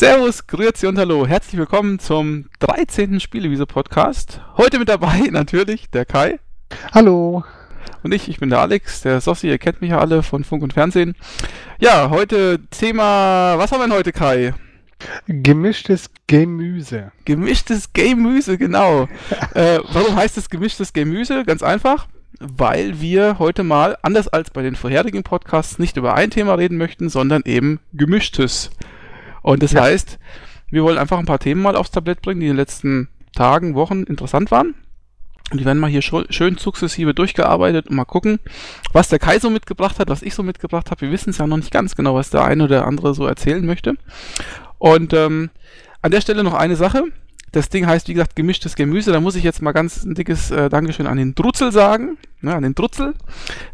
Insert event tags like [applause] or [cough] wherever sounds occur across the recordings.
Servus, Grüezi und Hallo. Herzlich willkommen zum 13. Spielewiese-Podcast. Heute mit dabei [laughs] natürlich der Kai. Hallo. Und ich, ich bin der Alex, der Sossi, ihr kennt mich ja alle von Funk und Fernsehen. Ja, heute Thema, was haben wir denn heute, Kai? Gemischtes Gemüse. Gemischtes Gemüse, genau. [laughs] äh, warum heißt es gemischtes Gemüse? Ganz einfach, weil wir heute mal, anders als bei den vorherigen Podcasts, nicht über ein Thema reden möchten, sondern eben gemischtes. Und das ja. heißt, wir wollen einfach ein paar Themen mal aufs Tablett bringen, die in den letzten Tagen, Wochen interessant waren. Und die werden mal hier schön sukzessive durchgearbeitet und mal gucken, was der Kai so mitgebracht hat, was ich so mitgebracht habe. Wir wissen es ja noch nicht ganz genau, was der eine oder andere so erzählen möchte. Und ähm, an der Stelle noch eine Sache. Das Ding heißt, wie gesagt, gemischtes Gemüse. Da muss ich jetzt mal ganz ein dickes äh, Dankeschön an den Drutzel sagen, ne, an den Drutzel,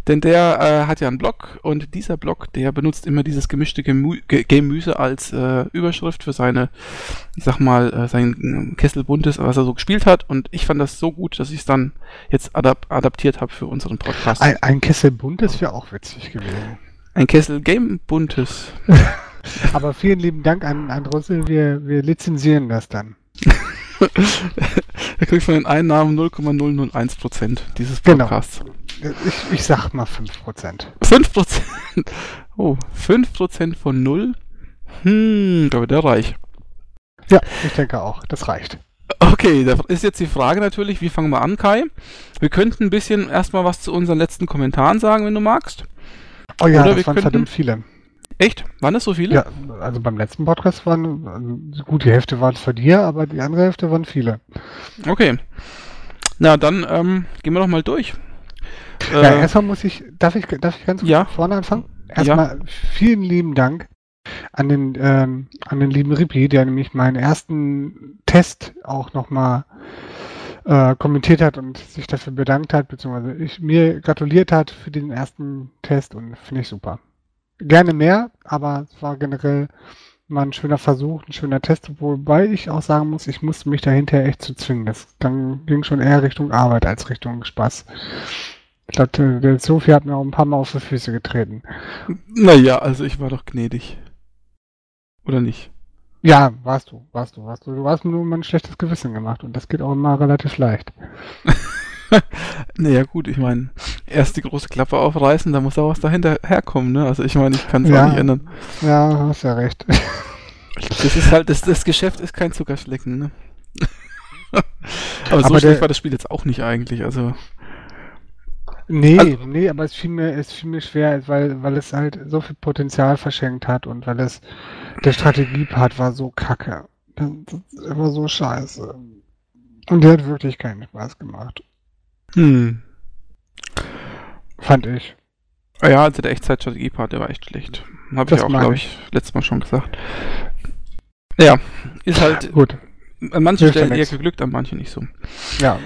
denn der äh, hat ja einen Blog und dieser Blog, der benutzt immer dieses gemischte Gemü Gemüse als äh, Überschrift für seine, ich sag mal, äh, sein Kessel buntes, was er so gespielt hat. Und ich fand das so gut, dass ich es dann jetzt adap adaptiert habe für unseren Podcast. Ein, ein Kessel buntes wäre auch witzig gewesen. Ein Kessel Game buntes. [laughs] Aber vielen lieben Dank an, an Russell. Wir, wir lizenzieren das dann. Er kriegt von den Einnahmen 0,001% dieses genau. Podcasts. Genau. Ich, ich sag mal 5%. 5%? Oh, 5% von 0? Hm, glaube der reich. Ja, ich denke auch. Das reicht. Okay, da ist jetzt die Frage natürlich, wie fangen wir an, Kai? Wir könnten ein bisschen erstmal was zu unseren letzten Kommentaren sagen, wenn du magst. Oh ja, Oder das waren könnten, verdammt viele. Echt? Waren das so viele? Ja, also beim letzten Podcast waren, also gut, die Hälfte waren es von dir, aber die andere Hälfte waren viele. Okay. Na, dann ähm, gehen wir doch mal durch. Ja, äh, erstmal muss ich, darf ich, darf ich ganz ja. vorne anfangen? Erstmal ja. vielen lieben Dank an den, ähm, an den lieben Ripi, der nämlich meinen ersten Test auch nochmal äh, kommentiert hat und sich dafür bedankt hat, beziehungsweise ich, mir gratuliert hat für den ersten Test und finde ich super gerne mehr, aber es war generell mal ein schöner Versuch, ein schöner Test, wobei ich auch sagen muss, ich musste mich dahinter echt zu zwingen. Das ging schon eher Richtung Arbeit als Richtung Spaß. Ich glaube, der Sophie hat mir auch ein paar Mal auf die Füße getreten. Naja, also ich war doch gnädig. Oder nicht? Ja, warst du, warst du, warst du. Du hast mir nur mal ein schlechtes Gewissen gemacht und das geht auch immer relativ leicht. [laughs] [laughs] naja, gut, ich meine, erst die große Klappe aufreißen, da muss auch was dahinter herkommen, ne? Also ich meine, ich kann es ja, auch nicht ändern. Ja, hast ja recht. [laughs] Das ist halt, das, das Geschäft ist kein Zuckerschlecken, ne? [laughs] aber so aber schlecht der, war das Spiel jetzt auch nicht eigentlich, also. Nee, also, nee, aber es fiel mir, es fiel mir schwer, weil, weil es halt so viel Potenzial verschenkt hat und weil es, der Strategiepart war so kacke. Das, das war so scheiße. Und der hat wirklich keinen Spaß gemacht. Hm. Fand ich. Ja, also der Echtzeitstrategie-Part, der war echt schlecht. Habe ich auch, glaube ich, letztes Mal schon gesagt. Ja, ist halt gut. An manchen Stellen eher geglückt, an manchen nicht so. Ja.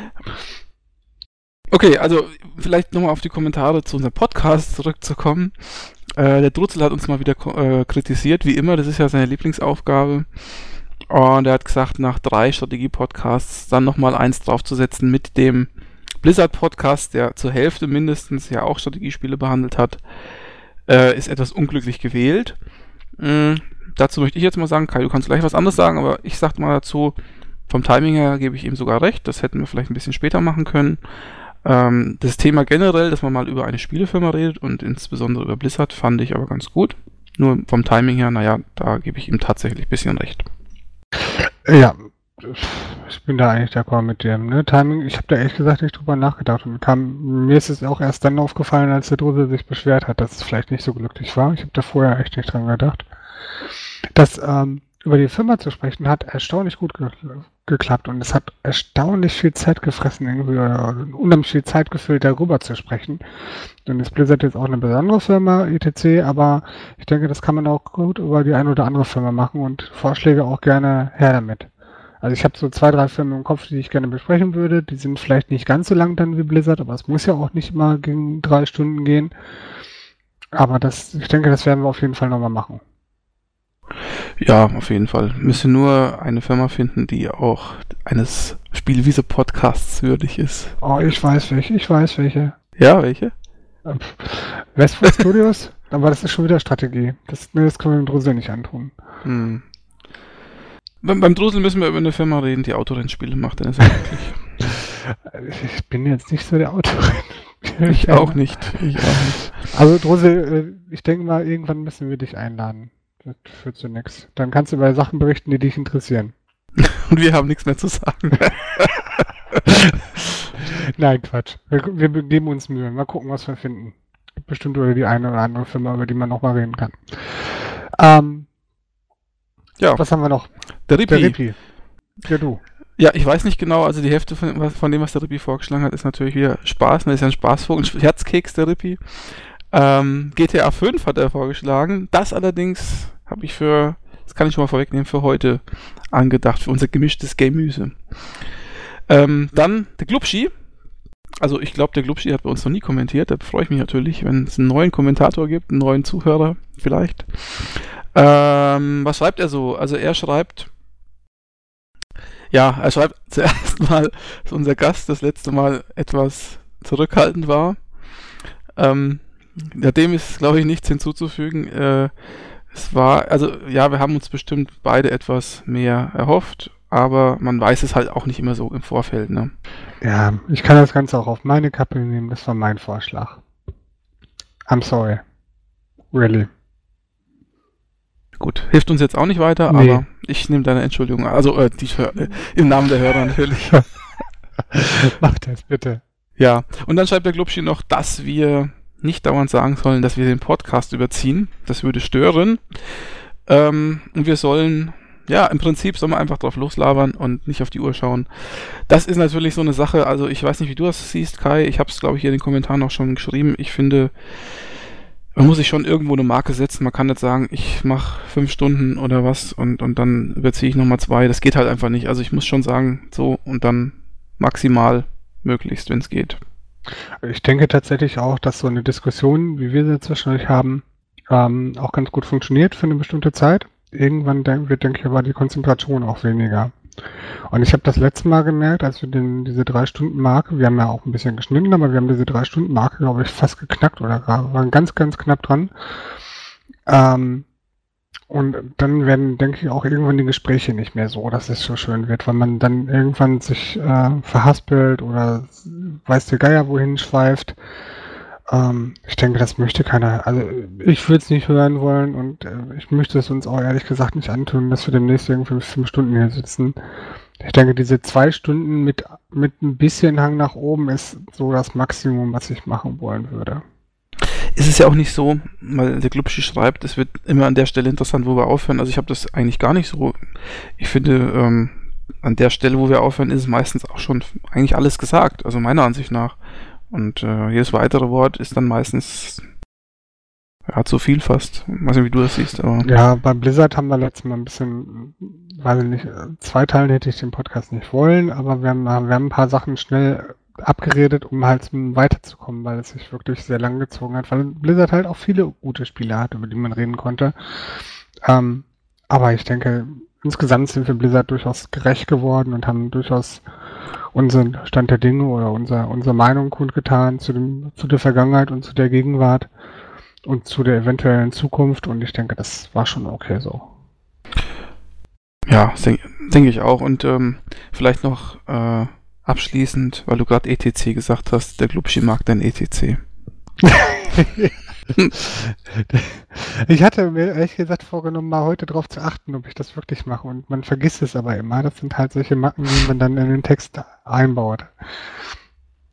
Okay, also vielleicht nochmal auf die Kommentare zu unserem Podcast zurückzukommen. Äh, der Drutzel hat uns mal wieder äh, kritisiert, wie immer, das ist ja seine Lieblingsaufgabe. Und er hat gesagt, nach drei Strategie-Podcasts dann nochmal eins draufzusetzen mit dem Blizzard-Podcast, der zur Hälfte mindestens ja auch Strategiespiele behandelt hat, äh, ist etwas unglücklich gewählt. Ähm, dazu möchte ich jetzt mal sagen, Kai, du kannst gleich was anderes sagen, aber ich sag mal dazu, vom Timing her gebe ich ihm sogar recht, das hätten wir vielleicht ein bisschen später machen können. Ähm, das Thema generell, dass man mal über eine Spielefirma redet und insbesondere über Blizzard, fand ich aber ganz gut. Nur vom Timing her, naja, da gebe ich ihm tatsächlich ein bisschen recht. Ja, ich bin da eigentlich d'accord mit dem ne? Timing. Ich habe da ehrlich gesagt nicht drüber nachgedacht und kam, mir ist es auch erst dann aufgefallen, als der Drose sich beschwert hat, dass es vielleicht nicht so glücklich war. Ich habe da vorher echt nicht dran gedacht. Das ähm, über die Firma zu sprechen hat erstaunlich gut ge geklappt und es hat erstaunlich viel Zeit gefressen, irgendwie oder unheimlich viel Zeit gefüllt, darüber zu sprechen. Dann ist Blizzard jetzt auch eine besondere Firma, etc., aber ich denke, das kann man auch gut über die eine oder andere Firma machen und Vorschläge auch gerne her damit. Also ich habe so zwei, drei Filme im Kopf, die ich gerne besprechen würde. Die sind vielleicht nicht ganz so lang dann wie Blizzard, aber es muss ja auch nicht immer gegen drei Stunden gehen. Aber das, ich denke, das werden wir auf jeden Fall nochmal machen. Ja, auf jeden Fall. Müssen nur eine Firma finden, die auch eines Spielwiese-Podcasts würdig ist. Oh, ich weiß welche, ich weiß welche. Ja, welche? Ähm, Westwood Studios? [laughs] Aber das ist schon wieder Strategie. Das, das können wir dem Drusel nicht antun. Hm. Beim, beim Drusel müssen wir über eine Firma reden, die Autorennspiele macht, dann ist er wirklich. [laughs] Ich bin jetzt nicht so der Autorenn. Ich auch nicht. Ich auch nicht. Also Drusel, äh, ich denke mal, irgendwann müssen wir dich einladen. Das führt zu nichts. Dann kannst du über Sachen berichten, die dich interessieren. [laughs] Und wir haben nichts mehr zu sagen. [laughs] Nein, Quatsch. Wir, wir geben uns Mühe. Mal gucken, was wir finden. Bestimmt über die eine oder andere Firma, über die man nochmal reden kann. Ähm, ja. Was haben wir noch? Der Ripi. Der Ripi. Ja, du. Ja, ich weiß nicht genau, also die Hälfte von, von dem, was der Ripi vorgeschlagen hat, ist natürlich wieder Spaß. Das ist ja ein Spaßvogel, ein Herzkeks, der Ripi. Ähm, GTA 5 hat er vorgeschlagen. Das allerdings habe ich für, das kann ich schon mal vorwegnehmen, für heute angedacht, für unser gemischtes Gemüse. Ähm, dann der Glubschi. Also ich glaube, der Glubschi hat bei uns noch nie kommentiert. Da freue ich mich natürlich, wenn es einen neuen Kommentator gibt, einen neuen Zuhörer vielleicht. Ähm, was schreibt er so? Also er schreibt, ja, er schreibt [laughs] zuerst mal, dass unser Gast das letzte Mal etwas zurückhaltend war. Ähm, dem ist, glaube ich, nichts hinzuzufügen. Äh, es war, also ja, wir haben uns bestimmt beide etwas mehr erhofft, aber man weiß es halt auch nicht immer so im Vorfeld. Ne? Ja, ich kann das Ganze auch auf meine Kappe nehmen. Das war mein Vorschlag. I'm sorry. Really. Gut, hilft uns jetzt auch nicht weiter, nee. aber ich nehme deine Entschuldigung. Also äh, die, äh, im Namen der Hörer natürlich. [laughs] Mach das bitte. Ja, und dann schreibt der Glubschi noch, dass wir nicht dauernd sagen sollen, dass wir den Podcast überziehen. Das würde stören. Ähm, und wir sollen, ja, im Prinzip sollen wir einfach drauf loslabern und nicht auf die Uhr schauen. Das ist natürlich so eine Sache, also ich weiß nicht, wie du das siehst, Kai. Ich habe es, glaube ich, hier in den Kommentaren auch schon geschrieben. Ich finde, man muss sich schon irgendwo eine Marke setzen. Man kann nicht sagen, ich mache fünf Stunden oder was und, und dann überziehe ich nochmal zwei. Das geht halt einfach nicht. Also ich muss schon sagen, so und dann maximal möglichst, wenn es geht. Ich denke tatsächlich auch, dass so eine Diskussion, wie wir sie zwischendurch haben, ähm, auch ganz gut funktioniert für eine bestimmte Zeit. Irgendwann wird, denke ich, aber die Konzentration auch weniger. Und ich habe das letzte Mal gemerkt, als wir den, diese drei Stunden Marke, wir haben ja auch ein bisschen geschnitten, aber wir haben diese drei Stunden Marke, glaube ich, fast geknackt oder waren ganz, ganz knapp dran. Ähm, und dann werden, denke ich, auch irgendwann die Gespräche nicht mehr so, dass es so schön wird, weil man dann irgendwann sich äh, verhaspelt oder weiß der Geier wohin schweift. Ähm, ich denke, das möchte keiner. Also ich würde es nicht hören wollen und äh, ich möchte es uns auch ehrlich gesagt nicht antun, dass wir demnächst irgendwie fünf Stunden hier sitzen. Ich denke, diese zwei Stunden mit, mit ein bisschen Hang nach oben ist so das Maximum, was ich machen wollen würde. Ist es ja auch nicht so, weil der Glubschi schreibt, es wird immer an der Stelle interessant, wo wir aufhören. Also ich habe das eigentlich gar nicht so. Ich finde, ähm, an der Stelle, wo wir aufhören, ist meistens auch schon eigentlich alles gesagt. Also meiner Ansicht nach. Und äh, jedes weitere Wort ist dann meistens ja, zu viel fast. Ich weiß nicht, wie du das siehst, aber. Ja, beim Blizzard haben wir letztes Mal ein bisschen, weiß ich nicht, zwei Teilen hätte ich den Podcast nicht wollen, aber wir haben, wir haben ein paar Sachen schnell abgeredet, um halt weiterzukommen, weil es sich wirklich sehr lang gezogen hat, weil Blizzard halt auch viele gute Spiele hat, über die man reden konnte. Ähm, aber ich denke, insgesamt sind wir Blizzard durchaus gerecht geworden und haben durchaus unseren Stand der Dinge oder unser, unsere Meinung kundgetan zu, dem, zu der Vergangenheit und zu der Gegenwart und zu der eventuellen Zukunft und ich denke, das war schon okay so. Ja, denke denk ich auch und ähm, vielleicht noch äh, abschließend, weil du gerade ETC gesagt hast, der Glubschi mag dein ETC. [laughs] [laughs] ich hatte mir ehrlich gesagt vorgenommen, mal heute darauf zu achten, ob ich das wirklich mache. Und man vergisst es aber immer. Das sind halt solche Macken, die man dann in den Text einbaut.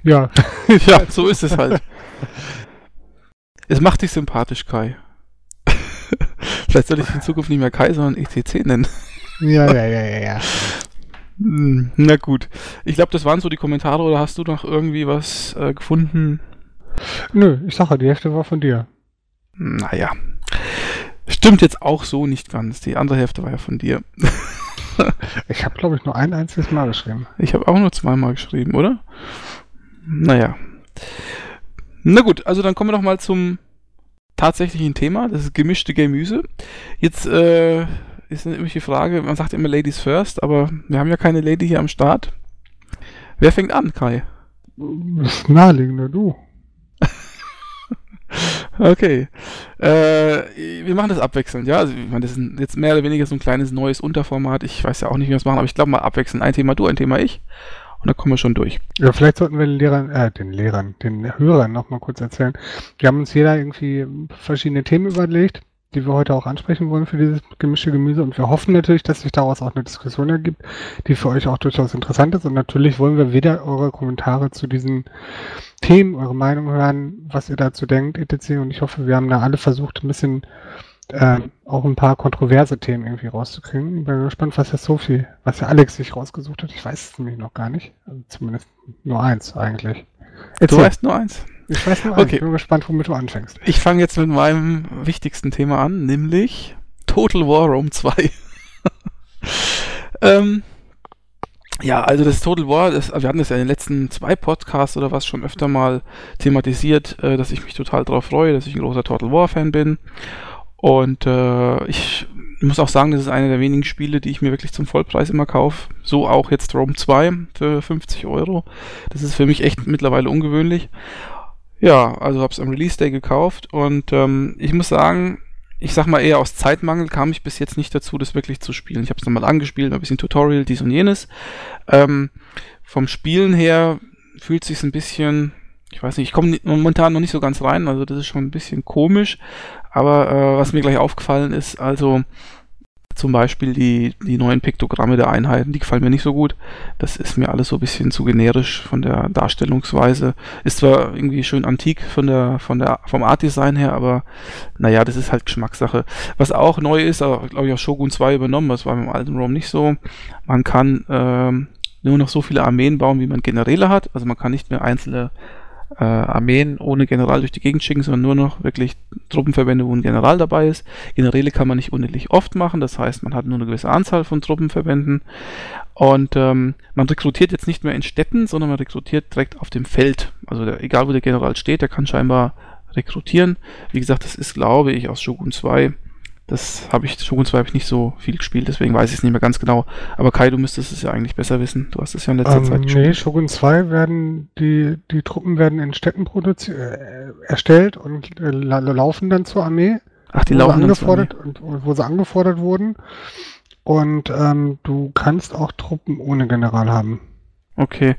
Ja. [laughs] ja, so ist es halt. Es macht dich sympathisch, Kai. [laughs] Vielleicht soll ich in Zukunft nicht mehr Kai, sondern ETC nennen. ja, ja, ja, ja, ja. Hm, na gut. Ich glaube, das waren so die Kommentare oder hast du noch irgendwie was äh, gefunden? Nö, ich sage, die Hälfte war von dir. Naja. Stimmt jetzt auch so nicht ganz. Die andere Hälfte war ja von dir. [laughs] ich habe, glaube ich, nur ein einziges Mal geschrieben. Ich habe auch nur zweimal geschrieben, oder? Naja. Na gut, also dann kommen wir doch mal zum tatsächlichen Thema. Das ist gemischte Gemüse. Jetzt äh, ist nämlich die Frage, man sagt immer Ladies first, aber wir haben ja keine Lady hier am Start. Wer fängt an, Kai? Das ist naheliegender, du. Okay. Äh, wir machen das abwechselnd, ja. Also, ich meine, das ist jetzt mehr oder weniger so ein kleines neues Unterformat. Ich weiß ja auch nicht, wie wir das machen, aber ich glaube mal abwechselnd. Ein Thema du, ein Thema ich. Und dann kommen wir schon durch. Ja, vielleicht sollten wir den Lehrern, äh, den Lehrern, den Hörern nochmal kurz erzählen. Wir haben uns jeder irgendwie verschiedene Themen überlegt, die wir heute auch ansprechen wollen für dieses gemischte Gemüse. Und wir hoffen natürlich, dass sich daraus auch eine Diskussion ergibt, die für euch auch durchaus interessant ist. Und natürlich wollen wir weder eure Kommentare zu diesen Themen, eure Meinung hören, was ihr dazu denkt, etc. Und ich hoffe, wir haben da alle versucht, ein bisschen äh, auch ein paar kontroverse Themen irgendwie rauszukriegen. Ich bin gespannt, was der Sophie, was der Alex sich rausgesucht hat. Ich weiß es nämlich noch gar nicht. Also zumindest nur eins eigentlich. Erzähl. Du weißt nur eins? Ich weiß eins. Okay. Ich bin gespannt, womit du anfängst. Ich fange jetzt mit meinem wichtigsten Thema an, nämlich Total War Rome 2. [laughs] ähm, ja, also das Total War, das, wir hatten das ja in den letzten zwei Podcasts oder was schon öfter mal thematisiert, äh, dass ich mich total darauf freue, dass ich ein großer Total War Fan bin. Und äh, ich muss auch sagen, das ist eine der wenigen Spiele, die ich mir wirklich zum Vollpreis immer kaufe. So auch jetzt Rome 2 für 50 Euro. Das ist für mich echt mittlerweile ungewöhnlich. Ja, also habe es am Release Day gekauft und ähm, ich muss sagen, ich sag mal eher aus Zeitmangel kam ich bis jetzt nicht dazu, das wirklich zu spielen. Ich habe es nochmal angespielt, ein bisschen Tutorial, dies und jenes. Ähm, vom Spielen her fühlt sich ein bisschen, ich weiß nicht, ich komme momentan noch nicht so ganz rein, also das ist schon ein bisschen komisch, aber äh, was mir gleich aufgefallen ist, also zum Beispiel die, die neuen Piktogramme der Einheiten, die gefallen mir nicht so gut. Das ist mir alles so ein bisschen zu generisch von der Darstellungsweise. Ist zwar irgendwie schön antik von der, von der, vom Art-Design her, aber naja, das ist halt Geschmackssache. Was auch neu ist, aber glaube ich auch Shogun 2 übernommen, das war beim alten ROM nicht so. Man kann ähm, nur noch so viele Armeen bauen, wie man Generäle hat. Also man kann nicht mehr einzelne äh, Armeen ohne General durch die Gegend schicken, sondern nur noch wirklich Truppenverbände, wo ein General dabei ist. Generäle kann man nicht unendlich oft machen, das heißt, man hat nur eine gewisse Anzahl von Truppenverbänden. Und ähm, man rekrutiert jetzt nicht mehr in Städten, sondern man rekrutiert direkt auf dem Feld. Also der, egal wo der General steht, der kann scheinbar rekrutieren. Wie gesagt, das ist, glaube ich, aus Shogun 2 das habe ich, Shogun 2 habe ich nicht so viel gespielt, deswegen weiß ich es nicht mehr ganz genau. Aber Kai, du müsstest es ja eigentlich besser wissen. Du hast es ja in letzter ähm, Zeit gespielt. Nee, Shogun 2 werden, die, die Truppen werden in Städten produziert, äh, erstellt und äh, laufen dann zur Armee. Ach, die laufen dann zur Armee. Und, wo sie angefordert wurden. Und ähm, du kannst auch Truppen ohne General haben. Okay.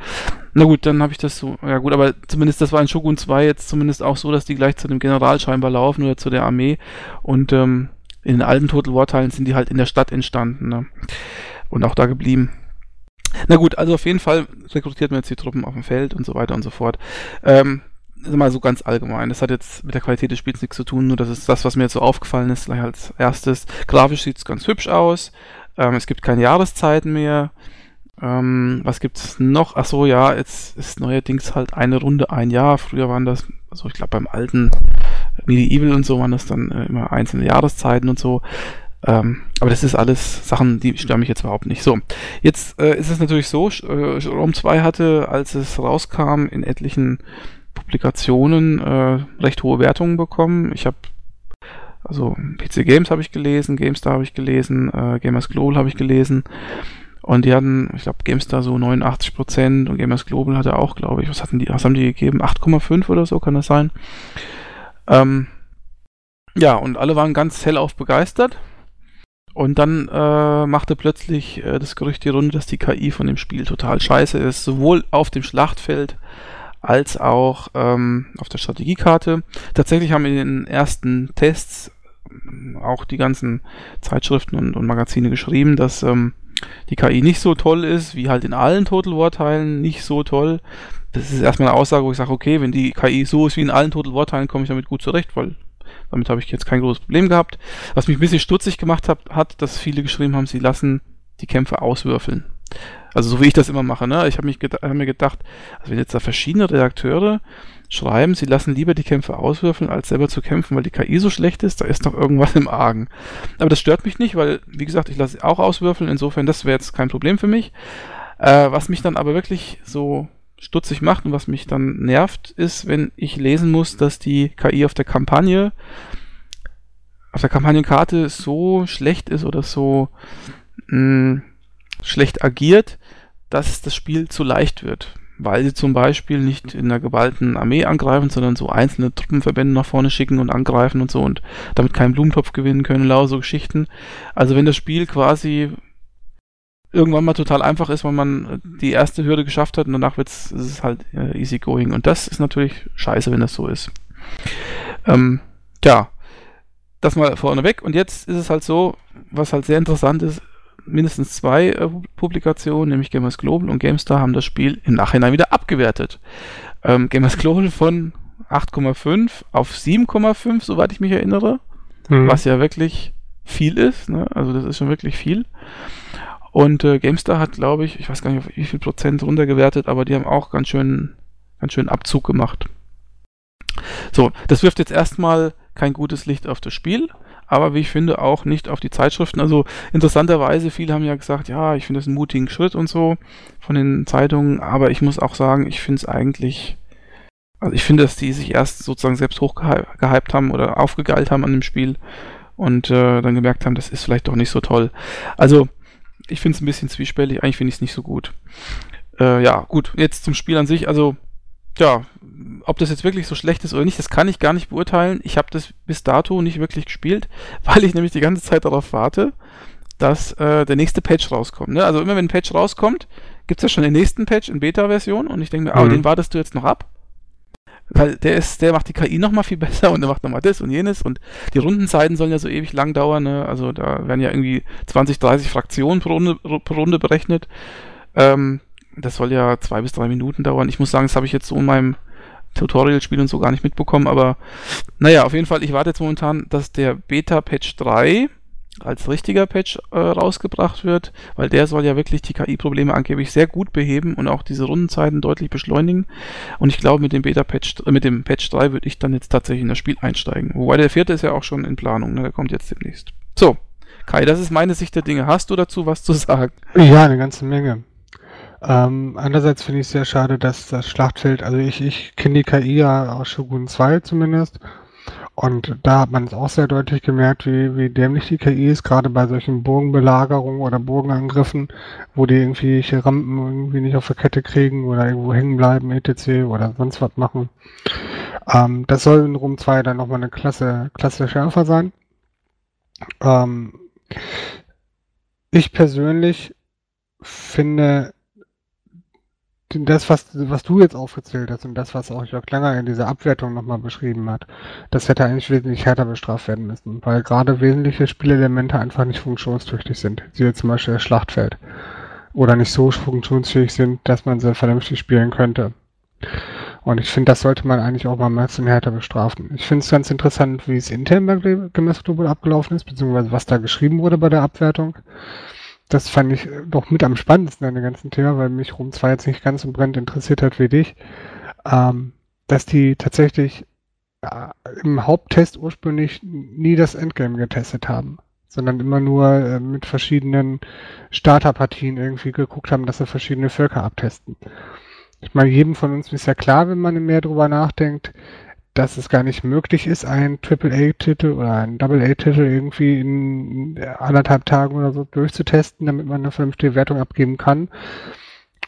Na gut, dann habe ich das so. Ja gut, aber zumindest das war in Shogun 2 jetzt zumindest auch so, dass die gleich zu dem General scheinbar laufen oder zu der Armee. Und ähm, in den alten Total War Teilen sind die halt in der Stadt entstanden ne? und auch da geblieben. Na gut, also auf jeden Fall rekrutiert man jetzt die Truppen auf dem Feld und so weiter und so fort. Ähm, mal so ganz allgemein. Das hat jetzt mit der Qualität des Spiels nichts zu tun, nur das ist das, was mir jetzt so aufgefallen ist, gleich als erstes. Grafisch sieht es ganz hübsch aus. Ähm, es gibt keine Jahreszeiten mehr. Ähm, was es noch? Ach so, ja, jetzt ist neuerdings halt eine Runde ein Jahr. Früher waren das, also ich glaube beim alten Medieval und so waren das dann äh, immer einzelne Jahreszeiten und so. Ähm, aber das ist alles Sachen, die stören mich jetzt überhaupt nicht. So, jetzt äh, ist es natürlich so, äh, Rome 2 hatte, als es rauskam, in etlichen Publikationen äh, recht hohe Wertungen bekommen. Ich habe also PC Games habe ich gelesen, GameStar habe ich gelesen, äh, Gamers Global habe ich gelesen. Und die hatten, ich glaube, GameStar so 89% und Gamers Global hatte auch, glaube ich, was hatten die, was haben die gegeben? 8,5 oder so, kann das sein? Ähm, ja, und alle waren ganz hellauf begeistert. Und dann äh, machte plötzlich äh, das Gerücht die Runde, dass die KI von dem Spiel total scheiße ist, sowohl auf dem Schlachtfeld als auch ähm, auf der Strategiekarte. Tatsächlich haben in den ersten Tests ähm, auch die ganzen Zeitschriften und, und Magazine geschrieben, dass ähm, die KI nicht so toll ist, wie halt in allen Total War Teilen nicht so toll das ist erstmal eine Aussage, wo ich sage, okay, wenn die KI so ist wie in allen Total War Teilen, komme ich damit gut zurecht, weil damit habe ich jetzt kein großes Problem gehabt. Was mich ein bisschen stutzig gemacht hat, hat, dass viele geschrieben haben, sie lassen die Kämpfe auswürfeln. Also so wie ich das immer mache, ne? Ich habe hab mir gedacht, also wenn jetzt da verschiedene Redakteure schreiben, sie lassen lieber die Kämpfe auswürfeln, als selber zu kämpfen, weil die KI so schlecht ist, da ist doch irgendwas im Argen. Aber das stört mich nicht, weil, wie gesagt, ich lasse auch auswürfeln, insofern, das wäre jetzt kein Problem für mich. Äh, was mich dann aber wirklich so stutzig macht und was mich dann nervt, ist, wenn ich lesen muss, dass die KI auf der Kampagne, auf der Kampagnenkarte so schlecht ist oder so mh, hm, schlecht agiert, dass das Spiel zu leicht wird. weil sie zum Beispiel nicht in einer geballten Armee angreifen, sondern so einzelne Truppenverbände nach vorne schicken und angreifen und so und damit keinen Blumentopf gewinnen können, lauter so Geschichten. Also wenn das Spiel quasi irgendwann mal total einfach ist, weil man die erste Hürde geschafft hat und danach wird's, ist es halt äh, easy going. Und das ist natürlich scheiße, wenn das so ist. Ähm, tja, das mal vorneweg. Und jetzt ist es halt so, was halt sehr interessant ist, mindestens zwei äh, Publikationen, nämlich Gamers Global und GameStar, haben das Spiel im Nachhinein wieder abgewertet. Ähm, Gamers Global von 8,5 auf 7,5, soweit ich mich erinnere, mhm. was ja wirklich viel ist. Ne? Also das ist schon wirklich viel. Und äh, GameStar hat, glaube ich, ich weiß gar nicht, wie viel Prozent runtergewertet, aber die haben auch ganz schön, ganz schön Abzug gemacht. So, das wirft jetzt erstmal kein gutes Licht auf das Spiel aber wie ich finde auch nicht auf die Zeitschriften. Also interessanterweise, viele haben ja gesagt, ja, ich finde das einen mutigen Schritt und so von den Zeitungen, aber ich muss auch sagen, ich finde es eigentlich, also ich finde, dass die sich erst sozusagen selbst hochgehypt haben oder aufgegeilt haben an dem Spiel und äh, dann gemerkt haben, das ist vielleicht doch nicht so toll. Also ich finde es ein bisschen zwiespältig, eigentlich finde ich es nicht so gut. Äh, ja, gut, jetzt zum Spiel an sich, also ja, ob das jetzt wirklich so schlecht ist oder nicht, das kann ich gar nicht beurteilen. Ich habe das bis dato nicht wirklich gespielt, [laughs] weil ich nämlich die ganze Zeit darauf warte, dass äh, der nächste Patch rauskommt. Ne? Also immer wenn ein Patch rauskommt, gibt es ja schon den nächsten Patch in Beta-Version und ich denke mir, ah, mhm. ah, den wartest du jetzt noch ab. Weil der ist, der macht die KI nochmal viel [laughs] besser und der macht nochmal das und jenes und die Rundenzeiten sollen ja so ewig lang dauern, ne? Also da werden ja irgendwie 20, 30 Fraktionen pro Runde, pro Runde berechnet. Ähm, das soll ja zwei bis drei Minuten dauern. Ich muss sagen, das habe ich jetzt so in meinem Tutorial-Spiel und so gar nicht mitbekommen, aber naja, auf jeden Fall, ich warte jetzt momentan, dass der Beta-Patch 3 als richtiger Patch äh, rausgebracht wird, weil der soll ja wirklich die KI-Probleme angeblich sehr gut beheben und auch diese Rundenzeiten deutlich beschleunigen. Und ich glaube, mit dem Beta-Patch, äh, mit dem Patch 3 würde ich dann jetzt tatsächlich in das Spiel einsteigen. Wobei der vierte ist ja auch schon in Planung, ne? der kommt jetzt demnächst. So, Kai, das ist meine Sicht der Dinge. Hast du dazu was zu sagen? Ja, eine ganze Menge. Ähm, andererseits finde ich es sehr schade, dass das Schlachtfeld, also ich, ich kenne die KI ja aus Shogun 2 zumindest. Und da hat man es auch sehr deutlich gemerkt, wie, wie dämlich die KI ist, gerade bei solchen Burgenbelagerungen oder Burgenangriffen, wo die irgendwie Rampen irgendwie nicht auf der Kette kriegen oder irgendwo hängen bleiben, etc. oder sonst was machen. Ähm, das soll in Rom 2 dann nochmal eine Klasse, Klasse schärfer sein. Ähm, ich persönlich finde das, was, was du jetzt aufgezählt hast und das, was auch Jörg Langer in dieser Abwertung nochmal beschrieben hat, das hätte eigentlich wesentlich härter bestraft werden müssen, weil gerade wesentliche Spielelemente einfach nicht funktionstüchtig sind. Siehe zum Beispiel das Schlachtfeld. Oder nicht so funktionsfähig sind, dass man sie vernünftig spielen könnte. Und ich finde, das sollte man eigentlich auch mal ein bisschen härter bestrafen. Ich finde es ganz interessant, wie es intern bei Gemäß abgelaufen ist, beziehungsweise was da geschrieben wurde bei der Abwertung das fand ich doch mit am spannendsten an dem ganzen Thema, weil mich Rom 2 jetzt nicht ganz so brennend interessiert hat wie dich, ähm, dass die tatsächlich äh, im Haupttest ursprünglich nie das Endgame getestet haben, sondern immer nur äh, mit verschiedenen Starterpartien irgendwie geguckt haben, dass sie verschiedene Völker abtesten. Ich meine, jedem von uns ist ja klar, wenn man mehr drüber nachdenkt, dass es gar nicht möglich ist, einen Triple-A-Titel oder einen Double-A-Titel irgendwie in anderthalb Tagen oder so durchzutesten, damit man eine vernünftige Wertung abgeben kann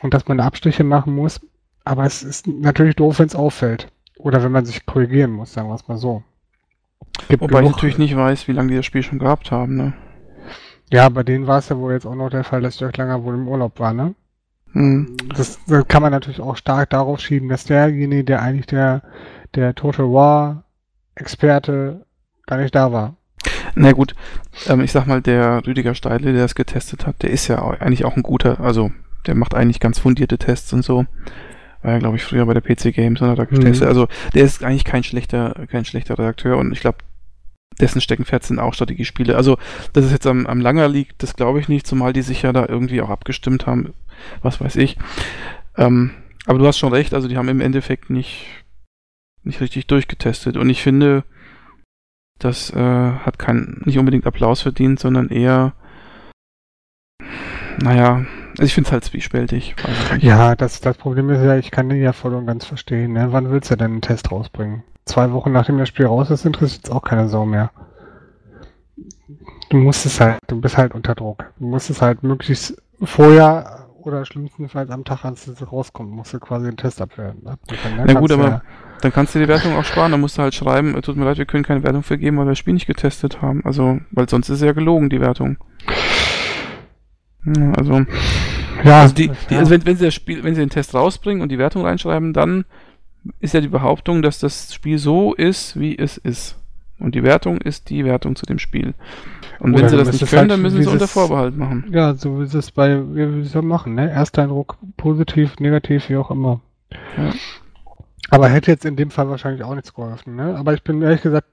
und dass man Abstriche machen muss. Aber es ist natürlich doof, wenn es auffällt. Oder wenn man sich korrigieren muss, sagen wir es mal so. Gibt Wobei ich natürlich nicht weiß, wie lange die das Spiel schon gehabt haben, ne? Ja, bei denen war es ja wohl jetzt auch noch der Fall, dass Jörg Langer wohl im Urlaub war, ne? Hm. Das, das kann man natürlich auch stark darauf schieben, dass derjenige, der eigentlich der der Total War Experte gar nicht da war. Na gut, ähm, ich sag mal, der Rüdiger Steile, der das getestet hat, der ist ja eigentlich auch ein guter, also der macht eigentlich ganz fundierte Tests und so. War ja, glaube ich, früher bei der PC Games und hat da getestet. Mhm. Also der ist eigentlich kein schlechter, kein schlechter Redakteur und ich glaube, dessen Steckenpferd sind auch Strategiespiele. Also, dass es jetzt am, am Langer liegt, das glaube ich nicht, zumal die sich ja da irgendwie auch abgestimmt haben, was weiß ich. Ähm, aber du hast schon recht, also die haben im Endeffekt nicht nicht richtig durchgetestet. Und ich finde, das äh, hat kein, nicht unbedingt Applaus verdient, sondern eher, naja, also ich finde es halt zwiespältig. Ja, das, das Problem ist ja, ich kann den ja voll und ganz verstehen. Ne? Wann willst du denn einen Test rausbringen? Zwei Wochen nachdem das Spiel raus ist, interessiert es auch keine Sau mehr. Du musst es halt, du bist halt unter Druck. Du musst es halt möglichst vorher oder schlimmstenfalls am Tag, als es rauskommt, musst du quasi einen Test abwerten. Ne? Na gut, aber ja dann kannst du die Wertung auch sparen. Dann musst du halt schreiben, tut mir leid, wir können keine Wertung vergeben, weil wir das Spiel nicht getestet haben. Also, weil sonst ist ja gelogen, die Wertung. Ja, also, ja, also, die, die, also wenn, wenn, sie das Spiel, wenn sie den Test rausbringen und die Wertung reinschreiben, dann ist ja die Behauptung, dass das Spiel so ist, wie es ist. Und die Wertung ist die Wertung zu dem Spiel. Und Oder wenn sie das nicht können, halt, dann müssen sie unter Vorbehalt machen. Ja, so ist es bei, wie wir machen, ne? Erster Eindruck positiv, negativ, wie auch immer. Ja. Aber hätte jetzt in dem Fall wahrscheinlich auch nichts geholfen. Ne? Aber ich bin ehrlich gesagt,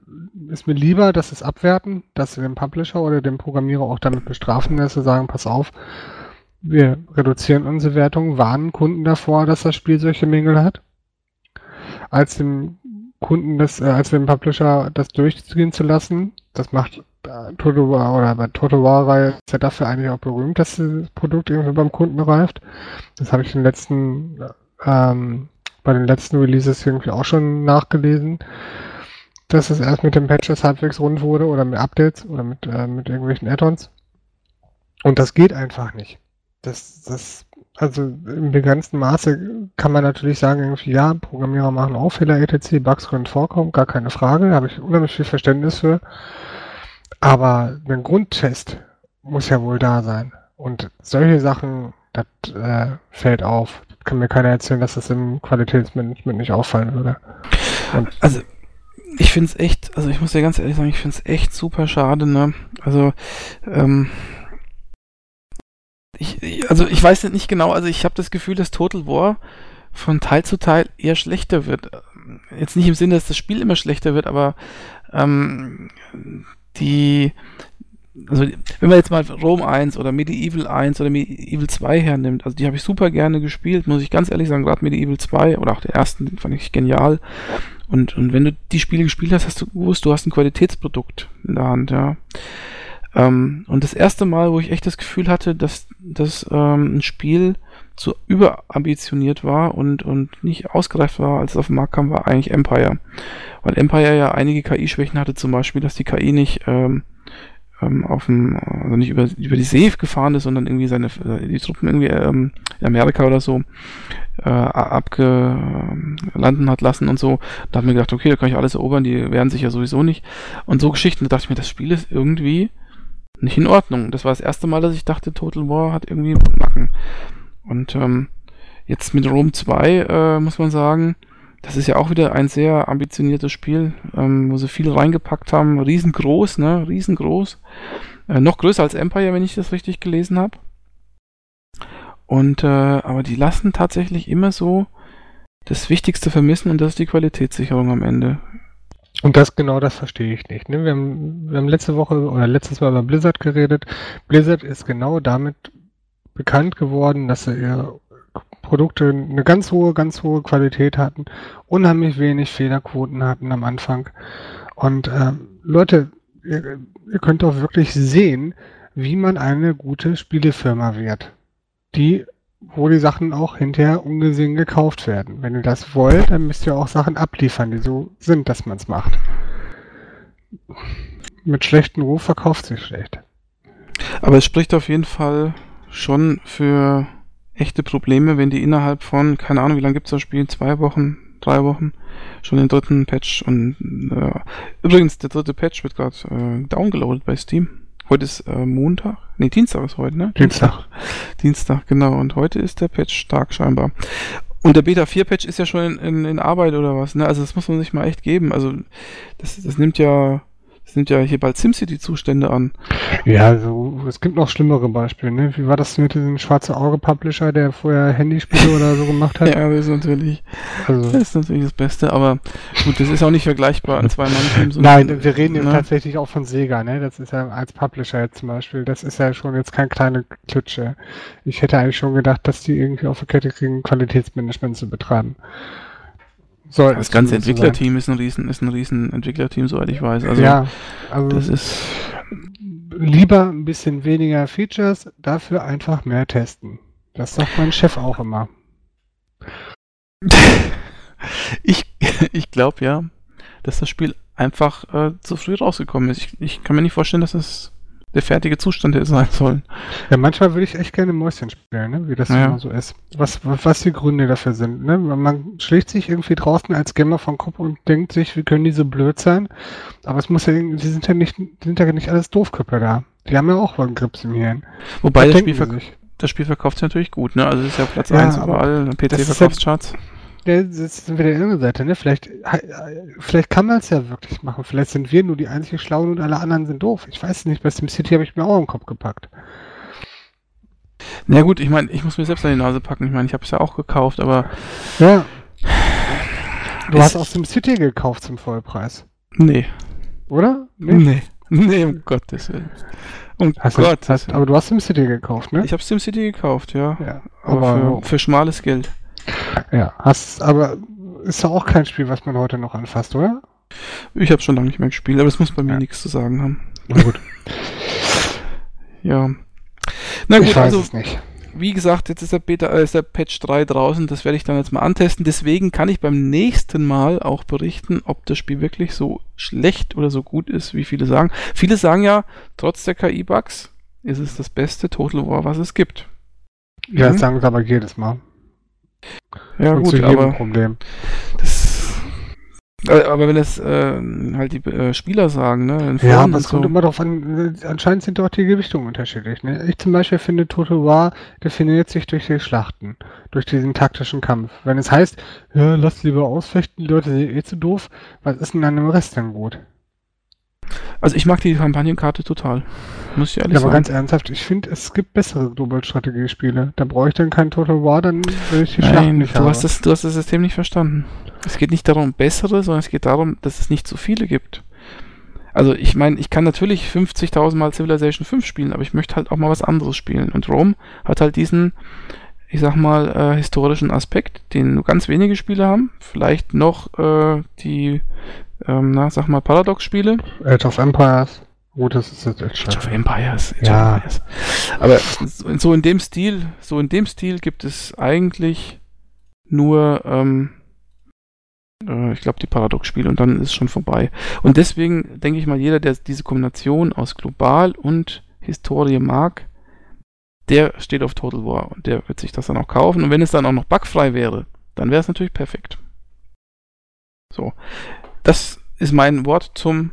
ist mir lieber, dass es abwerten, dass sie den Publisher oder den Programmierer auch damit bestrafen, dass sie sagen, pass auf, wir reduzieren unsere Wertung, warnen Kunden davor, dass das Spiel solche Mängel hat, als dem Kunden das, äh, als dem Publisher das durchgehen zu lassen. Das macht äh, War oder bei Total War ist ja dafür eigentlich auch berühmt, dass das Produkt irgendwie beim Kunden reift. Das habe ich in den letzten ähm, bei den letzten Releases irgendwie auch schon nachgelesen, dass es erst mit den Patches halbwegs rund wurde oder mit Updates oder mit, äh, mit irgendwelchen Add-ons. Und das geht einfach nicht. Das, das, also im begrenzten Maße kann man natürlich sagen, irgendwie, ja, Programmierer machen auch Fehler, etc., Bugs können vorkommen, gar keine Frage, habe ich unheimlich viel Verständnis für. Aber ein Grundtest muss ja wohl da sein. Und solche Sachen, das äh, fällt auf kann mir keiner erzählen, dass das im Qualitätsmanagement nicht auffallen würde. Und also ich finde es echt, also ich muss dir ganz ehrlich sagen, ich finde es echt super schade, ne? Also, ähm, ich, also ich weiß nicht genau, also ich habe das Gefühl, dass Total War von Teil zu Teil eher schlechter wird. Jetzt nicht im Sinne, dass das Spiel immer schlechter wird, aber ähm, die, also wenn man jetzt mal Rome 1 oder Medieval 1 oder Medieval 2 hernimmt, also die habe ich super gerne gespielt, muss ich ganz ehrlich sagen, gerade Medieval 2 oder auch den ersten, den fand ich genial. Und, und wenn du die Spiele gespielt hast, hast du gewusst, du hast ein Qualitätsprodukt in der Hand, ja. Ähm, und das erste Mal, wo ich echt das Gefühl hatte, dass, dass ähm, ein Spiel zu überambitioniert war und, und nicht ausgereift war, als es auf den Markt kam, war eigentlich Empire. Weil Empire ja einige KI-Schwächen hatte, zum Beispiel, dass die KI nicht ähm, ähm, auf dem, also nicht über, über die See gefahren ist, sondern irgendwie seine, äh, die Truppen irgendwie ähm, in Amerika oder so äh, abgelanden hat lassen und so. Da hat mir gedacht, okay, da kann ich alles erobern, die wehren sich ja sowieso nicht. Und so Geschichten, da dachte ich mir, das Spiel ist irgendwie nicht in Ordnung. Das war das erste Mal, dass ich dachte, Total War hat irgendwie Macken. Und ähm, jetzt mit Rome 2 äh, muss man sagen, das ist ja auch wieder ein sehr ambitioniertes Spiel, ähm, wo sie viel reingepackt haben. Riesengroß, ne? Riesengroß. Äh, noch größer als Empire, wenn ich das richtig gelesen habe. Und, äh, aber die lassen tatsächlich immer so das Wichtigste vermissen und das ist die Qualitätssicherung am Ende. Und das genau das verstehe ich nicht. Ne? Wir, haben, wir haben letzte Woche oder letztes Mal über Blizzard geredet. Blizzard ist genau damit bekannt geworden, dass sie ihr Produkte eine ganz hohe, ganz hohe Qualität hatten, unheimlich wenig Fehlerquoten hatten am Anfang. Und äh, Leute, ihr, ihr könnt doch wirklich sehen, wie man eine gute Spielefirma wird, die wo die Sachen auch hinterher ungesehen gekauft werden. Wenn ihr das wollt, dann müsst ihr auch Sachen abliefern, die so sind, dass man es macht. Mit schlechtem Ruf verkauft sich schlecht. Aber es spricht auf jeden Fall schon für echte Probleme, wenn die innerhalb von, keine Ahnung, wie lange gibt es das Spiel, zwei Wochen, drei Wochen, schon den dritten Patch und äh, übrigens, der dritte Patch wird gerade äh, downgeloadet bei Steam. Heute ist äh, Montag, nee, Dienstag ist heute, ne? Dienstag. Dienstag, genau. Und heute ist der Patch-Tag scheinbar. Und der Beta 4 Patch ist ja schon in, in, in, Arbeit oder was, ne? Also das muss man sich mal echt geben. Also das, das nimmt ja nimmt ja hier bald SimCity-Zustände an. Ja, so, es gibt noch schlimmere Beispiele, ne? Wie war das mit diesem schwarze Auge-Publisher, der vorher Handyspiele oder so gemacht hat? [laughs] Ja, das ist natürlich, also. das ist natürlich das Beste, aber gut, das ist auch nicht vergleichbar an zwei Mann [laughs] Nein, wir reden ne? jetzt tatsächlich auch von Sega, ne? Das ist ja als Publisher jetzt zum Beispiel, das ist ja schon jetzt kein kleiner Klitsche. Ich hätte eigentlich schon gedacht, dass die irgendwie auf der Kette kriegen, Qualitätsmanagement zu betreiben. Soll das ganze Entwicklerteam ist ein riesen, ist ein riesen Entwicklerteam, soweit ich weiß. Also, ja, also das ist lieber ein bisschen weniger Features, dafür einfach mehr testen. Das sagt mein Chef auch immer. [laughs] ich ich glaube ja, dass das Spiel einfach äh, zu früh rausgekommen ist. Ich, ich kann mir nicht vorstellen, dass es der fertige Zustand hätte sein sollen. Ja, manchmal würde ich echt gerne Mäuschen spielen, ne? wie das Ja. immer so ist. Was, was, die Gründe dafür sind. Ne? Man schlägt sich irgendwie draußen als Gamer vom Kopf und denkt sich, wie können die so blöd sein? Aber es muss ja, irgendwie- die sind ja nicht, sind ja nicht alles Doofköpfe da. Die haben ja auch wohl einen Grips im Hirn. Wobei das Spiel, das Spiel verkauft sich natürlich gut, ne? Also es ist ja Platz Ja, 1 aber überall, PC-Verkaufscharts. Ja, das ist wieder irgendeine Seite, ne? Vielleicht, vielleicht kann man es ja wirklich machen. Vielleicht sind wir nur die einzig Schlauen und alle anderen sind doof. Ich weiß es nicht. Bei SimCity habe ich mir auch im Kopf gepackt. Na gut, ich meine, ich muss mir selbst an die Nase packen. Ich meine, ich habe es ja auch gekauft, aber Ja. Du hast auch SimCity gekauft zum Vollpreis, nee. oder? Nee. Nee, um Gottes Willen. Um Hast du, Gottes hast, Willen. aber du hast SimCity gekauft, ne? Ich habe SimCity gekauft, ja. ja. Aber, Aber, für, für schmales Geld. Ja, hast, aber ist ja auch kein Spiel, was man heute noch anfasst, oder? Ich habe schon lange nicht mehr gespielt, aber es muss bei mir Ja. nichts zu sagen haben. Na gut, [laughs] Ja. Na ich gut, weiß also es nicht. wie gesagt, jetzt ist der, Beta, äh, ist der Patch 3 draußen, das werde ich dann jetzt mal antesten. Deswegen kann ich beim nächsten Mal auch berichten, ob das Spiel wirklich so schlecht oder so gut ist, wie viele sagen. Viele sagen ja, trotz der KI-Bugs ist es das beste Total War, was es gibt. Ja, Mhm. das sagen sie aber jedes Mal. Ja Und gut, aber Problem. das... äh, Aber wenn das äh, halt die äh, Spieler sagen, ne? in Ja, aber es kommt immer darauf an, äh, anscheinend sind dort die Gewichtungen unterschiedlich. Ne? Ich zum Beispiel finde, Total War definiert sich durch die Schlachten, durch diesen taktischen Kampf. Wenn es heißt, ja, lasst lieber ausfechten, die Leute sind eh zu doof, was ist denn an dem Rest denn gut? Also ich mag die Kampagnenkarte total. Muss ich ehrlich Ja, aber sagen. ganz ernsthaft, ich finde, es gibt bessere Global-Strategiespiele. Da brauche ich dann kein Total War, dann will ich die Nein, nicht du hast, das, du hast das System nicht verstanden. Es geht nicht darum, bessere, sondern es geht darum, dass es nicht so viele gibt. Also ich meine, ich kann natürlich 50.000 Mal Civilization 5 spielen, aber ich möchte halt auch mal was anderes spielen. Und Rome hat halt diesen, ich sag mal, äh, historischen Aspekt, den nur ganz wenige Spiele haben. Vielleicht noch äh, die, ähm, na, sag mal, Paradox-Spiele. Age of Empires. Gut, das ist jetzt Age of. Empires. Age Ja. of Empires. Aber so so in dem Stil, so in dem Stil gibt es eigentlich nur, ähm, äh, ich glaube, die Paradox-Spiele und dann ist es schon vorbei. Und deswegen denke ich mal, jeder, der diese Kombination aus Global und Historie mag, der steht auf Total War und der wird sich das dann auch kaufen. Und wenn es dann auch noch bugfrei wäre, dann wäre es natürlich perfekt. So. Das ist mein Wort zum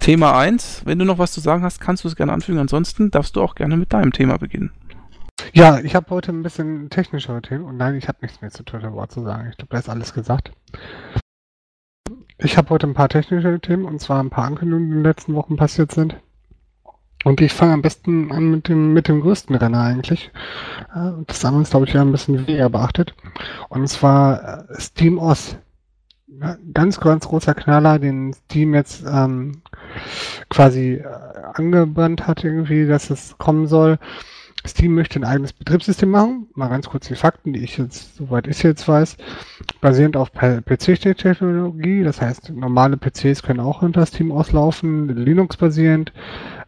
Thema 1. Wenn du noch was zu sagen hast, kannst du es gerne anfügen. Ansonsten darfst du auch gerne mit deinem Thema beginnen. Ja, ich habe heute ein bisschen technischere Themen und nein, ich habe nichts mehr zu Total War zu sagen. Ich glaube, da ist alles gesagt. Ich habe heute ein paar technische Themen und zwar ein paar Ankündigungen, die in den letzten Wochen passiert sind. Und ich fange am besten an mit dem, mit dem größten Renner eigentlich. Äh, Das haben wir uns, glaube ich, ja ein bisschen weniger beachtet. Und zwar äh, Steam OS. Ja, ganz, ganz großer Knaller, den Steam jetzt ähm, quasi äh, angebannt hat irgendwie, dass es kommen soll. Steam möchte ein eigenes Betriebssystem machen. Mal ganz kurz die Fakten, die ich jetzt, soweit ich jetzt weiß, basierend auf PC-Technologie. Das heißt, normale PCs können auch unter Steam auslaufen, Linux-basierend.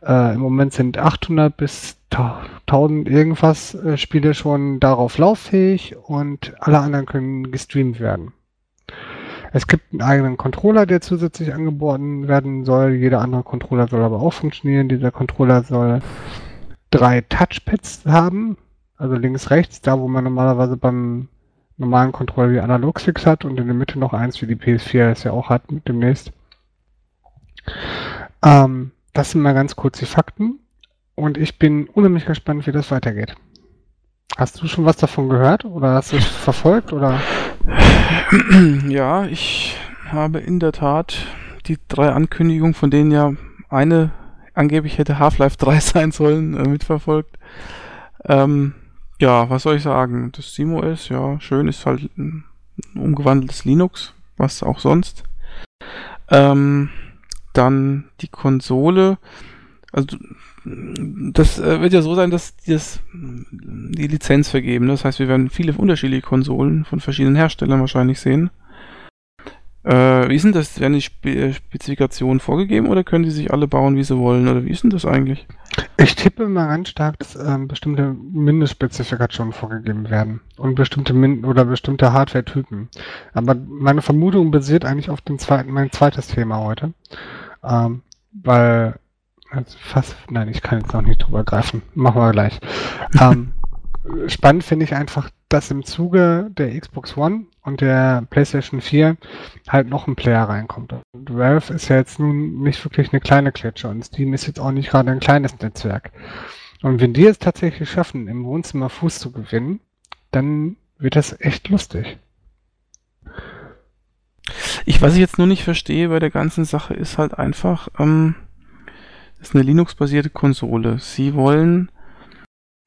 Äh, Im Moment sind 800 bis 1000 irgendwas äh, Spiele schon darauf lauffähig und alle anderen können gestreamt werden. Es gibt einen eigenen Controller, der zusätzlich angeboten werden soll. Jeder andere Controller soll aber auch funktionieren. Dieser Controller soll drei Touchpads haben, also links, rechts, da wo man normalerweise beim normalen Controller die Analogsticks hat und in der Mitte noch eins, wie die PS4 es ja auch hat mit demnächst. Ähm, das sind mal ganz kurz die Fakten und ich bin unheimlich gespannt, wie das weitergeht. Hast du schon was davon gehört oder hast du es verfolgt oder? [clears throat] ja, ich habe in der Tat die drei Ankündigungen, von denen ja eine angeblich hätte Half-Life 3 [laughs] sein sollen, äh, mitverfolgt. Ähm, ja, was soll ich sagen? Das SteamOS, ja, schön, ist halt ein umgewandeltes Linux, was auch sonst. Ähm, dann die Konsole. Also das äh, wird ja so sein, dass die, das, die Lizenz vergeben. Das heißt, wir werden viele unterschiedliche Konsolen von verschiedenen Herstellern wahrscheinlich sehen. Äh, wie ist denn das? Werden die Spe Spezifikationen vorgegeben oder können die sich alle bauen, wie sie wollen? Oder wie ist denn das eigentlich? Ich tippe mal ganz stark, dass ähm, bestimmte Mindestspezifikationen vorgegeben werden und bestimmte Min oder bestimmte Hardware-Typen. Aber meine Vermutung basiert eigentlich auf dem zweiten, mein zweites Thema heute. Ähm, weil fast, nein, ich kann jetzt noch nicht drüber greifen. Machen wir gleich. [laughs] ähm, spannend finde ich einfach, dass im Zuge der Xbox One und der PlayStation 4 halt noch ein Player reinkommt. Und Valve ist ja jetzt nun nicht wirklich eine kleine Klitsche und Steam ist jetzt auch nicht gerade ein kleines Netzwerk. Und wenn die es tatsächlich schaffen, im Wohnzimmer Fuß zu gewinnen, dann wird das echt lustig. Ich, was ich jetzt nur nicht verstehe bei der ganzen Sache, ist halt einfach, ähm, ist eine Linux-basierte Konsole. Sie wollen,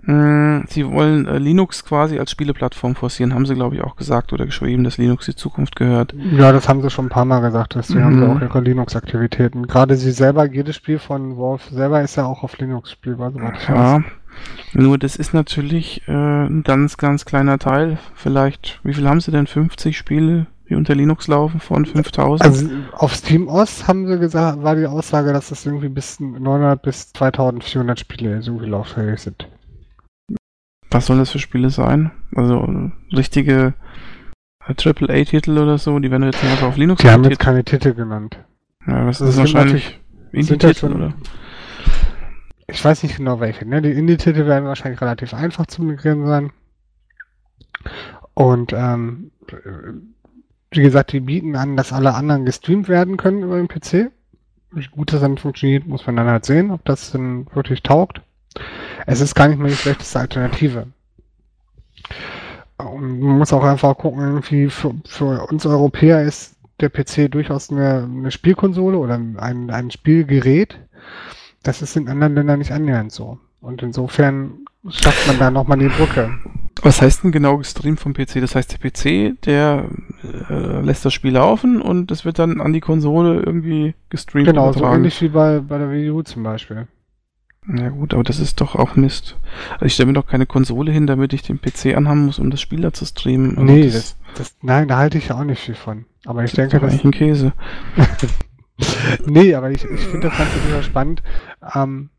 mh, sie wollen äh, Linux quasi als Spieleplattform forcieren, haben sie glaube ich auch gesagt oder geschrieben, dass Linux die Zukunft gehört. Ja, das haben sie schon ein paar Mal gesagt, deswegen Mhm. haben sie auch ihre Linux-Aktivitäten. Gerade sie selber, jedes Spiel von Wolf selber ist ja auch auf Linux spielbar, soweit ich weiß. Ja, nur das ist natürlich äh, ein ganz, ganz kleiner Teil. Vielleicht, wie viel haben sie denn? 50 Spiele, die unter Linux laufen von 5000? Also auf Steam OS haben sie gesagt, war die Aussage, dass es irgendwie bis 900 bis 2400 Spiele irgendwie lauffähig sind. Was sollen das für Spiele sein? Also äh, richtige äh, AAA-Titel oder so, die werden jetzt einfach auf Linux Die haben jetzt keine Titel genannt. Ja, was das ist sind wahrscheinlich Indie-Titel oder? Ich weiß nicht genau welche. Ne? Die Indie-Titel werden wahrscheinlich relativ einfach zu migrieren sein. Und ähm, wie gesagt, die bieten an, dass alle anderen gestreamt werden können über den PC. Wie gut das dann funktioniert, muss man dann halt sehen, ob das dann wirklich taugt. Es ist gar nicht mehr die schlechteste Alternative. Und man muss auch einfach gucken, irgendwie für, für uns Europäer ist der PC durchaus eine, eine Spielkonsole oder ein, ein Spielgerät. Das ist in anderen Ländern nicht annähernd so. Und insofern schafft man da nochmal die Brücke. Was heißt denn genau gestreamt vom PC? Das heißt, der PC, der äh, lässt das Spiel laufen und es wird dann an die Konsole irgendwie gestreamt Genau, so ähnlich wie bei, bei der Wii U zum Beispiel. Ja gut, aber das ist doch auch Mist. Also ich stelle mir doch keine Konsole hin, damit ich den PC anhaben muss, um das Spiel da zu streamen. Also nee, das, das, nein, da halte ich ja auch nicht viel von. Aber ich das ist denke, das, eigentlich ein Käse. [laughs] nee, aber ich, ich finde das Ganze wieder spannend, ähm,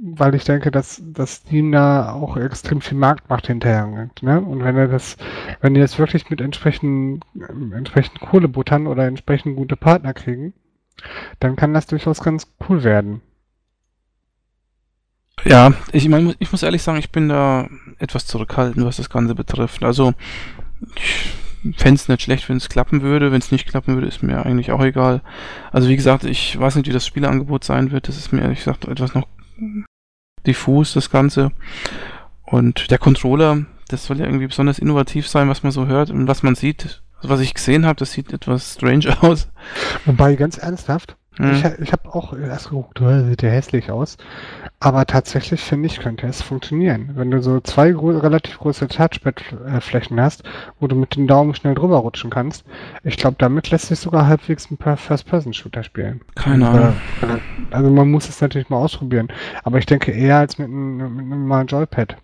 weil ich denke, dass, dass Steam da auch extrem viel Marktmacht hinterherrennt. Ne? Und wenn er das, wenn die jetzt wirklich mit entsprechend, ähm, entsprechend Kohle buttern oder entsprechend gute Partner kriegen, dann kann das durchaus ganz cool werden. Ja, ich, mein, ich muss ehrlich sagen, ich bin da etwas zurückhaltend, was das Ganze betrifft. Also, ich fände es nicht schlecht, wenn es klappen würde. Wenn es nicht klappen würde, ist mir eigentlich auch egal. Also, wie gesagt, ich weiß nicht, wie das Spieleangebot sein wird. Das ist mir ehrlich gesagt etwas noch diffus, das Ganze. Und der Controller, das soll ja irgendwie besonders innovativ sein, was man so hört und was man sieht. Also, was ich gesehen habe, das sieht etwas strange [laughs] aus. Wobei, ganz ernsthaft, Hm. Ich, ich habe auch erst geguckt, sieht ja hässlich aus. Aber tatsächlich finde ich, könnte es funktionieren. Wenn du so zwei gro relativ große Touchpad-Flächen hast, wo du mit dem Daumen schnell drüber rutschen kannst, ich glaube, damit lässt sich sogar halbwegs ein First-Person-Shooter spielen. Keine Ahnung. Also man muss es natürlich mal ausprobieren. Aber ich denke eher als mit einem, mit einem normalen Joypad.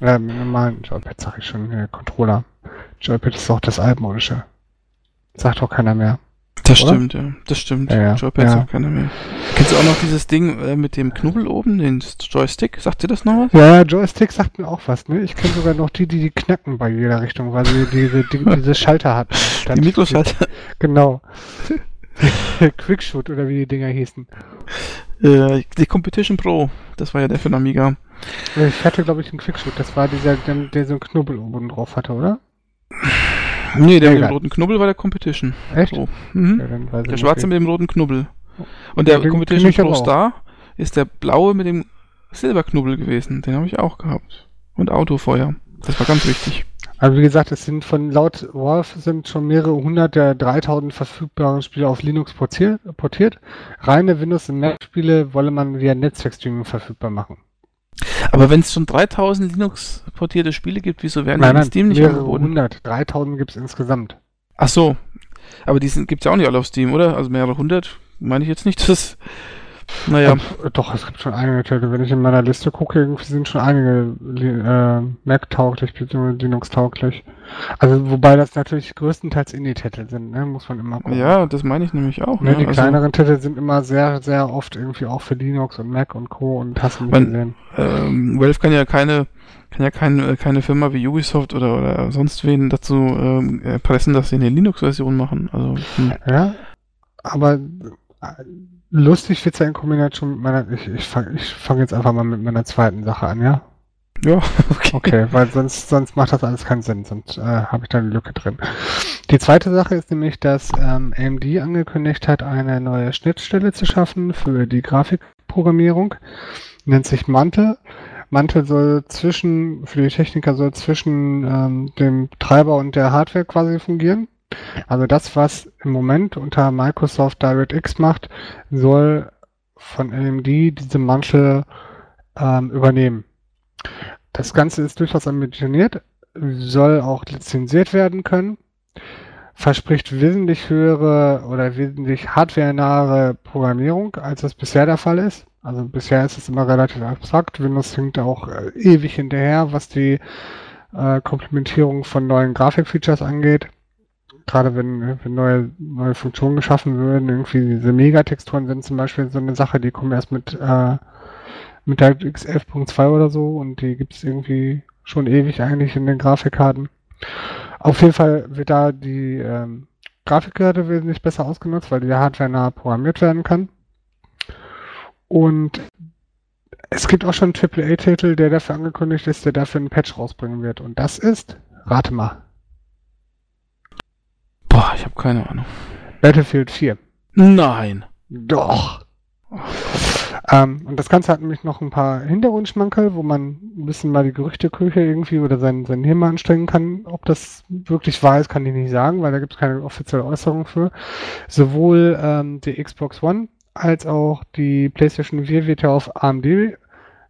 Äh, mit einem normalen Joypad sag ich schon, äh, Controller. Joypad ist auch das altmodische. Sagt auch keiner mehr. Das Oder? stimmt, ja. Das stimmt. Ja, ja. Joypad Ja. sagt keiner mehr. Kennst du auch noch dieses Ding äh, mit dem Knubbel oben, den Joystick? Sagt dir das noch was? Ja, Joystick sagt mir auch was, ne? Ich kenne sogar noch die, die die knacken bei jeder Richtung, weil sie diese, die, [laughs] diese Schalter hatten. Die Mikroschalter. [laughs] Genau. [laughs] Quickshoot oder wie die Dinger hießen. Äh, die Competition Pro. Das war ja der für den Amiga. Ich hatte, glaube ich, einen Quickshoot. Das war dieser, der, der so einen Knubbel oben drauf hatte, oder? Nee, der mit dem roten Knubbel war der Competition Echt? Pro. Mhm. Ja, Der schwarze mit dem roten Knubbel. Und Ja, der den Competition Pro. Star ist der blaue mit dem Silberknubbel gewesen. Den habe ich auch gehabt. Und Autofeuer. Das war ganz wichtig. Also wie gesagt, es sind von laut Wolf sind schon mehrere hundert der 3000 verfügbaren Spiele auf Linux portiert. portiert. Reine Windows- und Mac-Spiele wolle man via Netzwerkstreaming verfügbar machen. Aber wenn es schon 3000 Linux-portierte Spiele gibt, wieso werden die Nein, in nein, Steam nicht mehrere angeboten? hundert. 3000 gibt es insgesamt. Ach so. Aber die gibt es ja auch nicht alle auf Steam, oder? Also mehrere hundert. Meine ich jetzt nicht, [laughs] dass. Naja. Äh, Doch, es gibt schon einige Titel. Wenn ich in meiner Liste gucke, irgendwie sind schon einige äh, Mac-tauglich bzw. Linux-tauglich. Also, wobei das natürlich größtenteils Indie-Titel sind, ne? muss man immer gucken. Ja, das meine ich nämlich auch. Ne, Ne? die Also, kleineren Titel sind immer sehr, sehr oft irgendwie auch für Linux und Mac und Co. und hast du nicht gesehen. ähm, Valve kann ja keine, kann ja keine, keine Firma wie Ubisoft oder, oder sonst wen dazu ähm, erpressen, dass sie eine Linux-Version machen. Also, hm. Ja, aber lustig wird's ja in Kombination mit meiner, ich, ich fange ich fang jetzt einfach mal mit meiner zweiten Sache an, ja? Ja, [laughs] okay. Okay, weil sonst, sonst macht das alles keinen Sinn, sonst äh, habe ich da eine Lücke drin. Die zweite Sache ist nämlich, dass ähm, AMD angekündigt hat, eine neue Schnittstelle zu schaffen für die Grafikprogrammierung. Nennt sich Mantel. Mantel soll zwischen, für die Techniker soll zwischen ähm, dem Treiber und der Hardware quasi fungieren. Also das, was im Moment unter Microsoft DirectX macht, soll von AMD diese Mantel ähm, übernehmen. Das Ganze ist durchaus ambitioniert, soll auch lizenziert werden können, verspricht wesentlich höhere oder wesentlich hardwarenahe Programmierung, als das bisher der Fall ist. Also bisher ist es immer relativ abstrakt. Windows hinkt auch äh, ewig hinterher, was die äh, Komplementierung von neuen Grafikfeatures angeht. Gerade wenn, wenn neue, neue Funktionen geschaffen würden, irgendwie diese Megatexturen sind zum Beispiel so eine Sache, die kommen erst mit äh, mit der X 11.2 oder so und die gibt es irgendwie schon ewig eigentlich in den Grafikkarten. Auf jeden Fall wird da die ähm, Grafikkarte wesentlich besser ausgenutzt, weil die Hardware nah programmiert werden kann. Und es gibt auch schon einen AAA-Titel, der dafür angekündigt ist, der dafür einen Patch rausbringen wird. Und das ist, rate mal. Boah, ich habe keine Ahnung. Battlefield 4. Nein. Doch. Ähm, und das Ganze hat nämlich noch ein paar Hintergrundschmankerl, wo man ein bisschen mal die Gerüchteküche irgendwie oder sein, sein Hirn mal anstrengen kann. Ob das wirklich wahr ist, kann ich nicht sagen, weil da gibt es keine offizielle Äußerung für. Sowohl ähm, die Xbox One als auch die PlayStation 4 wird ja auf AMD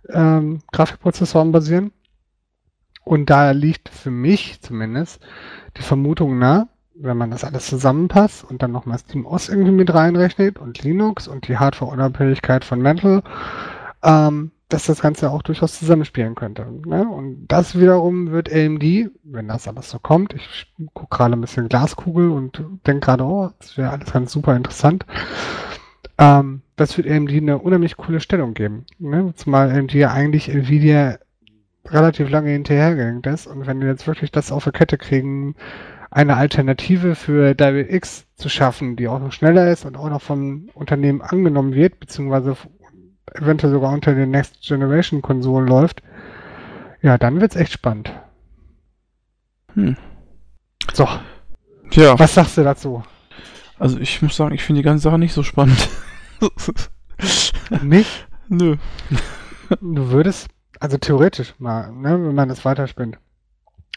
ähm, Grafikprozessoren basieren. Und da liegt für mich zumindest die Vermutung nah, wenn man das alles zusammenpasst und dann nochmal SteamOS irgendwie mit reinrechnet und Linux und die Hardware-Unabhängigkeit von Mental, ähm, dass das Ganze auch durchaus zusammenspielen könnte. Ne? Und das wiederum wird AMD, wenn das alles so kommt, ich gucke gerade ein bisschen Glaskugel und denke gerade, oh, das wäre alles ganz super interessant. Ähm, das wird AMD eine unheimlich coole Stellung geben. Ne? Zumal AMD ja eigentlich Nvidia relativ lange hinterhergegangen ist und wenn die jetzt wirklich das auf der Kette kriegen, eine Alternative für DirectX zu schaffen, die auch noch schneller ist und auch noch vom Unternehmen angenommen wird, beziehungsweise eventuell sogar unter den Next Generation Konsolen läuft, ja, dann wird's echt spannend. Hm. So. Tja. Was sagst du dazu? Also ich muss sagen, ich finde die ganze Sache nicht so spannend. nicht? [laughs] Nö. Du würdest, also theoretisch mal, ne, wenn man das weiterspinnt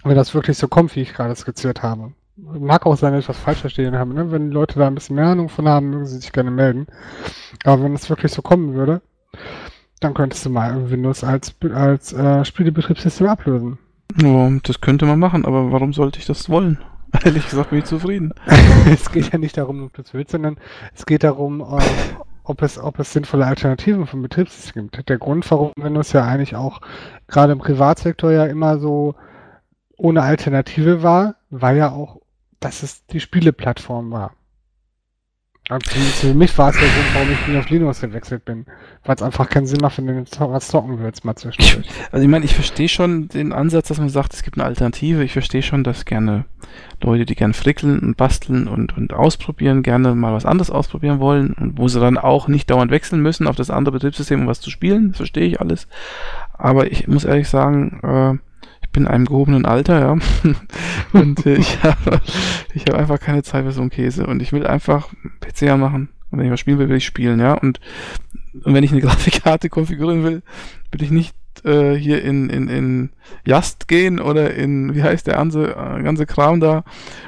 wenn das wirklich so kommt, wie ich gerade skizziert habe. Mag auch sein, dass ich was falsch verstehen habe. Ne? Wenn Leute da ein bisschen mehr Ahnung von haben, mögen sie sich gerne melden. Aber wenn es wirklich so kommen würde, dann könntest du mal Windows als, als äh, Spielebetriebssystem ablösen. Ja, das könnte man machen, aber warum sollte ich das wollen? [laughs] Ehrlich gesagt bin ich zufrieden. [laughs] es geht ja nicht darum, ob du es willst, sondern es geht darum, äh, ob es, ob es sinnvolle Alternativen vom Betriebssystem gibt. Der Grund, warum Windows ja eigentlich auch gerade im Privatsektor ja immer so ohne Alternative war, war ja auch, dass es die Spieleplattform war. Für mich war es der Grund, warum ich nicht auf Linux gewechselt bin. Weil es einfach keinen Sinn macht, wenn du was zocken willst, mal zwischendurch. [laughs] Also ich meine, ich verstehe schon den Ansatz, dass man sagt, es gibt eine Alternative. Ich verstehe schon, dass gerne Leute, die gerne frickeln und basteln und, und ausprobieren, gerne mal was anderes ausprobieren wollen und wo sie dann auch nicht dauernd wechseln müssen auf das andere Betriebssystem, um was zu spielen. Das verstehe ich alles. Aber ich muss ehrlich sagen, äh, bin in einem gehobenen Alter, ja. [laughs] und äh, ich habe ich hab einfach keine Zeit für so einen Käse. Und ich will einfach PC anmachen. Und wenn ich was spielen will, will ich spielen, ja. Und, und wenn ich eine [laughs] Grafikkarte konfigurieren will, will ich nicht äh, hier in, in, in Just gehen oder in, wie heißt der ganze, äh, ganze Kram da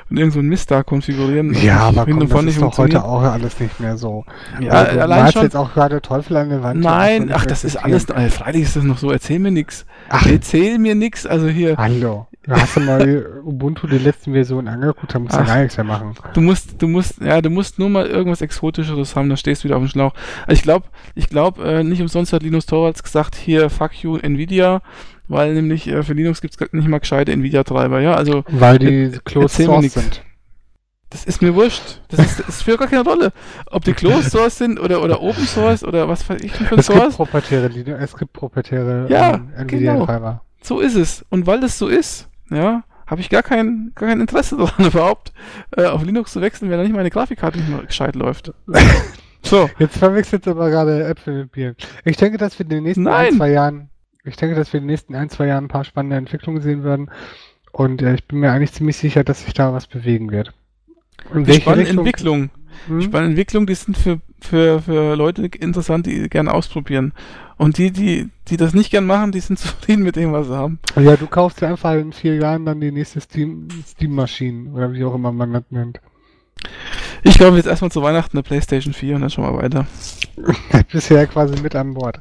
und irgend so ein Mist da konfigurieren. Ja, aber komm, das ist doch heute auch alles nicht mehr so. Ja, also, allein schon. jetzt auch gerade Teufel an der Wand. Nein, ach, das ist alles, äh, freilich ist das noch so, erzähl mir nix. Ach. Erzähl mir nix, also hier. Hallo. Hast du mal Ubuntu die letzten Versionen angeguckt, da musst du gar nichts mehr machen. Du musst, du musst, ja, du musst nur mal irgendwas Exotischeres haben, da stehst du wieder auf dem Schlauch. Also ich glaube, ich glaube, äh, nicht umsonst hat Linus Torvalds gesagt, hier, fuck you, Nvidia, weil nämlich äh, für Linux gibt's nicht mal gescheite Nvidia-Treiber, ja, also. Weil die Closed Source sind. Das ist mir wurscht. Das, ist, das spielt gar keine Rolle. Ob die Closed Source sind oder, oder Open Source oder was weiß ich für ein es Source. Gibt proprietäre, es gibt proprietäre ja, ähm, Nvidia-Treiber. Genau. So ist es. Und weil das so ist, ja, habe ich gar kein, gar kein Interesse [laughs] daran überhaupt, äh, auf Linux zu wechseln, wenn da nicht meine Grafikkarte nicht mehr gescheit läuft. [laughs] So. Jetzt verwechselt aber gerade Äpfel mit Bier. Ich denke, dass wir in den nächsten Nein. ein, zwei Jahren, ich denke, dass wir in den nächsten ein, zwei Jahren ein paar spannende Entwicklungen sehen werden. Und äh, ich bin mir eigentlich ziemlich sicher, dass sich da was bewegen wird. In welche spannende Richtung? Entwicklung. Hm? Spannende Entwicklung, die sind für, für, für Leute interessant, die gerne ausprobieren. Und die, die, die das nicht gern machen, die sind [laughs] zufrieden mit dem, was sie haben. Ja, du kaufst ja einfach in vier Jahren dann die nächste Steam-Maschine Steam oder wie auch immer man das nennt. Ich glaube jetzt erstmal zu Weihnachten eine Playstation 4 und dann schon mal weiter. [laughs] Bisher quasi mit an Bord.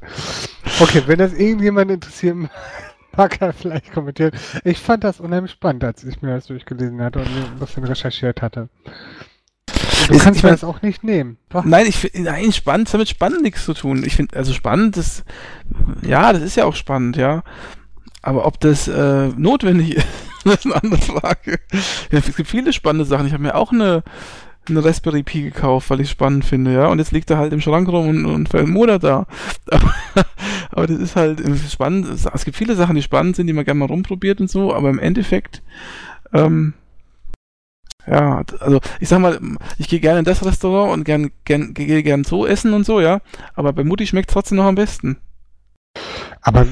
Okay, wenn das irgendjemand interessiert, mag er vielleicht kommentieren. Ich fand das unheimlich spannend, als ich mir das durchgelesen hatte und ein bisschen recherchiert hatte. Du kannst mir das auch nicht nehmen. Doch. Nein, ich finde, nein, spannend, damit spannend nichts zu tun. Ich finde, also spannend, das, ja, das ist ja auch spannend, ja. Aber ob das äh, notwendig [laughs] ist, das ist eine andere Frage. Ja, es gibt viele spannende Sachen. Ich habe mir auch eine, eine Raspberry Pi gekauft, weil ich spannend finde, ja. Und jetzt liegt er halt im Schrank rum und, und für einen Monat da. [laughs] Aber, aber das ist halt spannend. Es gibt viele Sachen, die spannend sind, die man gerne mal rumprobiert und so, aber im Endeffekt, ähm, ja, also ich sag mal, ich gehe gerne in das Restaurant und gern, gern, gehe gern so essen und so, ja. Aber bei Mutti schmeckt trotzdem noch am besten. Aber äh,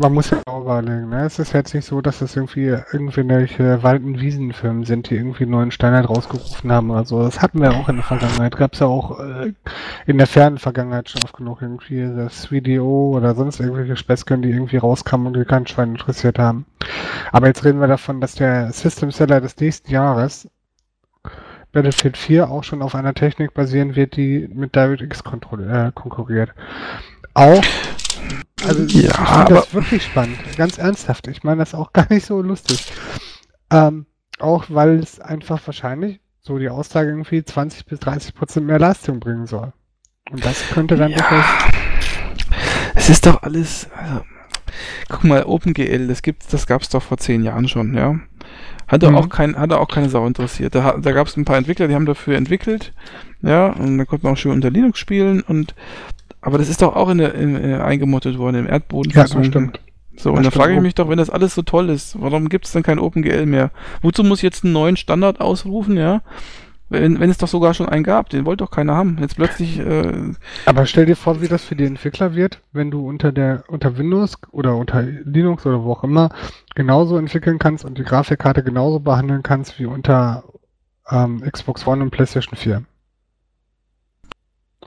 man muss ja auch überlegen, ne? Es ist jetzt nicht so, dass es irgendwie irgendwelche Wald- und Wiesenfirmen sind, die irgendwie einen neuen Standard rausgerufen haben oder so. Das hatten wir auch in der Vergangenheit. Gab es ja auch äh, in der fernen Vergangenheit schon oft genug irgendwie das 3DO oder sonst irgendwelche Späßchen, die irgendwie rauskamen und die keinen Schwein interessiert haben. Aber jetzt reden wir davon, dass der System Seller des nächsten Jahres Battlefield 4 auch schon auf einer Technik basieren wird, die mit DirectX äh, konkurriert. Auch also ja, ich finde das wirklich spannend, ganz ernsthaft. Ich meine das auch [laughs] gar nicht so lustig. Ähm, auch weil es einfach wahrscheinlich, so die Aussage irgendwie, 20 bis 30 Prozent mehr Leistung bringen soll. Und das könnte dann ja. durchaus. Es ist doch alles. Also, guck mal, OpenGL, das gibt's, das gab's doch vor zehn Jahren schon, ja. Hatte mhm. auch kein, auch keine Sau interessiert. Da, da gab es ein paar Entwickler, die haben dafür entwickelt, ja, und da konnte man auch schön unter Linux spielen und aber das ist doch auch in der, in, in, eingemottet worden, im Erdboden. Ja, das stimmt. So, das und da frage ich mich doch, wenn das alles so toll ist, warum gibt es dann kein OpenGL mehr? Wozu muss ich jetzt einen neuen Standard ausrufen, ja? Wenn, wenn es doch sogar schon einen gab, den wollte doch keiner haben. Jetzt plötzlich. Äh Aber stell dir vor, wie das für die Entwickler wird, wenn du unter der unter Windows oder unter Linux oder wo auch immer genauso entwickeln kannst und die Grafikkarte genauso behandeln kannst wie unter ähm, Xbox One und PlayStation 4.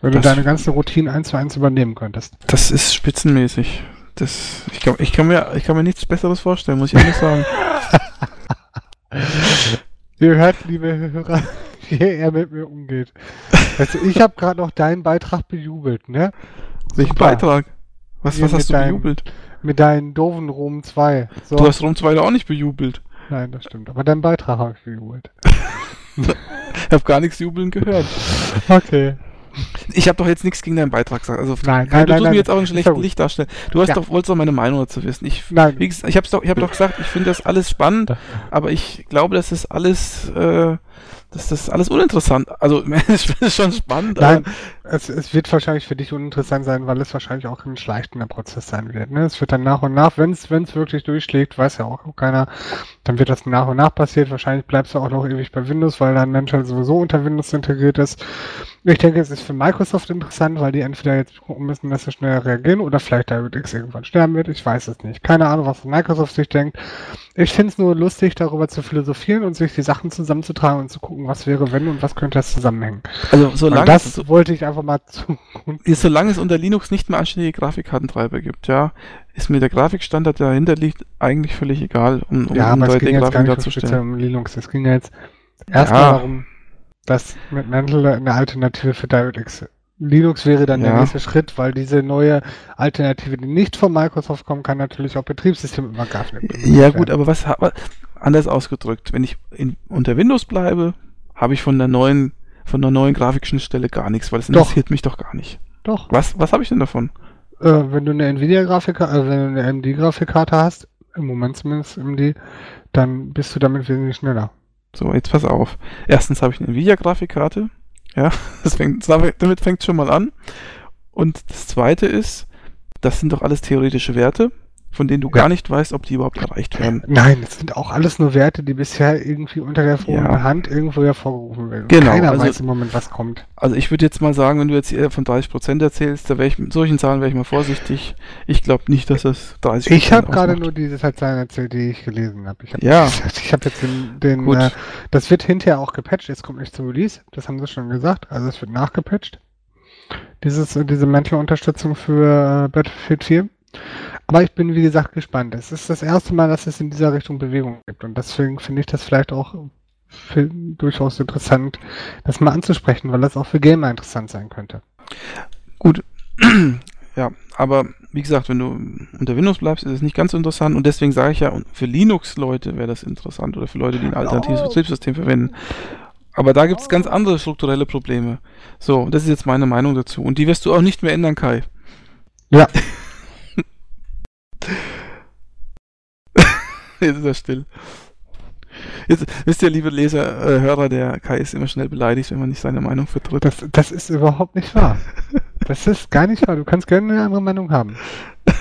Wenn das, du deine ganze Routine eins zu eins übernehmen könntest. Das ist spitzenmäßig. Das, ich, kann, ich, kann mir, ich kann mir nichts Besseres vorstellen, muss ich ehrlich sagen. [laughs] [laughs] Ihr hört, liebe Hörer, [laughs] wie er mit mir umgeht. Also ich habe gerade noch deinen Beitrag bejubelt, ne? Welchen Beitrag? Was, was hast du deinem, bejubelt? Mit deinen doofen Rom 2. So. Du hast Rom 2 da auch nicht bejubelt. Nein, das stimmt. Aber deinen Beitrag habe ich bejubelt. ich habe gar nichts jubeln gehört. Okay. Ich habe doch jetzt nichts gegen deinen Beitrag gesagt. Also, nein, nein, du tust nein, mir jetzt auch ein schlechtes Licht darstellen. Du hast ja. doch, wolltest doch meine Meinung dazu wissen. Ich, nein. Wie gesagt, ich habe doch, ich hab doch gesagt, ich finde das alles spannend, aber ich glaube, das ist alles äh, das, das ist alles uninteressant. Also, [laughs] ich finde es schon spannend. Nein, es, es wird wahrscheinlich für dich uninteressant sein, weil es wahrscheinlich auch ein schleichender Prozess sein wird. Ne? Es wird dann nach und nach, wenn es wirklich durchschlägt, weiß ja auch keiner, dann wird das nach und nach passiert. Wahrscheinlich bleibst du auch noch ewig bei Windows, weil dein Mensch halt sowieso unter Windows integriert ist. Ich denke, es ist für Microsoft interessant, weil die entweder jetzt gucken müssen, dass sie schneller reagieren oder vielleicht DirectX irgendwann sterben wird. Ich weiß es nicht. Keine Ahnung, was Microsoft sich denkt. Ich finde es nur lustig, darüber zu philosophieren und sich die Sachen zusammenzutragen und zu gucken, was wäre, wenn und was könnte das zusammenhängen. Also solange das so, wollte ich einfach mal zu. Solange es unter Linux nicht mehr anständige Grafikkartentreiber gibt, ja, ist mir der Grafikstandard, der dahinter liegt, eigentlich völlig egal, um, um, ja, aber es ging jetzt gar nicht. Um Linux. Es ging jetzt erstmal ja. darum, dass mit Mantle eine Alternative für DirectX Linux wäre dann ja. der nächste Schritt, weil diese neue Alternative, die nicht von Microsoft kommt, kann natürlich auch betriebssystemübergreifend Ja gut, aber was anders ausgedrückt, wenn ich in, unter Windows bleibe, habe ich von der neuen von der neuen grafischen Stelle gar nichts, weil es interessiert mich doch gar nicht. Doch. Was was habe ich denn davon? Äh, wenn du eine Nvidia Grafikkarte, äh, wenn du eine AMD Grafikkarte hast, im Moment zumindest AMD, dann bist du damit wesentlich schneller. So, jetzt pass auf. Erstens habe ich eine Nvidia Grafikkarte, ja, [laughs] das fängt, damit fängt es schon mal an. Und das zweite ist, das sind doch alles theoretische Werte. Von denen du Ja. gar nicht weißt, ob die überhaupt erreicht werden. Nein, das sind auch alles nur Werte, die bisher irgendwie unter der vorherigen Ja. Hand irgendwo hervorgerufen werden. Genau, Keiner also- weiß im Moment, was kommt. Also ich würde jetzt mal sagen, wenn du jetzt eher von 30% erzählst, da wäre ich mit solchen Zahlen wäre ich mal vorsichtig. Ich glaube nicht, dass das 30% Ich habe gerade nur diese Zahlen erzählt, die ich gelesen habe. Habe Ja. [laughs] ich habe jetzt den, den Gut. äh, das wird hinterher auch gepatcht, es kommt nicht zum Release, das haben sie schon gesagt, also es wird nachgepatcht. Dieses, diese Mental-Unterstützung für äh, Battlefield 4. Aber ich bin, wie gesagt, gespannt. Es ist das erste Mal, dass es in dieser Richtung Bewegung gibt. Und deswegen finde ich das vielleicht auch für, durchaus interessant, das mal anzusprechen, weil das auch für Gamer interessant sein könnte. Gut. [clears throat] ja, aber wie gesagt, wenn du unter Windows bleibst, ist es nicht ganz so interessant und deswegen sage ich ja, für Linux-Leute wäre das interessant oder für Leute, die ein alternatives Oh. Betriebssystem verwenden. Aber da gibt es ganz andere strukturelle Probleme. So, das ist jetzt meine Meinung dazu. Und die wirst du auch nicht mehr ändern, Kai. Ja. [laughs] [laughs] Jetzt ist er still. Jetzt wisst ihr, liebe Leser, äh, Hörer, der Kai ist immer schnell beleidigt, wenn man nicht seine Meinung vertritt. Das, das ist überhaupt nicht wahr. [laughs] Das ist gar nicht wahr. Du kannst gerne eine andere Meinung haben. [laughs]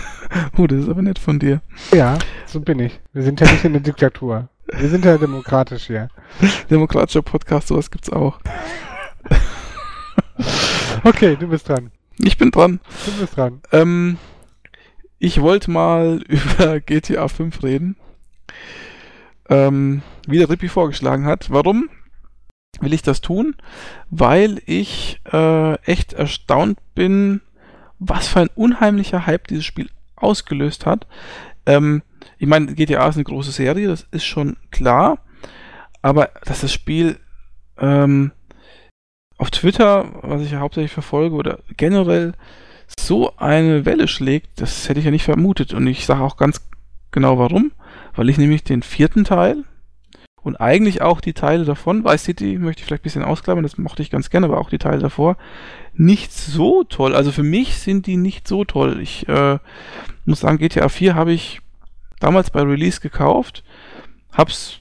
Oh, das ist aber nett von dir. Ja, so bin ich. Wir sind ja nicht in der Diktatur. Wir sind ja demokratisch hier. Demokratischer Podcast, sowas gibt's auch. Okay, du bist dran. Ich bin dran. Du bist dran. Ähm, ich wollte mal [laughs] über GTA 5 reden. Ähm, wie der Rippi vorgeschlagen hat. Warum will ich das tun? Weil ich äh, echt erstaunt bin, was für ein unheimlicher Hype dieses Spiel ausgelöst hat. Ähm, ich meine, GTA ist eine große Serie, das ist schon klar. Aber dass das Spiel ähm, auf Twitter, was ich ja hauptsächlich verfolge, oder generell so eine Welle schlägt, das hätte ich ja nicht vermutet. Und ich sage auch ganz genau warum. Weil ich nämlich den vierten Teil und eigentlich auch die Teile davon, Vice City möchte ich vielleicht ein bisschen ausklammern, das mochte ich ganz gerne, aber auch die Teile davor, nicht so toll. Also für mich sind die nicht so toll. Ich äh, muss sagen, GTA 4 habe ich damals bei Release gekauft, hab's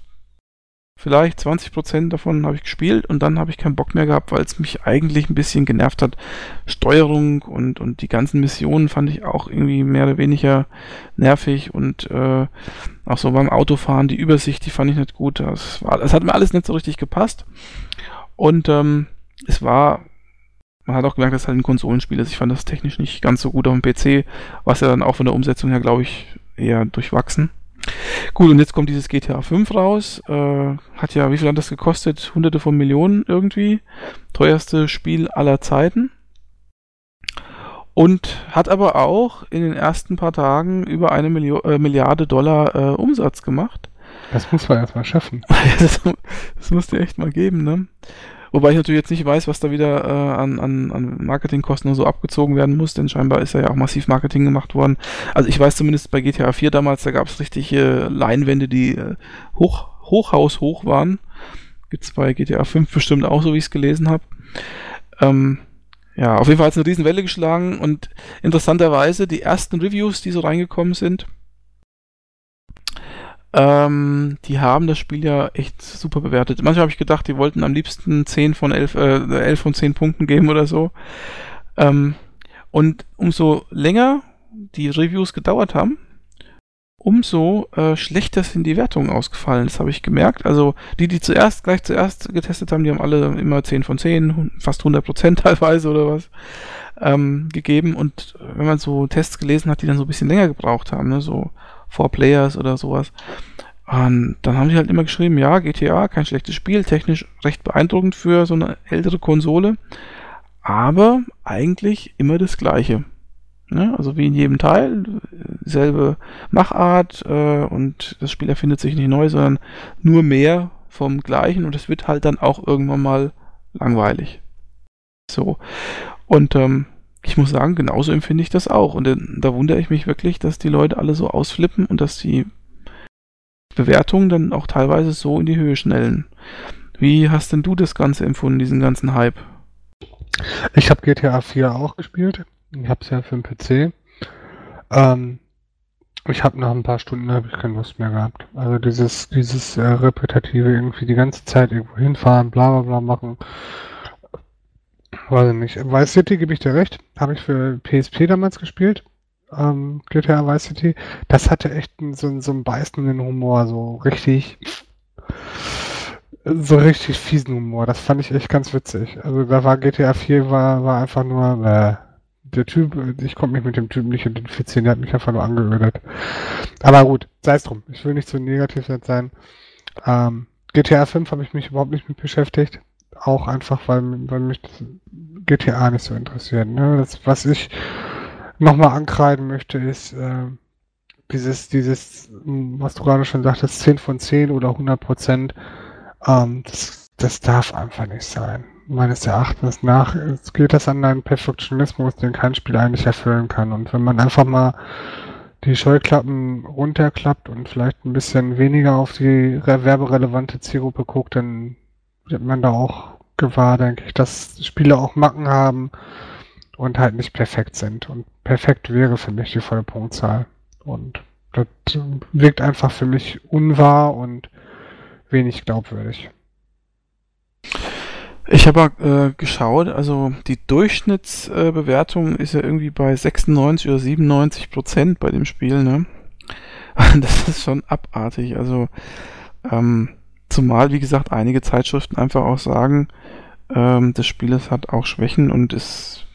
vielleicht 20% davon habe ich gespielt und dann habe ich keinen Bock mehr gehabt, weil es mich eigentlich ein bisschen genervt hat. Steuerung und, und die ganzen Missionen fand ich auch irgendwie mehr oder weniger nervig und äh, auch so beim Autofahren, die Übersicht, die fand ich nicht gut. Das, war, das hat mir alles nicht so richtig gepasst. Und ähm, es war, man hat auch gemerkt, dass es halt ein Konsolenspiel ist. Ich fand das technisch nicht ganz so gut auf dem PC, was ja dann auch von der Umsetzung her, glaube ich, eher durchwachsen. Gut, und jetzt kommt dieses GTA 5 raus. Äh, hat ja, wie viel hat das gekostet? Hunderte von Millionen irgendwie. Teuerste Spiel aller Zeiten. Und hat aber auch in den ersten paar Tagen über eine Milio äh, Milliarde Dollar äh, Umsatz gemacht. Das muss man erstmal schaffen. [laughs] das, das musst du echt mal geben, ne? Wobei ich natürlich jetzt nicht weiß, was da wieder äh, an, an, an Marketingkosten und so abgezogen werden muss, denn scheinbar ist da ja auch massiv Marketing gemacht worden. Also ich weiß zumindest bei GTA 4 damals, da gab es richtige Leinwände, die äh, hoch, Hochhaus hoch waren. Gibt's bei GTA 5 bestimmt auch, so wie ich es gelesen habe. Ähm, ja, auf jeden Fall hat es eine Riesenwelle geschlagen und interessanterweise die ersten Reviews, die so reingekommen sind, ähm, die haben das Spiel ja echt super bewertet. Manchmal habe ich gedacht, die wollten am liebsten 10 von 11, äh, 11 von 10 Punkten geben oder so. Ähm, und umso länger die Reviews gedauert haben, umso äh, schlechter sind die Wertungen ausgefallen. Das habe ich gemerkt. Also die, die zuerst, gleich zuerst getestet haben, die haben alle immer 10 von 10, fast 100 Prozent [laughs] teilweise oder was ähm, gegeben. Und wenn man so Tests gelesen hat, die dann so ein bisschen länger gebraucht haben, ne, so Four Players oder sowas, und dann haben die halt immer geschrieben, ja, GTA, kein schlechtes Spiel, technisch recht beeindruckend für so eine ältere Konsole, aber eigentlich immer das Gleiche. Ne? Also wie in jedem Teil, selbe Machart äh, und das Spiel erfindet sich nicht neu, sondern nur mehr vom Gleichen und es wird halt dann auch irgendwann mal langweilig. So. Und ähm, ich muss sagen, genauso empfinde ich das auch. Und dann, da wundere ich mich wirklich, dass die Leute alle so ausflippen und dass die Bewertungen dann auch teilweise so in die Höhe schnellen. Wie hast denn du das Ganze empfunden, diesen ganzen Hype? Ich habe GTA 4 auch gespielt. Ich habe es ja für den PC. Ähm, ich habe nach ein paar Stunden habe ich keine Lust mehr gehabt. Also dieses dieses äh, repetitive irgendwie die ganze Zeit irgendwo hinfahren, bla bla bla machen. Weiß ich nicht. Vice City gebe ich dir recht. Habe ich für PSP damals gespielt. ähm, GTA Vice City, das hatte echt so, so einen beißenden Humor, so richtig, so richtig fiesen Humor. Das fand ich echt ganz witzig. Also da war GTA 4 war, war einfach nur, äh, der Typ, ich konnte mich mit dem Typ nicht identifizieren, der hat mich einfach nur angeödet. Aber gut, sei es drum. Ich will nicht so negativ sein. Ähm, GTA 5 habe ich mich überhaupt nicht mit beschäftigt. Auch einfach, weil, weil mich GTA nicht so interessiert. Ne? Das, was ich nochmal ankreiden möchte, ist äh, dieses, dieses, was du gerade schon sagtest, 10 von 10 oder 100 Prozent. Ähm, das, das darf einfach nicht sein. Meines Erachtens nach geht das an einen Perfektionismus, den kein Spiel eigentlich erfüllen kann. Und wenn man einfach mal die Scheuklappen runterklappt und vielleicht ein bisschen weniger auf die werberelevante Zielgruppe guckt, dann wird man da auch gewahr, denke ich, dass Spiele auch Macken haben und halt nicht perfekt sind. Und perfekt wäre für mich die volle Punktzahl. Und das wirkt einfach für mich unwahr und wenig glaubwürdig. Ich habe äh, geschaut, also die Durchschnittsbewertung äh, ist ja irgendwie bei 96 oder 97 Prozent bei dem Spiel, ne? [laughs] Das ist schon abartig. Also ähm, zumal, wie gesagt, einige Zeitschriften einfach auch sagen, ähm, das Spiel hat auch Schwächen und ist,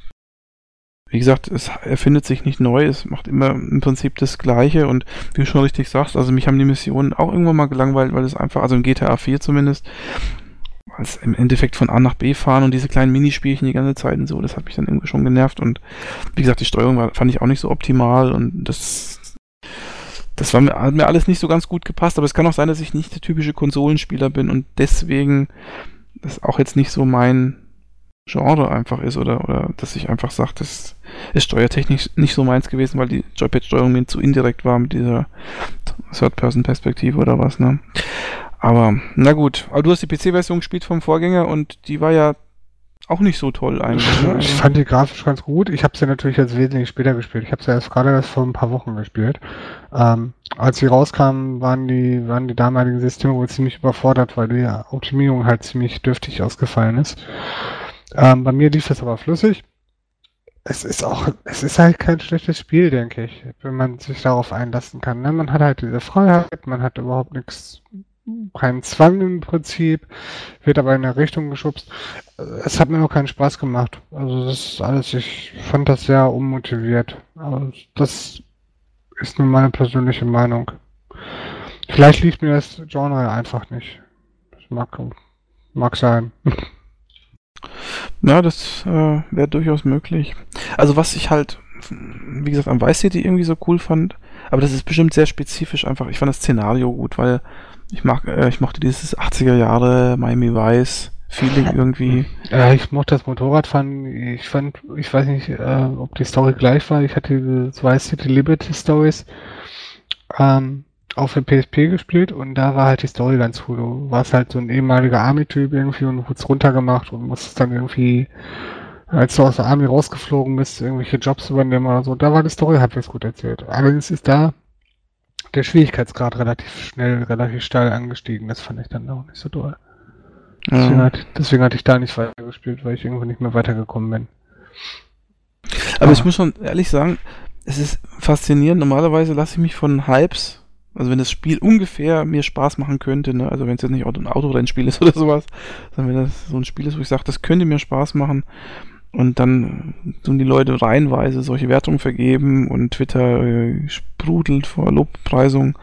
wie gesagt, es erfindet sich nicht neu, es macht immer im Prinzip das Gleiche und wie du schon richtig sagst, also mich haben die Missionen auch irgendwann mal gelangweilt, weil es einfach, also in GTA 4 zumindest, als im Endeffekt von A nach B fahren und diese kleinen Minispielchen die ganze Zeit und so, das hat mich dann irgendwie schon genervt und wie gesagt, die Steuerung war, fand ich auch nicht so optimal und das das war mir, hat mir alles nicht so ganz gut gepasst, aber es kann auch sein, dass ich nicht der typische Konsolenspieler bin und deswegen das auch jetzt nicht so mein Genre einfach ist oder, oder dass ich einfach sage, das ist steuertechnisch nicht so meins gewesen, weil die Joypad-Steuerung mir zu indirekt war mit dieser Third-Person-Perspektive oder was, ne? Aber, na gut. Aber du hast die PC-Version gespielt vom Vorgänger und die war ja auch nicht so toll eigentlich. Ne? Ich fand die grafisch ganz gut. Ich habe sie natürlich jetzt wesentlich später gespielt. Ich habe sie erst gerade erst vor ein paar Wochen gespielt. Ähm, als sie rauskamen, waren die, waren die damaligen Systeme wohl ziemlich überfordert, weil die Optimierung halt ziemlich dürftig ausgefallen ist. Ähm, bei mir lief es aber flüssig. Es ist auch, es ist halt kein schlechtes Spiel, denke ich, wenn man sich darauf einlassen kann. Ne? Man hat halt diese Freiheit, man hat überhaupt nichts kein Zwang im Prinzip, wird aber in eine Richtung geschubst. Es hat mir nur keinen Spaß gemacht. Also das ist alles, ich fand das sehr unmotiviert. Aber das ist nur meine persönliche Meinung. Vielleicht liegt mir das Genre einfach nicht. Das mag, mag sein. Ja, das äh, wäre durchaus möglich. Also was ich halt, wie gesagt, am Vice City irgendwie so cool fand, aber das ist bestimmt sehr spezifisch einfach. Ich fand das Szenario gut, weil ich mag, äh, ich mochte dieses 80er Jahre Miami Vice Feeling irgendwie. Ja, ich mochte das Motorradfahren. Ich fand, ich weiß nicht, äh, ob die Story gleich war. Ich hatte diese Vice City Liberty Stories ähm, auf dem PSP gespielt und da war halt die Story ganz cool. Du warst halt so ein ehemaliger Army-Typ irgendwie und wurdest runtergemacht und musstest dann irgendwie, als du aus der Army rausgeflogen bist, irgendwelche Jobs übernehmen oder so. Da war die Story halbwegs gut erzählt. Allerdings ist da der Schwierigkeitsgrad relativ schnell, relativ steil angestiegen. Das fand ich dann auch nicht so toll. Deswegen, hat, deswegen hatte ich da nicht weitergespielt, weil ich irgendwo nicht mehr weitergekommen bin. Aber ah. ich muss schon ehrlich sagen, es ist faszinierend. Normalerweise lasse ich mich von Hypes, also wenn das Spiel ungefähr mir Spaß machen könnte, ne? also wenn es jetzt nicht ein Autorennspiel ist [laughs] oder sowas, sondern wenn das so ein Spiel ist, wo ich sage, das könnte mir Spaß machen, und dann tun die Leute reihenweise solche Wertungen vergeben und Twitter äh, sprudelt vor Lobpreisung.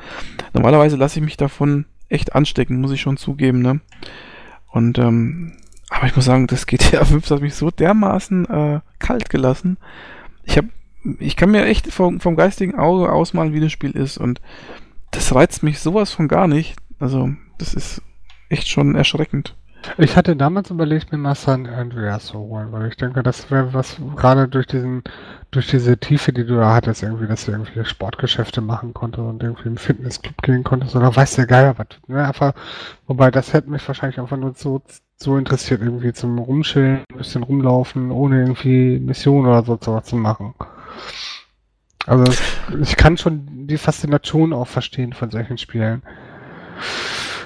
Normalerweise lasse ich mich davon echt anstecken, muss ich schon zugeben, ne? Und, ähm, aber ich muss sagen, das GTA [laughs] 5 hat mich so dermaßen äh, kalt gelassen. Ich habe, ich kann mir echt vom, vom geistigen Auge ausmalen, wie das Spiel ist und das reizt mich sowas von gar nicht. Also, das ist echt schon erschreckend. Ich hatte damals überlegt, mir mal San Andreas zu holen, weil ich denke, das wäre was, gerade durch diesen, durch diese Tiefe, die du da hattest, irgendwie, dass du irgendwie Sportgeschäfte machen konntest und irgendwie im Fitnessclub gehen konntest oder weiß der Geier was. Ne? Einfach, wobei das hätte mich wahrscheinlich einfach nur so, so interessiert, irgendwie zum Rumschillen, ein bisschen rumlaufen, ohne irgendwie Mission oder so zu machen. Also ich kann schon die Faszination auch verstehen von solchen Spielen.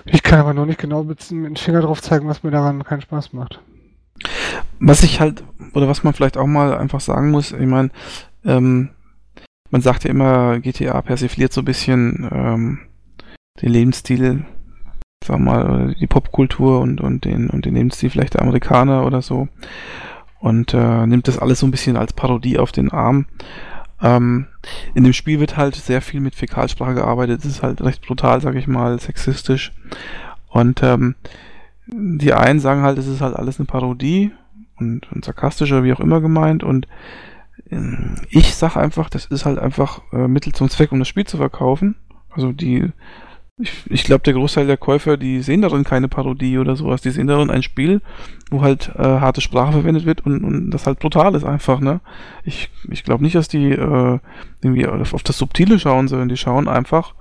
Ich kann aber noch nicht genau mit dem Finger drauf zeigen, was mir daran keinen Spaß macht. Was ich halt, oder was man vielleicht auch mal einfach sagen muss, ich meine, ähm, man sagt ja immer, GTA persifliert so ein bisschen ähm, den Lebensstil, sag mal, die Popkultur und, und, den, und den Lebensstil vielleicht der Amerikaner oder so. Und äh, nimmt das alles so ein bisschen als Parodie auf den Arm. Ähm, in dem Spiel wird halt sehr viel mit Fäkalsprache gearbeitet. Es ist halt recht brutal, sag ich mal, sexistisch. Und ähm, die einen sagen halt, es ist halt alles eine Parodie und, und sarkastisch oder wie auch immer gemeint. Und ähm, ich sag einfach, das ist halt einfach äh, Mittel zum Zweck, um das Spiel zu verkaufen. Also die ich, ich glaube, der Großteil der Käufer, die sehen darin keine Parodie oder sowas. Die sehen darin ein Spiel, wo halt äh, harte Sprache verwendet wird und, und das halt brutal ist einfach, ne? Ich, ich glaube nicht, dass die äh, irgendwie auf, das Subtile schauen, sondern die schauen einfach,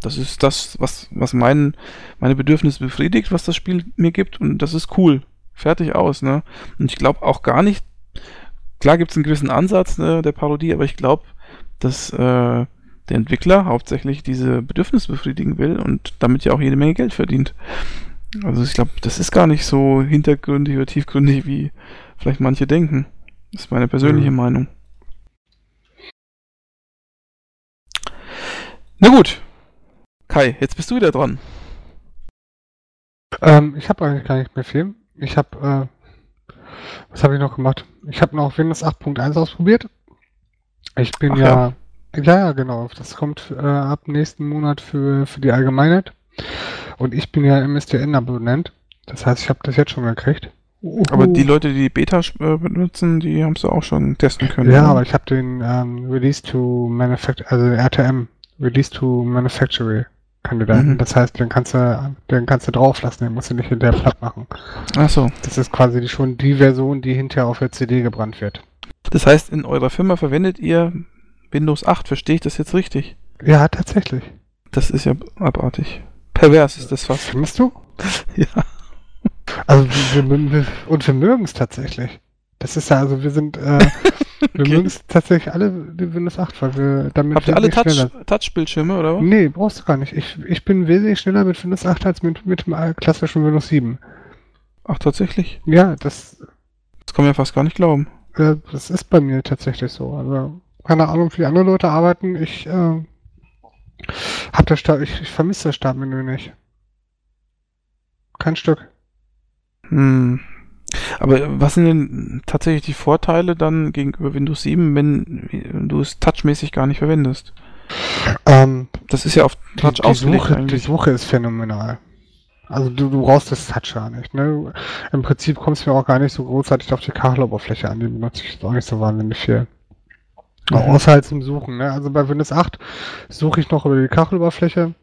das ist das, was, was mein, meine Bedürfnisse befriedigt, was das Spiel mir gibt und das ist cool. Fertig aus, ne? Und ich glaube auch gar nicht, klar gibt es einen gewissen Ansatz ne, der Parodie, aber ich glaube, dass äh, der Entwickler hauptsächlich diese Bedürfnisse befriedigen will und damit ja auch jede Menge Geld verdient. Also ich glaube, das ist gar nicht so hintergründig oder tiefgründig, wie vielleicht manche denken. Das ist meine persönliche mhm. Meinung. Na gut. Kai, jetzt bist du wieder dran. Ähm, ich habe eigentlich gar nicht mehr viel. Ich habe, äh, was habe ich noch gemacht? Ich habe noch Windows 8.1 ausprobiert. Ich bin ja, ja ja, ja, genau. Das kommt äh, ab nächsten Monat für, für die Allgemeinheit. Und ich bin ja MSDN-Abonnent. Das heißt, ich habe das jetzt schon gekriegt. Uhu. Aber die Leute, die Beta äh, benutzen, die haben es auch schon testen können. Ja, oder? aber ich habe den ähm, Release to Manufacture, also RTM, Release to Manufacturing Kandidaten. Mhm. Das heißt, den kannst du, den kannst du drauf lassen, den musst du nicht hinterher platt machen. Ach so. Das ist quasi die, schon die Version, die hinterher auf der CD gebrannt wird. Das heißt, in eurer Firma verwendet ihr Windows 8, verstehe ich das jetzt richtig? Ja, tatsächlich. Das ist ja abartig. Pervers ist das fast. Findest du? [laughs] ja. Also wir, wir, und wir mögen es tatsächlich. Das ist ja, also wir sind, äh, [laughs] wir okay. mögen es tatsächlich alle Windows 8, weil wir damit Habt ihr alle Touch, Touch-Bildschirme oder was? Nee, brauchst du gar nicht. Ich, ich bin wesentlich schneller mit Windows 8 als mit, mit dem klassischen Windows 7. Ach, tatsächlich? Ja, das. Das kann man ja fast gar nicht glauben. Äh, das ist bei mir tatsächlich so. Also keine Ahnung, wie andere Leute arbeiten. Ich äh, hab das Start, ich, ich vermisse das Startmenü nicht. Kein Stück. Hm. Aber was sind denn tatsächlich die Vorteile dann gegenüber Windows 7, wenn du es touchmäßig gar nicht verwendest? Ähm, das ist ja auf Touch die, die Suche, Die Suche ist phänomenal. Also du, du brauchst das Touch gar nicht. Ne? Im Prinzip kommst du mir auch gar nicht so großartig auf die Kacheloberfläche an. Die benutze ich auch nicht so wahnsinnig viel. Mhm. Außer halt zum Suchen. Ne? Also bei Windows 8 suche ich noch über die Kacheloberfläche.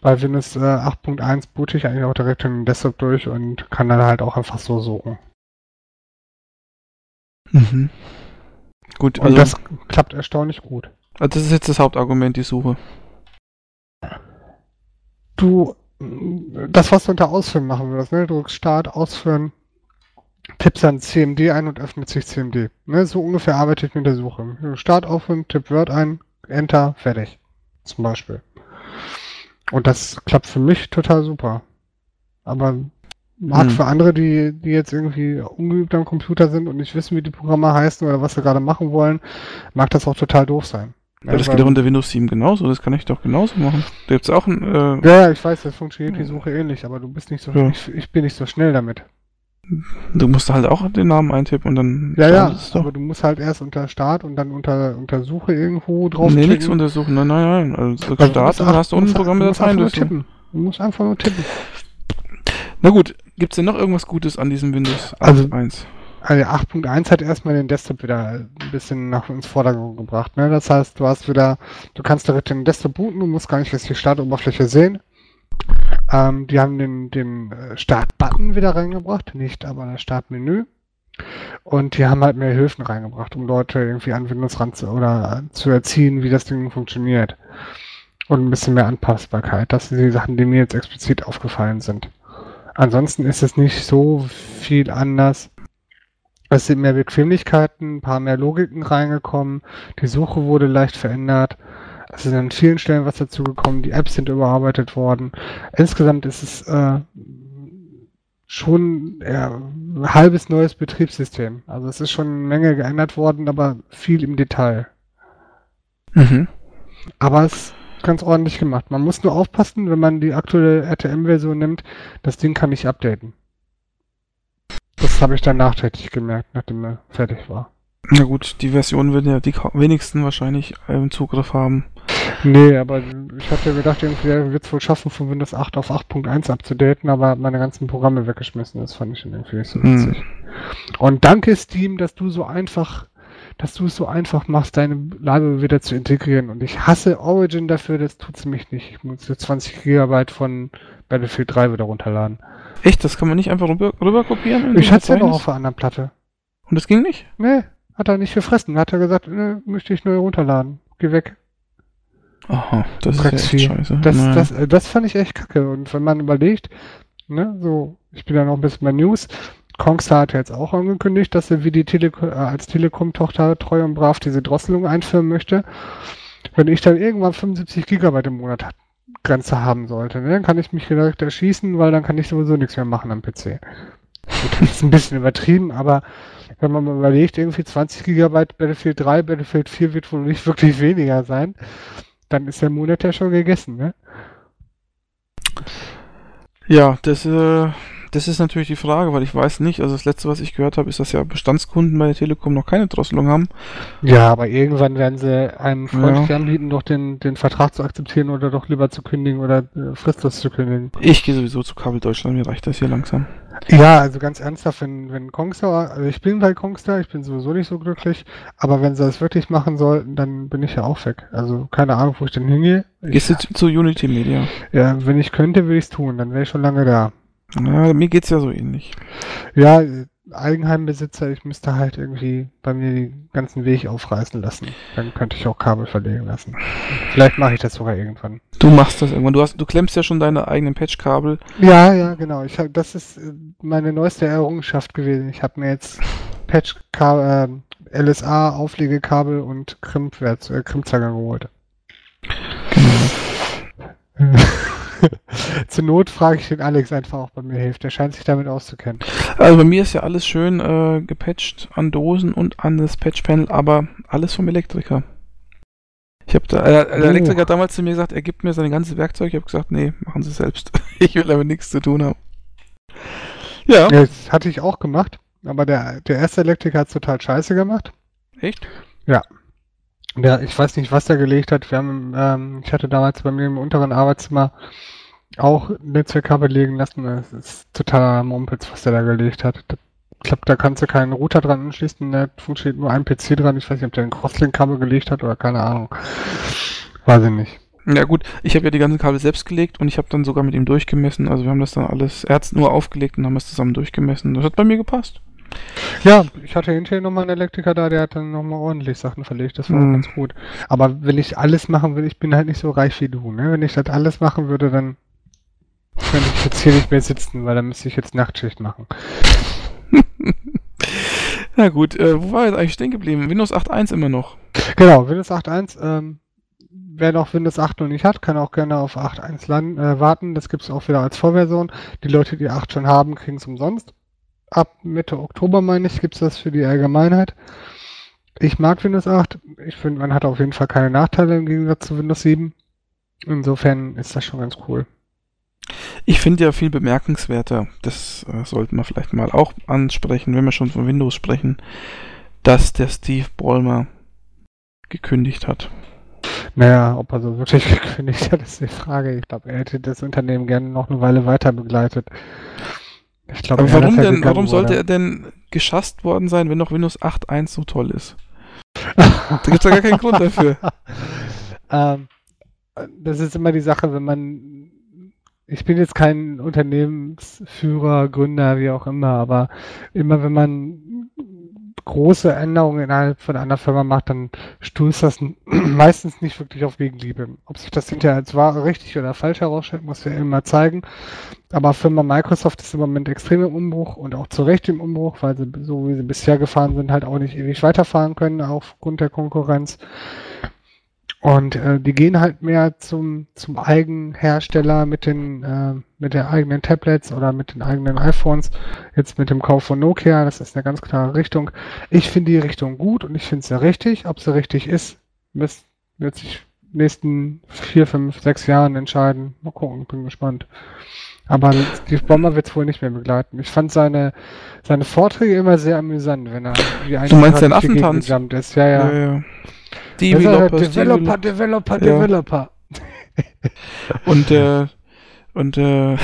Bei Windows äh, 8.1 boote ich eigentlich auch direkt in den Desktop durch und kann dann halt auch einfach so suchen. Mhm. Gut, und also, das klappt erstaunlich gut. Also das ist jetzt das Hauptargument, die Suche. Du, das, was du unter Ausführen machen würdest, ne? Du Start, Ausführen, tippst dann CMD ein und öffnet sich CMD. Ne, so ungefähr arbeite ich mit der Suche. Start aufhören, tipp Word ein, Enter, fertig. Zum Beispiel. Und das klappt für mich total super. Aber mag hm. für andere, die, die jetzt irgendwie ungeübt am Computer sind und nicht wissen, wie die Programme heißen oder was sie gerade machen wollen, mag das auch total doof sein. Ja, das geht auch unter Windows 7 genauso, das kann ich doch genauso machen. Da gibt's auch ein. Äh ja, ich weiß, das funktioniert die Suche ähnlich, aber du bist nicht so ja. ich, ich bin nicht so schnell damit. Du musst halt auch den Namen eintippen und dann. Ja, ja, aber du musst halt erst unter Start und dann unter, unter Suche irgendwo drauf Nee, nichts untersuchen, nein, nein, nein. Also, also Start, dann hast du unten ein Programm mit Dateien. Du tippen. Du musst einfach nur tippen. Na gut, gibt's denn noch irgendwas Gutes an diesem Windows 8.1? Also, also 8.1 hat erstmal den Desktop wieder ein bisschen nach ins Vordergrund gebracht. Ne? Das heißt, du hast wieder, du kannst direkt den Desktop booten, du musst gar nicht erst die Startoberfläche sehen. Ähm, die haben den, den äh, Start-Button wieder reingebracht, nicht aber das Startmenü. Und die haben halt mehr Hilfen reingebracht, um Leute irgendwie an Windows ran zu, oder zu erziehen, wie das Ding funktioniert. Und ein bisschen mehr Anpassbarkeit. Das sind die Sachen, die mir jetzt explizit aufgefallen sind. Ansonsten ist es nicht so viel anders. Es sind mehr Bequemlichkeiten, ein paar mehr Logiken reingekommen. Die Suche wurde leicht verändert. Es ist an vielen Stellen was dazugekommen, die Apps sind überarbeitet worden. Insgesamt ist es äh, schon ein halbes neues Betriebssystem. Also es ist schon eine Menge geändert worden, aber viel im Detail. Mhm. Aber es ist ganz ordentlich gemacht. Man muss nur aufpassen, wenn man die aktuelle RTM-Version nimmt, das Ding kann nicht updaten. Das habe ich dann nachträglich gemerkt, nachdem er fertig war. Na gut, die Version würden ja die wenigsten wahrscheinlich im Zugriff haben. Nee, aber ich hatte gedacht, irgendwie wird es wohl schaffen, von Windows 8 auf 8.1 abzudaten, aber meine ganzen Programme weggeschmissen. Das fand ich irgendwie nicht so hm. witzig. Mm. Und danke Steam, dass du so einfach, dass du es so einfach machst, deine Library wieder zu integrieren. Und ich hasse Origin dafür, das tut es mich nicht. Ich muss 20 GB von Battlefield 3 wieder runterladen. Echt? Das kann man nicht einfach rüber, rüber kopieren? Ich hatte es ja noch auf der anderen Platte. Und das ging nicht? Nee, hat er nicht gefressen. Hat er gesagt, ne, möchte ich neu runterladen. Geh weg. Aha, das Drecksvieh. ist echt scheiße. Das, naja. das, äh, das fand ich echt kacke. Und wenn man überlegt, ne, so, ich bin ja noch ein bisschen bei News, Kongstar hat jetzt auch angekündigt, dass er wie die Tele äh, als Telekom-Tochter treu und brav diese Drosselung einführen möchte. Wenn ich dann irgendwann 75 Gigabyte im Monat Grenze haben sollte, ne, dann kann ich mich direkt erschießen, weil dann kann ich sowieso nichts mehr machen am PC. Das ist ein bisschen [laughs] übertrieben, aber wenn man mal überlegt, irgendwie 20 Gigabyte Battlefield 3, Battlefield 4 wird wohl nicht wirklich weniger sein dann ist der Monat ja schon gegessen, ne? Ja, das, äh, das ist natürlich die Frage, weil ich weiß nicht, also das letzte, was ich gehört habe, ist, dass ja Bestandskunden bei der Telekom noch keine Drosselung haben. Ja, aber irgendwann werden sie einem freundlich ja. anbieten, doch den, den Vertrag zu akzeptieren oder doch lieber zu kündigen oder äh, fristlos zu kündigen. Ich gehe sowieso zu Kabel Deutschland, mir reicht das hier langsam. Ja, also ganz ernsthaft, wenn, wenn Kongstar, also ich bin bei Kongstar, ich bin sowieso nicht so glücklich, aber wenn sie das wirklich machen sollten, dann bin ich ja auch weg. Also keine Ahnung, wo ich denn hingehe. Gehst du zu Unity Media? Ja, wenn ich könnte, würde ich es tun, dann wäre ich schon lange da. Ja, mir geht's ja so ähnlich. Ja, Eigenheimbesitzer, ich müsste halt irgendwie bei mir den ganzen Weg aufreißen lassen. Dann könnte ich auch Kabel verlegen lassen. Vielleicht mache ich das sogar irgendwann. Du machst das irgendwann. Du hast, du klemmst ja schon deine eigenen Patchkabel. Ja, ja, genau. Ich hab, das ist äh, meine neueste Errungenschaft gewesen. Ich habe mir jetzt Patch äh, LSA Auflegekabel und Krimpwert, äh, geholt. Genau. [laughs] [laughs] Zur Not frage ich den Alex einfach, ob er mir hilft. Der scheint sich damit auszukennen. Also bei mir ist ja alles schön äh, gepatcht an Dosen und an das Patchpanel, aber alles vom Elektriker. Ich habe da, äh, der oh. Elektriker hat damals zu mir gesagt, er gibt mir sein ganzes Werkzeug. Ich habe gesagt, nee, machen Sie selbst. [laughs] ich will damit nichts zu tun haben. Ja. Das hatte ich auch gemacht, aber der, der erste Elektriker hat es total scheiße gemacht. Echt? Ja. Ja, ich weiß nicht, was er gelegt hat. Wir haben, ähm, ich hatte damals bei mir im unteren Arbeitszimmer auch Netzwerkkabel legen lassen. Das ist totaler Mumpitz, was der da gelegt hat. Ich glaube, da kannst du keinen Router dran anschließen, da funktioniert nur ein PC dran. Ich weiß nicht, ob der ein Crosslink-Kabel gelegt hat oder keine Ahnung. Weiß ich nicht. Ja gut, ich habe ja die ganzen Kabel selbst gelegt und ich habe dann sogar mit ihm durchgemessen. Also wir haben das dann alles, er hat nur aufgelegt und haben es zusammen durchgemessen. Das hat bei mir gepasst. Ja, ich hatte hinterher nochmal einen Elektriker da, der hat dann nochmal ordentlich Sachen verlegt. Das war mhm. ganz gut. Aber wenn ich alles machen will, ich bin halt nicht so reich wie du. Ne? Wenn ich das alles machen würde, dann könnte ich jetzt hier nicht mehr sitzen, weil dann müsste ich jetzt Nachtschicht machen. [laughs] Na gut, äh, wo war jetzt eigentlich stehen geblieben? Windows 8.1 immer noch. Genau, Windows 8.1. Ähm, wer noch Windows 8 noch nicht hat, kann auch gerne auf 8.1 äh, warten. Das gibt es auch wieder als Vorversion. Die Leute, die 8 schon haben, kriegen es umsonst ab Mitte Oktober, meine ich, gibt es das für die Allgemeinheit. Ich mag Windows 8. Ich finde, man hat auf jeden Fall keine Nachteile im Gegensatz zu Windows 7. Insofern ist das schon ganz cool. Ich finde ja viel bemerkenswerter, das äh, sollten wir vielleicht mal auch ansprechen, wenn wir schon von Windows sprechen, dass der Steve Ballmer gekündigt hat. Naja, ob er so wirklich [laughs] gekündigt hat, ist die Frage. Ich glaube, er hätte das Unternehmen gerne noch eine Weile weiter begleitet. Ich glaube, Aber warum denn, warum sollte er denn geschasst worden sein, wenn noch Windows 8.1 so toll ist? [laughs] da gibt es ja gar keinen Grund dafür. [laughs] Ähm, das ist immer die Sache, wenn man. Ich bin jetzt kein Unternehmensführer, Gründer, wie auch immer, aber immer wenn man große Änderungen innerhalb von einer Firma macht, dann stößt das [clears throat] meistens nicht wirklich auf Gegenliebe. Ob sich das hinterher als wahr, richtig oder falsch herausstellt, muss ja immer zeigen. Aber Firma Microsoft ist im Moment extrem im Umbruch und auch zu Recht im Umbruch, weil sie, so wie sie bisher gefahren sind, halt auch nicht ewig weiterfahren können aufgrund der Konkurrenz. Und äh, die gehen halt mehr zum, zum Eigenhersteller mit den, äh, mit den eigenen Tablets oder mit den eigenen iPhones. Jetzt mit dem Kauf von Nokia, das ist eine ganz klare Richtung. Ich finde die Richtung gut und ich finde sie richtig. Ob sie richtig ist, müsst, Wird sich nächsten vier, fünf, sechs Jahren entscheiden. Mal gucken, bin gespannt. Aber Steve Bomber wird es wohl nicht mehr begleiten. Ich fand seine, seine Vorträge immer sehr amüsant, wenn er wie ein Du meinst den Affentanz? Ist. Ja, ja. ja, ja. Developer, Developer, Developer. Developer. [laughs] Und, äh, und, äh, [laughs]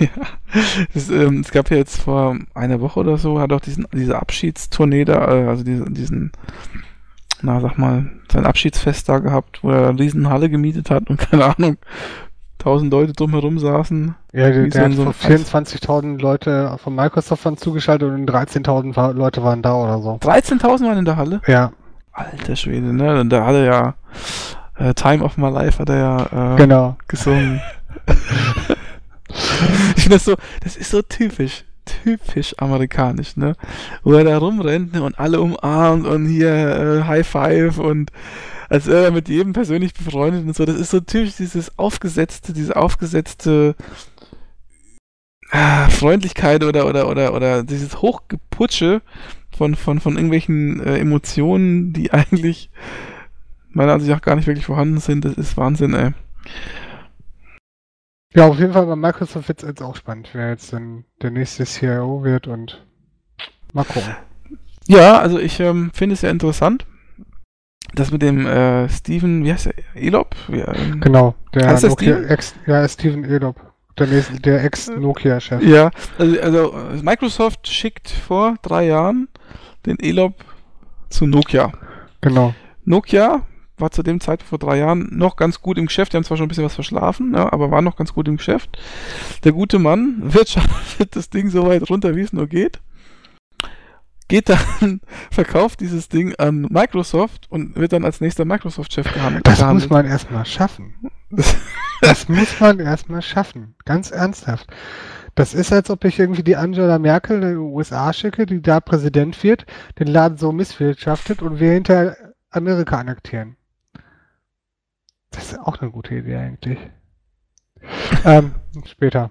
ja. Es, ähm, es, gab ja jetzt vor einer Woche oder so, hat auch diesen, diese Abschiedstournee da, äh, also diesen, diesen, na sag mal, sein Abschiedsfest da gehabt, wo er eine riesen Halle gemietet hat und [laughs] keine Ahnung, tausend Leute drumherum saßen. Ja, der, der so 24.000 Leute von Microsoft waren zugeschaltet und 13.000 Leute waren da oder so. 13.000 waren in der Halle? Ja. Alter Schwede, ne? Und da hat er ja äh, Time of My Life hat er ja äh, genau. gesungen. [laughs] ich finde das so, das ist so typisch, typisch amerikanisch, ne? Wo er da rumrennt ne? und alle umarmt und hier äh, High Five und als er mit jedem persönlich befreundet und so. Das ist so typisch dieses aufgesetzte, diese aufgesetzte ah, Freundlichkeit oder, oder, oder, oder dieses Hochgeputsche von, von, von irgendwelchen äh, Emotionen, die [laughs] eigentlich meiner Ansicht nach gar nicht wirklich vorhanden sind. Das ist Wahnsinn, ey. Ja, auf jeden Fall bei Microsoft wird es jetzt auch spannend, wer jetzt denn der nächste CIO wird und mal gucken. Ja, also ich ähm, finde es sehr interessant das mit dem äh, Steven, wie heißt der? Elop? Wie, ähm, genau, der heißt Nokia, Ex, ja, Steven Elop. Der, der Ex-Nokia-Chef. Ja, also, also, Microsoft schickt vor drei Jahren den Elop zu Nokia. Genau. Nokia war zu dem Zeitpunkt vor drei Jahren noch ganz gut im Geschäft. Die haben zwar schon ein bisschen was verschlafen, ja, aber war noch ganz gut im Geschäft. Der gute Mann [laughs] wirtschaftet das Ding so weit runter, wie es nur geht geht dann, [laughs] verkauft dieses Ding an Microsoft und wird dann als nächster Microsoft-Chef gehandelt. Das muss man erstmal schaffen. das muss man erstmal schaffen. Ganz ernsthaft. Das ist, als ob ich irgendwie die Angela Merkel in den USA schicke, die da Präsident wird, den Laden so misswirtschaftet und wir hinter Amerika annektieren. Das ist auch eine gute Idee eigentlich. [laughs] ähm, später.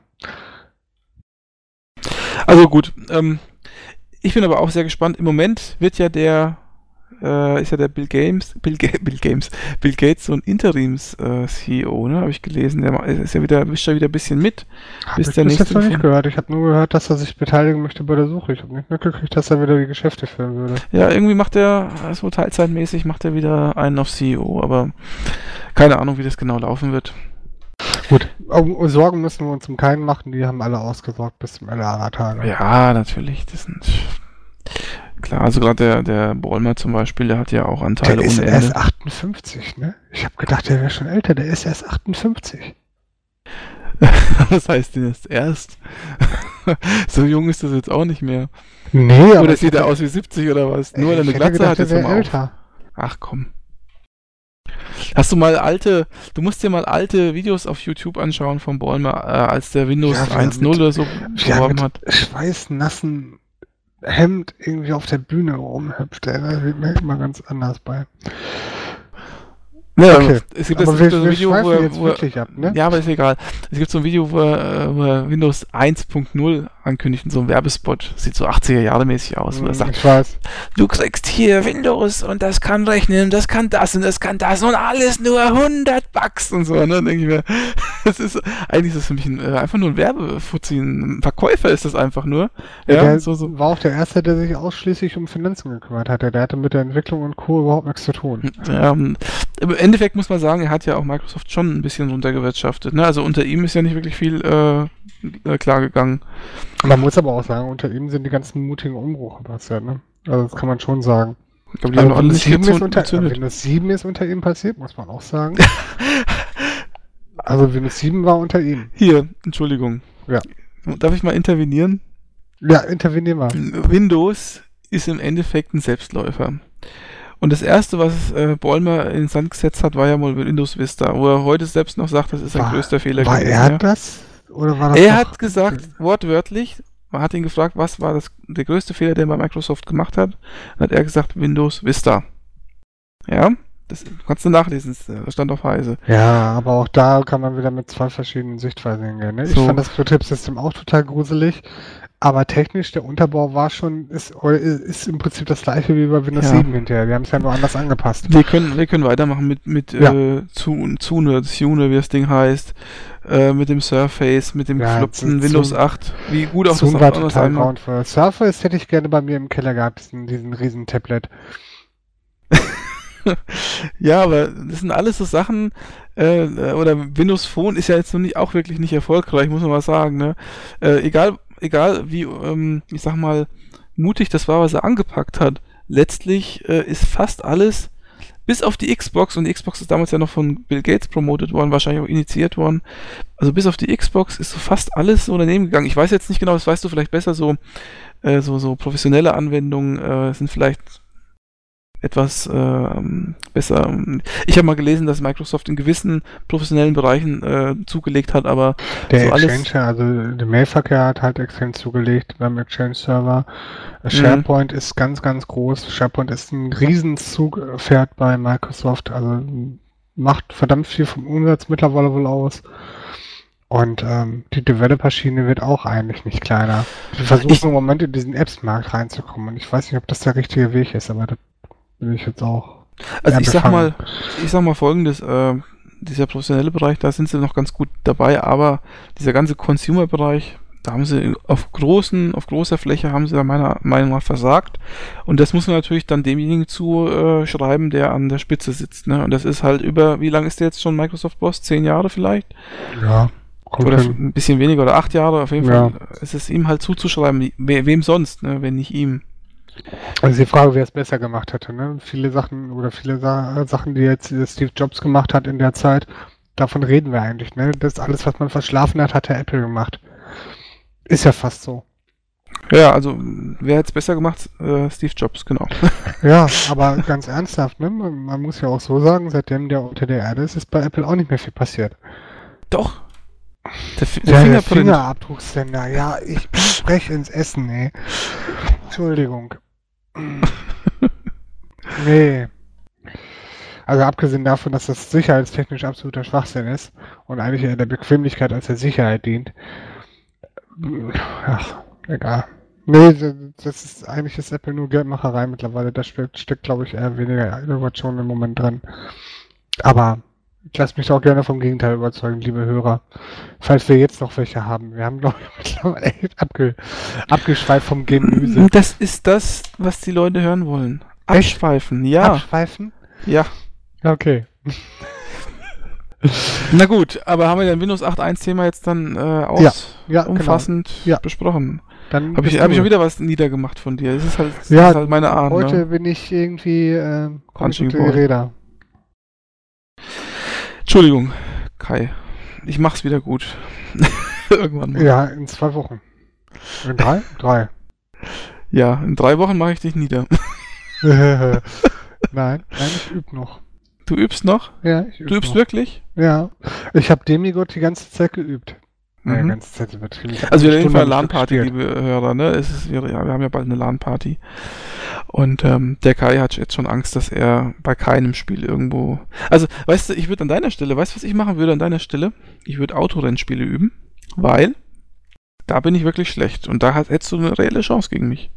Also gut, ähm, ich bin aber auch sehr gespannt. Im Moment wird ja der, äh, ist ja der Bill Games, [laughs] Bill, Ga Bill Games, Bill Gates so ein Interims-CEO, äh, ne? Habe ich gelesen. Der ist ja wieder, wischt ja wieder ein bisschen mit. Hab bis ich der nächste jetzt noch nicht gehört. Ich habe nur gehört, dass er sich beteiligen möchte bei der Suche. Ich habe nicht mitgekriegt, dass er wieder die Geschäfte führen würde. Ja, irgendwie macht er, so teilzeitmäßig macht er wieder einen auf CEO, aber keine Ahnung, wie das genau laufen wird. Gut, um, Sorgen müssen wir uns um keinen machen, die haben alle ausgesorgt bis zum LRA-Tage. Ja, natürlich. Das sind klar, also gerade der, der Bäumer zum Beispiel, der hat ja auch Anteile der ist ohne erst 58, ne? Ich habe gedacht, der wäre schon älter, der ist erst 58. [laughs] das heißt, der ist erst. [laughs] so jung ist das jetzt auch nicht mehr. Nee, aber. Oder sieht er aus wie 70 oder was? Nur weil er eine Glatze gedacht, hat, jetzt älter. Ach komm. Hast du mal alte, du musst dir mal alte Videos auf YouTube anschauen von Bäumer, äh, als der Windows ja, 1.0 oder so beworben hat. Schweißnassen Hemd irgendwie auf der Bühne rumhüpft, ey. Da mir immer ganz anders bei. Ja, okay. es gibt, aber es wir, so ein Video, wo wo ab, ne? Ja, aber ist egal. Es gibt so ein Video, wo wo Windows 1.0 ankündigt in so einem Werbespot. Sieht so 80er Jahre mäßig aus. Er hm, sagt, ich weiß. Du kriegst hier Windows und das kann rechnen, das kann das und das kann das und alles nur 100 Bucks und so. Ne? Dann denke ich mir, [laughs] das ist, eigentlich ist das für mich ein, äh, einfach nur ein Werbefuzzi, ein Verkäufer ist das einfach nur. Ja, der so, so. war auch der Erste, der sich ausschließlich um Finanzen gekümmert hatte. Der hatte mit der Entwicklung und Co. überhaupt nichts zu tun. Ja, im Endeffekt muss man sagen, er hat ja auch Microsoft schon ein bisschen runtergewirtschaftet. Ne? Also unter ihm ist ja nicht wirklich viel äh, äh, klar gegangen. Man muss aber auch sagen, unter ihm sind die ganzen mutigen Umbruche passiert. Ne? Also das kann man schon sagen. Ich glaube, die also, haben alles nicht unter, Windows 7 ist unter ihm passiert, muss man auch sagen. [laughs] also Windows 7 war unter ihm. Hier, Entschuldigung. Ja. Darf ich mal intervenieren? Ja, intervenieren mal. Windows ist im Endeffekt ein Selbstläufer. Und das erste, was äh, Ballmer in Sand gesetzt hat, war ja mal Windows Vista, wo er heute selbst noch sagt, das ist ein größter Fehler war gewesen. Er ja. das? Oder war das er hat gesagt, wortwörtlich, man hat ihn gefragt, was war das, der größte Fehler, den man Microsoft gemacht hat. Dann hat er gesagt, Windows Vista. Ja, das kannst du nachlesen, das stand auf Heise. Ja, aber auch da kann man wieder mit zwei verschiedenen Sichtweisen hingehen. Ne? So. Ich fand das Betriebssystem auch total gruselig, Aber technisch, der Unterbau war schon, ist, ist, im Prinzip das gleiche wie bei Windows Ja. 7 hinterher. Wir haben es ja nur anders angepasst. Wir können, wir können weitermachen mit, mit Ja. äh, Zune, Zune, wie das Ding heißt, äh, mit dem Surface, mit dem Ja, gefloppten Zoom- Windows 8. Wie gut auch Zoom das war total grauenvoll. Surface hätte ich gerne bei mir im Keller gehabt, diesen, diesen riesen Tablet. [laughs] Ja, aber das sind alles so Sachen, äh, oder Windows Phone ist ja jetzt noch nicht, auch wirklich nicht erfolgreich, muss man mal sagen, ne? Äh, egal, egal wie, ähm, ich sag mal, mutig das war, was er angepackt hat, letztlich äh, ist fast alles, bis auf die Xbox, und die Xbox ist damals ja noch von Bill Gates promotet worden, wahrscheinlich auch initiiert worden, also bis auf die Xbox ist so fast alles so daneben gegangen. Ich weiß jetzt nicht genau, das weißt du vielleicht besser, so, äh, so, so professionelle Anwendungen äh, sind vielleicht etwas ähm, besser. Ich habe mal gelesen, dass Microsoft in gewissen professionellen Bereichen äh, zugelegt hat, aber Der So Exchange, also der Mailverkehr hat halt extrem zugelegt beim Exchange-Server. Mhm. SharePoint ist ganz, ganz groß. SharePoint ist ein Riesenzugpferd bei Microsoft. Also macht verdammt viel vom Umsatz mittlerweile wohl aus. Und ähm, die Developer-Schiene wird auch eigentlich nicht kleiner. Die versuchen Ich- im Moment in diesen Apps-Markt reinzukommen. Und ich weiß nicht, ob das der richtige Weg ist, aber da bin ich jetzt auch. also ich sag mal, ich sag mal folgendes, äh, dieser professionelle Bereich, da sind sie noch ganz gut dabei, aber dieser ganze Consumer-Bereich, da haben sie auf großen, auf großer Fläche haben sie da meiner Meinung nach versagt. Und das muss man natürlich dann demjenigen zuschreiben, äh, der an der Spitze sitzt. Ne? Und das ist halt über, wie lange ist der jetzt schon Microsoft Boss? Zehn Jahre vielleicht? Ja, Oder hin. ein bisschen weniger oder acht Jahre, auf jeden Ja. Fall. Es ist ihm halt zuzuschreiben, we wem sonst, ne? wenn nicht ihm. Also die Frage, wer es besser gemacht hätte. Ne? Viele Sachen oder viele Sa Sachen, die jetzt Steve Jobs gemacht hat in der Zeit, davon reden wir eigentlich. Ne? Das alles, was man verschlafen hat, hat der Apple gemacht. Ist ja fast so. Ja, also wer hätte es besser gemacht? Äh, Steve Jobs, genau. [laughs] Ja, aber ganz ernsthaft, ne? man, man muss ja auch so sagen, seitdem der unter der Erde ist, ist bei Apple auch nicht mehr viel passiert. Doch. Der, Fi- der Der, der. Fingerabdrucksender, ja, ich spreche ins Essen, ey. Entschuldigung. [laughs] nee. Also abgesehen davon, dass das sicherheitstechnisch absoluter Schwachsinn ist und eigentlich eher der Bequemlichkeit als der Sicherheit dient. Ach, egal. Nee, das ist eigentlich ist Apple nur Geldmacherei mittlerweile. Da steckt, glaube ich, eher weniger Innovation im Moment drin. Aber ich lasse mich auch gerne vom Gegenteil überzeugen, liebe Hörer. Falls wir jetzt noch welche haben. Wir haben, glaube ich, [laughs] mittlerweile echt abge, abgeschweift vom Gemüse. Das ist das, was die Leute hören wollen. Echt? Abschweifen, ja. Abschweifen? ja. Okay. [laughs] Na gut, aber haben wir den Windows 8.1 Thema jetzt dann äh, aus Ja, genau. umfassend Ja. besprochen? Dann Habe ich, hab ich schon wieder was niedergemacht von dir? Das ist halt, das Ja, ist halt meine Art. Heute Ne? bin ich irgendwie äh. Räder. Entschuldigung, Kai. Ich mach's wieder gut. [laughs] Irgendwann mal. Ja, in zwei Wochen. In drei? [laughs] drei. Ja, in drei Wochen mache ich dich nieder. [laughs] nein, nein, ich übe noch. Du übst noch? Ja, ich übe Du übst noch. wirklich? Ja. Ich habe Demigod die ganze Zeit geübt. Ja, die Mhm. ganze Zeit übertrieben. Also wir eine reden von einer LAN-Party, liebe Hörer, ne? Es ist, wir, ja, wir haben ja bald eine LAN-Party. Und ähm, der Kai hat jetzt schon Angst, dass er bei keinem Spiel irgendwo. Also, weißt du, ich würde an deiner Stelle, weißt du, was ich machen würde an deiner Stelle? Ich würde Autorennspiele üben, weil da bin ich wirklich schlecht. Und da hättest du eine reelle Chance gegen mich.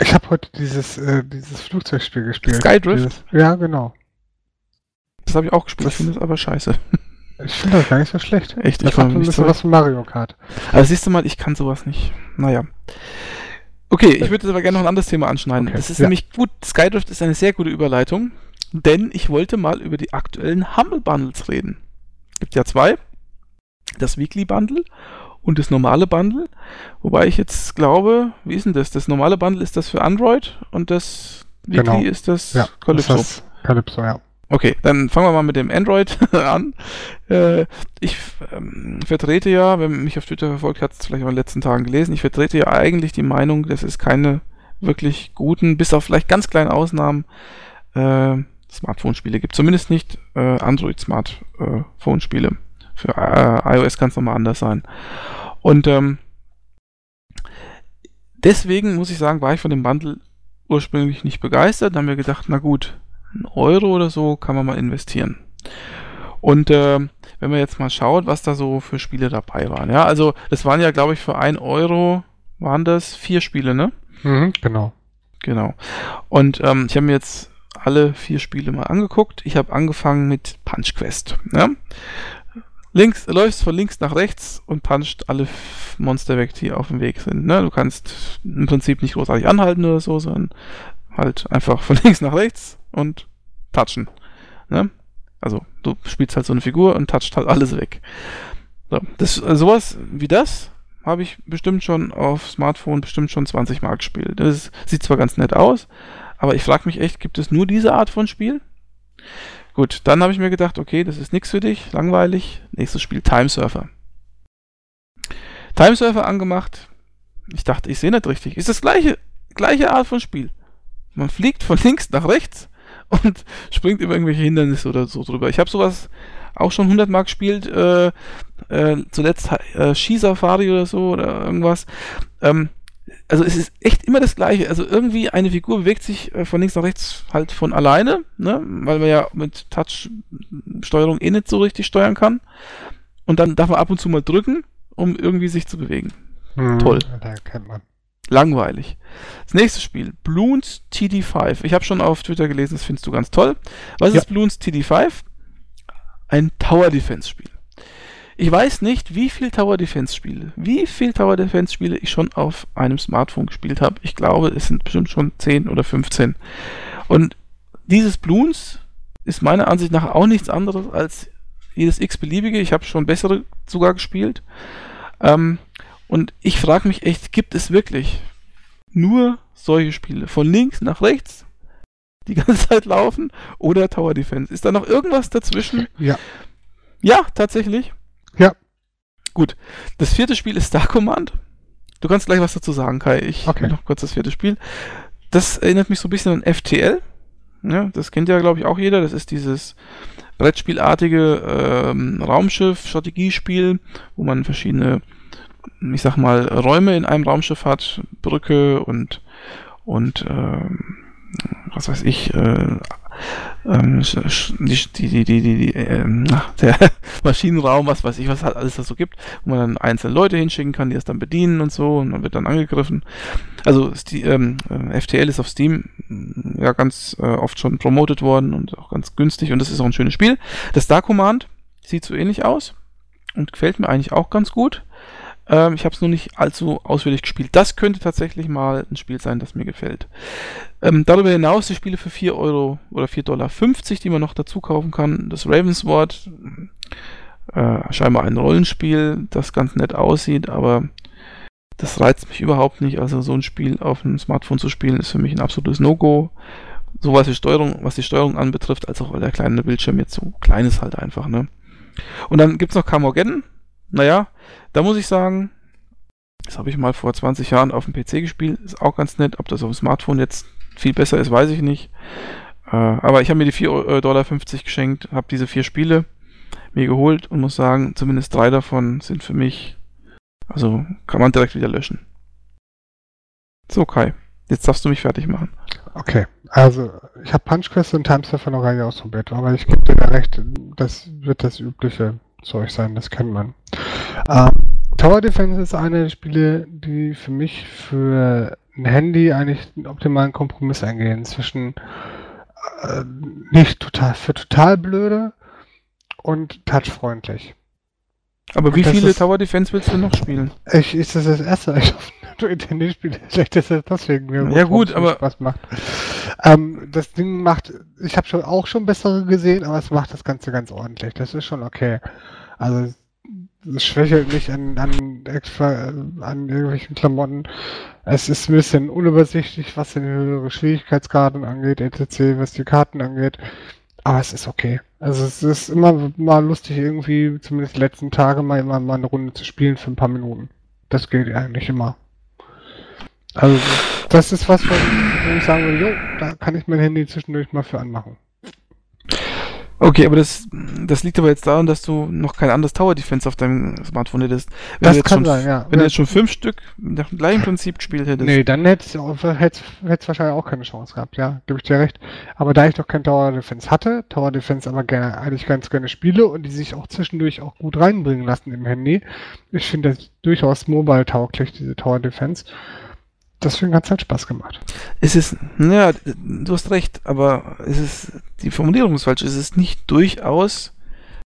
Ich habe heute dieses, äh, dieses Flugzeugspiel gespielt. Skydrift? Dieses, ja, genau. Das habe ich auch gespielt, Das- ich finde es aber scheiße. Ich finde das gar nicht so schlecht. Echt, ich Das hat komme ein bisschen so. was von Mario Kart. Aber siehst du mal, ich kann sowas nicht. Naja. Okay, ich würde aber gerne noch ein anderes Thema anschneiden. Okay, Das ist ja. nämlich gut, Skydrift ist eine sehr gute Überleitung, denn ich wollte mal über die aktuellen Humble Bundles reden. Gibt ja zwei. Das Weekly Bundle und das normale Bundle. Wobei ich jetzt glaube, wie ist denn das? Das normale Bundle ist das für Android und das Weekly Genau. ist das Ja, Calypso. Das das Calypso, ja. Okay, dann fangen wir mal mit dem Android [laughs] an. Äh, ich ähm, vertrete ja, wenn man mich auf Twitter verfolgt, hat vielleicht auch in den letzten Tagen gelesen, ich vertrete ja eigentlich die Meinung, dass es keine wirklich guten, bis auf vielleicht ganz kleine Ausnahmen, äh, Smartphone-Spiele gibt. Zumindest nicht äh, Android-Smartphone-Spiele. Für äh, iOS kann es nochmal anders sein. Und ähm, deswegen muss ich sagen, war ich von dem Bundle ursprünglich nicht begeistert. Dann haben wir gedacht, na gut, ein Euro oder so kann man mal investieren. Und äh, wenn man jetzt mal schaut, was da so für Spiele dabei waren. Ja, also das waren ja, glaube ich, für ein Euro waren das vier Spiele, ne? Mhm, genau. Genau. Und ähm, ich habe mir jetzt alle vier Spiele mal angeguckt. Ich habe angefangen mit Punch Quest. Ja? Links, läufst von links nach rechts und puncht alle Monster weg, die auf dem Weg sind. Ne? Du kannst im Prinzip nicht großartig anhalten oder so, sondern halt einfach von [laughs] links nach rechts und touchen. Ne? Also du spielst halt so eine Figur und toucht halt alles weg. So, das, äh, sowas wie das habe ich bestimmt schon auf Smartphone bestimmt schon 20 Mal gespielt. Das sieht zwar ganz nett aus, aber ich frage mich echt, gibt es nur diese Art von Spiel? Gut, dann habe ich mir gedacht, okay, das ist nichts für dich, langweilig. Nächstes Spiel, Time Surfer. Time Surfer angemacht. Ich dachte, ich sehe nicht richtig. Ist das gleiche, gleiche Art von Spiel. Man fliegt von [laughs] links nach rechts und springt über irgendwelche Hindernisse oder so drüber. Ich habe sowas auch schon 100 Mark gespielt, äh, äh, zuletzt äh, Skisafari oder so oder irgendwas. Ähm, also es ist echt immer das Gleiche. Also irgendwie eine Figur bewegt sich äh, von links nach rechts halt von alleine, ne? weil man ja mit Touch-Steuerung eh nicht so richtig steuern kann. Und dann darf man ab und zu mal drücken, um irgendwie sich zu bewegen. Hm, Toll. Da kennt man. Langweilig. Das nächste Spiel, Bloons TD5. Ich habe schon auf Twitter gelesen, das findest du ganz toll. Was ja. ist Bloons TD5? Ein Tower Defense Spiel. Ich weiß nicht, wie viel Tower Defense Spiele, wie viel Tower Defense Spiele ich schon auf einem Smartphone gespielt habe. Ich glaube, es sind bestimmt schon 10 oder 15. Und dieses Bloons ist meiner Ansicht nach auch nichts anderes als jedes x-beliebige. Ich habe schon bessere sogar gespielt. Ähm, und ich frage mich echt, gibt es wirklich nur solche Spiele? Von links nach rechts? die ganze [laughs] Zeit laufen oder Tower Defense. Ist da noch irgendwas dazwischen? Ja. Ja, tatsächlich. Ja. Gut. Das vierte Spiel ist Star Command. Du kannst gleich was dazu sagen, Kai. Ich okay. noch kurz das vierte Spiel. Das erinnert mich so ein bisschen an FTL. Ja, das kennt ja, glaube ich, auch jeder. Das ist dieses Brettspielartige ähm, Raumschiff-Strategiespiel, wo man verschiedene, ich sag mal, Räume in einem Raumschiff hat, Brücke und und ähm, was weiß ich, äh, ähm, die, die, die, die, die äh, [laughs] der Maschinenraum, was weiß ich, was halt alles da so gibt, wo man dann einzelne Leute hinschicken kann, die das dann bedienen und so und man wird dann angegriffen. Also ähm, FTL ist auf Steam ja ganz äh, oft schon promotet worden und auch ganz günstig und das ist auch ein schönes Spiel. Das Star Command sieht so ähnlich aus und gefällt mir eigentlich auch ganz gut. Ähm, ich habe es nur nicht allzu ausführlich gespielt. Das könnte tatsächlich mal ein Spiel sein, das mir gefällt. Ähm, darüber hinaus die Spiele für 4 Euro oder 4,50 Dollar, die man noch dazu kaufen kann. Das Ravensward, äh, scheinbar ein Rollenspiel, das ganz nett aussieht, aber das reizt mich überhaupt nicht. Also so ein Spiel auf einem Smartphone zu spielen, ist für mich ein absolutes No-Go. So was die Steuerung, was die Steuerung anbetrifft, als auch weil der kleine Bildschirm jetzt so klein ist halt einfach, ne? Und dann gibt's noch Carmageddon, naja, da muss ich sagen, das habe ich mal vor 20 Jahren auf dem PC gespielt. Ist auch ganz nett. Ob das auf dem Smartphone jetzt viel besser ist, weiß ich nicht. Äh, aber ich habe mir die 4,50 Dollar geschenkt, habe diese vier Spiele mir geholt und muss sagen, zumindest drei davon sind für mich, also kann man direkt wieder löschen. So, Kai, jetzt darfst du mich fertig machen. Okay, also ich habe Punch Quest und Time Surfer noch gar ausprobiert, aber ich gebe dir da recht, das wird das übliche Zeug sein, das kennt man. Ähm, Tower Defense ist eine der Spiele, die für mich für ein Handy eigentlich einen optimalen Kompromiss eingehen zwischen äh, nicht total für total blöde und touchfreundlich. Aber wie viele ist, Tower Defense willst du noch spielen? Ich, ist das das erste, ich auf Nintendo spiele. [laughs] Vielleicht ist das deswegen mir ja, gut, aber Spaß macht. Ähm, das Ding macht, ich habe schon auch schon bessere gesehen, aber es macht das Ganze ganz ordentlich. Das ist schon okay. Also es schwächelt nicht an, an extra an irgendwelchen Klamotten. Es ist ein bisschen unübersichtlich, was den höhere Schwierigkeitsgraden angeht, etc., was die Karten angeht. Aber es ist okay. Also es ist immer mal lustig, irgendwie, zumindest die letzten Tage, mal immer mal eine Runde zu spielen für ein paar Minuten. Das geht eigentlich immer. Also das ist was, wo ich sagen würde, jo, da kann ich mein Handy zwischendurch mal für anmachen. Okay, aber das, das liegt aber jetzt daran, dass du noch kein anderes Tower Defense auf deinem Smartphone hättest. Wenn das kann schon, sein, ja. Wenn du jetzt schon fünf Stück nach dem gleichen Prinzip gespielt hättest. Nee, dann hättest du wahrscheinlich auch keine Chance gehabt, ja, gebe ich dir recht. Aber da ich noch kein Tower Defense hatte, Tower Defense aber gerne, eigentlich ganz gerne spiele und die sich auch zwischendurch auch gut reinbringen lassen im Handy, ich finde das durchaus mobile tauglich, diese Tower Defense deswegen hat es halt Spaß gemacht. Es ist, ja, du hast recht, aber es ist, die Formulierung ist falsch. Es ist nicht durchaus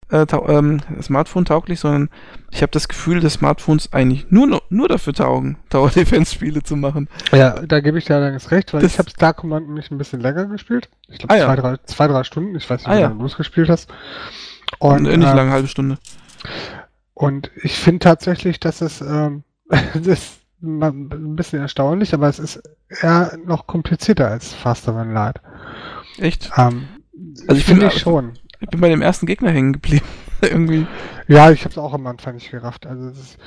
äh, ähm, Smartphone-tauglich, sondern ich habe das Gefühl, dass Smartphones eigentlich nur, nur dafür taugen, [laughs] Tower Defense-Spiele zu machen. Ja, da gebe ich dir allerdings recht, weil das ich habe Star Command nicht ein bisschen länger gespielt. Ich glaube, ah, zwei, ja. drei, zwei, drei Stunden. Ich weiß nicht, ah, wie lange du es gespielt hast. Und, nicht äh, lange, halbe Stunde. Und ich finde tatsächlich, dass es ähm, [laughs] das ein bisschen erstaunlich, aber es ist eher noch komplizierter als Faster Than Light. Echt? Ähm, also ich finde ich schon. Ich bin bei dem ersten Gegner hängen geblieben. [laughs] Irgendwie. Ja, ich habe es auch am Anfang nicht gerafft. Also es ist,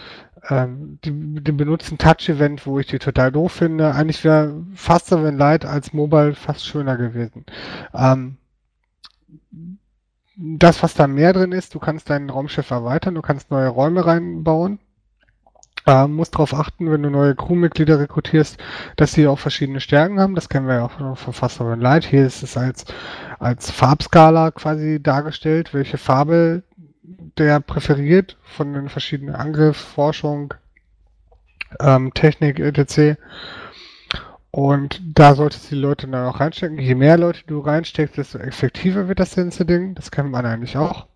ähm, die, die benutzen Touch-Event, wo ich die total doof finde. Eigentlich wäre Faster Than Light als Mobile fast schöner gewesen. Ähm, das, was da mehr drin ist, du kannst dein Raumschiff erweitern, du kannst neue Räume reinbauen. Äh, musst darauf achten, wenn du neue Crewmitglieder rekrutierst, dass sie auch verschiedene Stärken haben. Das kennen wir ja auch von Faster Than Light. Hier ist es als, als Farbskala quasi dargestellt, welche Farbe der präferiert von den verschiedenen Angriff, Forschung, ähm, Technik, etc. Und da solltest du die Leute dann auch reinstecken. Je mehr Leute du reinsteckst, desto effektiver wird das ganze Ding. Das kennt man eigentlich auch.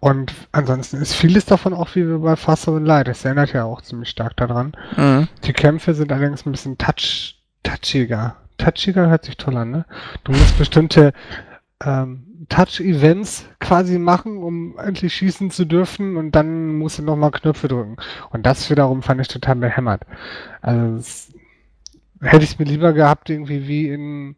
Und ansonsten ist vieles davon auch wie bei Faster Than Light. Das erinnert ja auch ziemlich stark daran. Mhm. Die Kämpfe sind allerdings ein bisschen touch, touchiger. Touchiger hört sich toll an, ne? Du musst bestimmte ähm, Touch-Events quasi machen, um endlich schießen zu dürfen und dann musst du nochmal Knöpfe drücken. Und das wiederum fand ich total behämmert. Also es, hätte ich es mir lieber gehabt, irgendwie wie in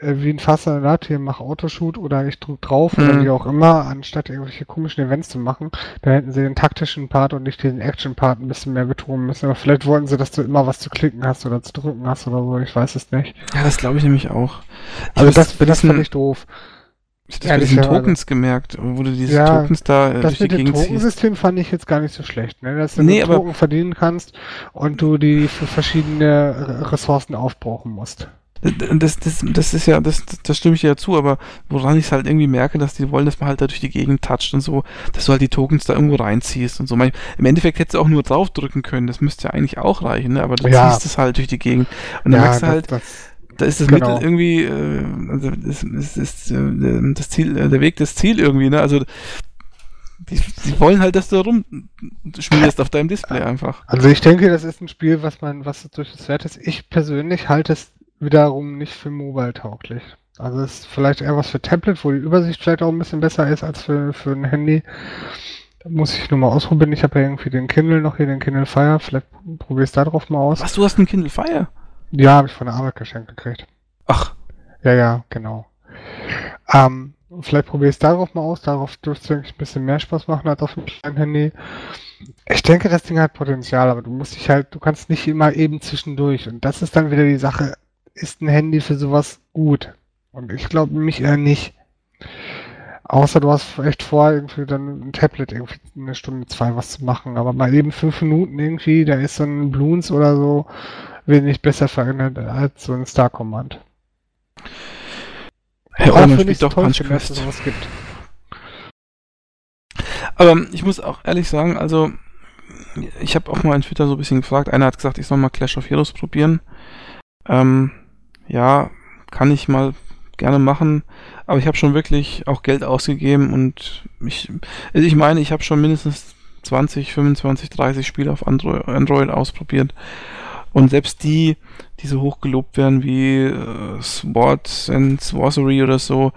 äh, wie ein Fasssalat, hier mach Autoshoot oder ich drück drauf mhm. oder wie auch immer, anstatt irgendwelche komischen Events zu machen, da hätten sie den taktischen Part und nicht diesen Action-Part ein bisschen mehr betonen müssen. Aber vielleicht wollten sie, dass du immer was zu klicken hast oder zu drücken hast oder so, ich weiß es nicht. Ja, das glaube ich nämlich auch. Ich also das, das fand ich doof. Ich habe das bei diesen Tokens gemerkt, wo du diese ja, Tokens da äh, das durch mit dem Tokensystem fand ich jetzt gar nicht so schlecht, ne? dass du nee, Token verdienen kannst und du die für verschiedene Ressourcen aufbrauchen musst. Das, das, das ist ja, das, das stimme ich dir ja zu, aber woran ich es halt irgendwie merke, dass die wollen, dass man halt da durch die Gegend toucht und so, dass du halt die Tokens da irgendwo reinziehst und so. Im Endeffekt hättest du auch nur draufdrücken können, das müsste ja eigentlich auch reichen, ne? aber du ja. ziehst es halt durch die Gegend. Und dann ja, merkst du halt, das, da ist das genau. Mittel irgendwie, äh, also das, das ist äh, das Ziel, äh, der Weg das Ziel irgendwie, ne? Also die, die, wollen halt, dass du rumschmierst auf deinem Display einfach. Also ich denke, das ist ein Spiel, was man, was durchaus wert ist. Ich persönlich halte es wiederum nicht für mobile tauglich. Also es ist vielleicht eher was für Tablet, wo die Übersicht vielleicht auch ein bisschen besser ist als für, für ein Handy. Da muss ich nur mal ausprobieren. Ich habe ja irgendwie den Kindle noch hier, den Kindle Fire. Vielleicht probier es da drauf mal aus. Was, du hast einen Kindle Fire? Ja, habe ich von der Arbeit geschenkt gekriegt. Ach. Ja, ja, genau. Ähm, vielleicht probier es darauf mal aus. Darauf dürfte es ein bisschen mehr Spaß machen als auf dem kleinen Handy. Ich denke, das Ding hat Potenzial, aber du musst dich halt, du kannst nicht immer eben zwischendurch. Und das ist dann wieder die Sache ist ein Handy für sowas gut? Und ich glaube mich eher nicht. Außer du hast vielleicht vor, irgendwie dann ein Tablet irgendwie eine Stunde, zwei was zu machen. Aber mal eben fünf Minuten irgendwie, da ist so ein Bloons oder so wenig besser verändert als so ein Star Command. Herr Auch wenn ich doch toll finde, dass es sowas gibt. Aber ich muss auch ehrlich sagen, also ich habe auch mal in Twitter so ein bisschen gefragt. Einer hat gesagt, ich soll mal Clash of Heroes probieren. Ähm, ja, kann ich mal gerne machen, aber ich habe schon wirklich auch Geld ausgegeben und ich, also ich meine, ich habe schon mindestens 20, 25, 30 Spiele auf Android, Android ausprobiert. Und selbst die, die so hoch gelobt werden wie äh, Sword and Sorcery oder so,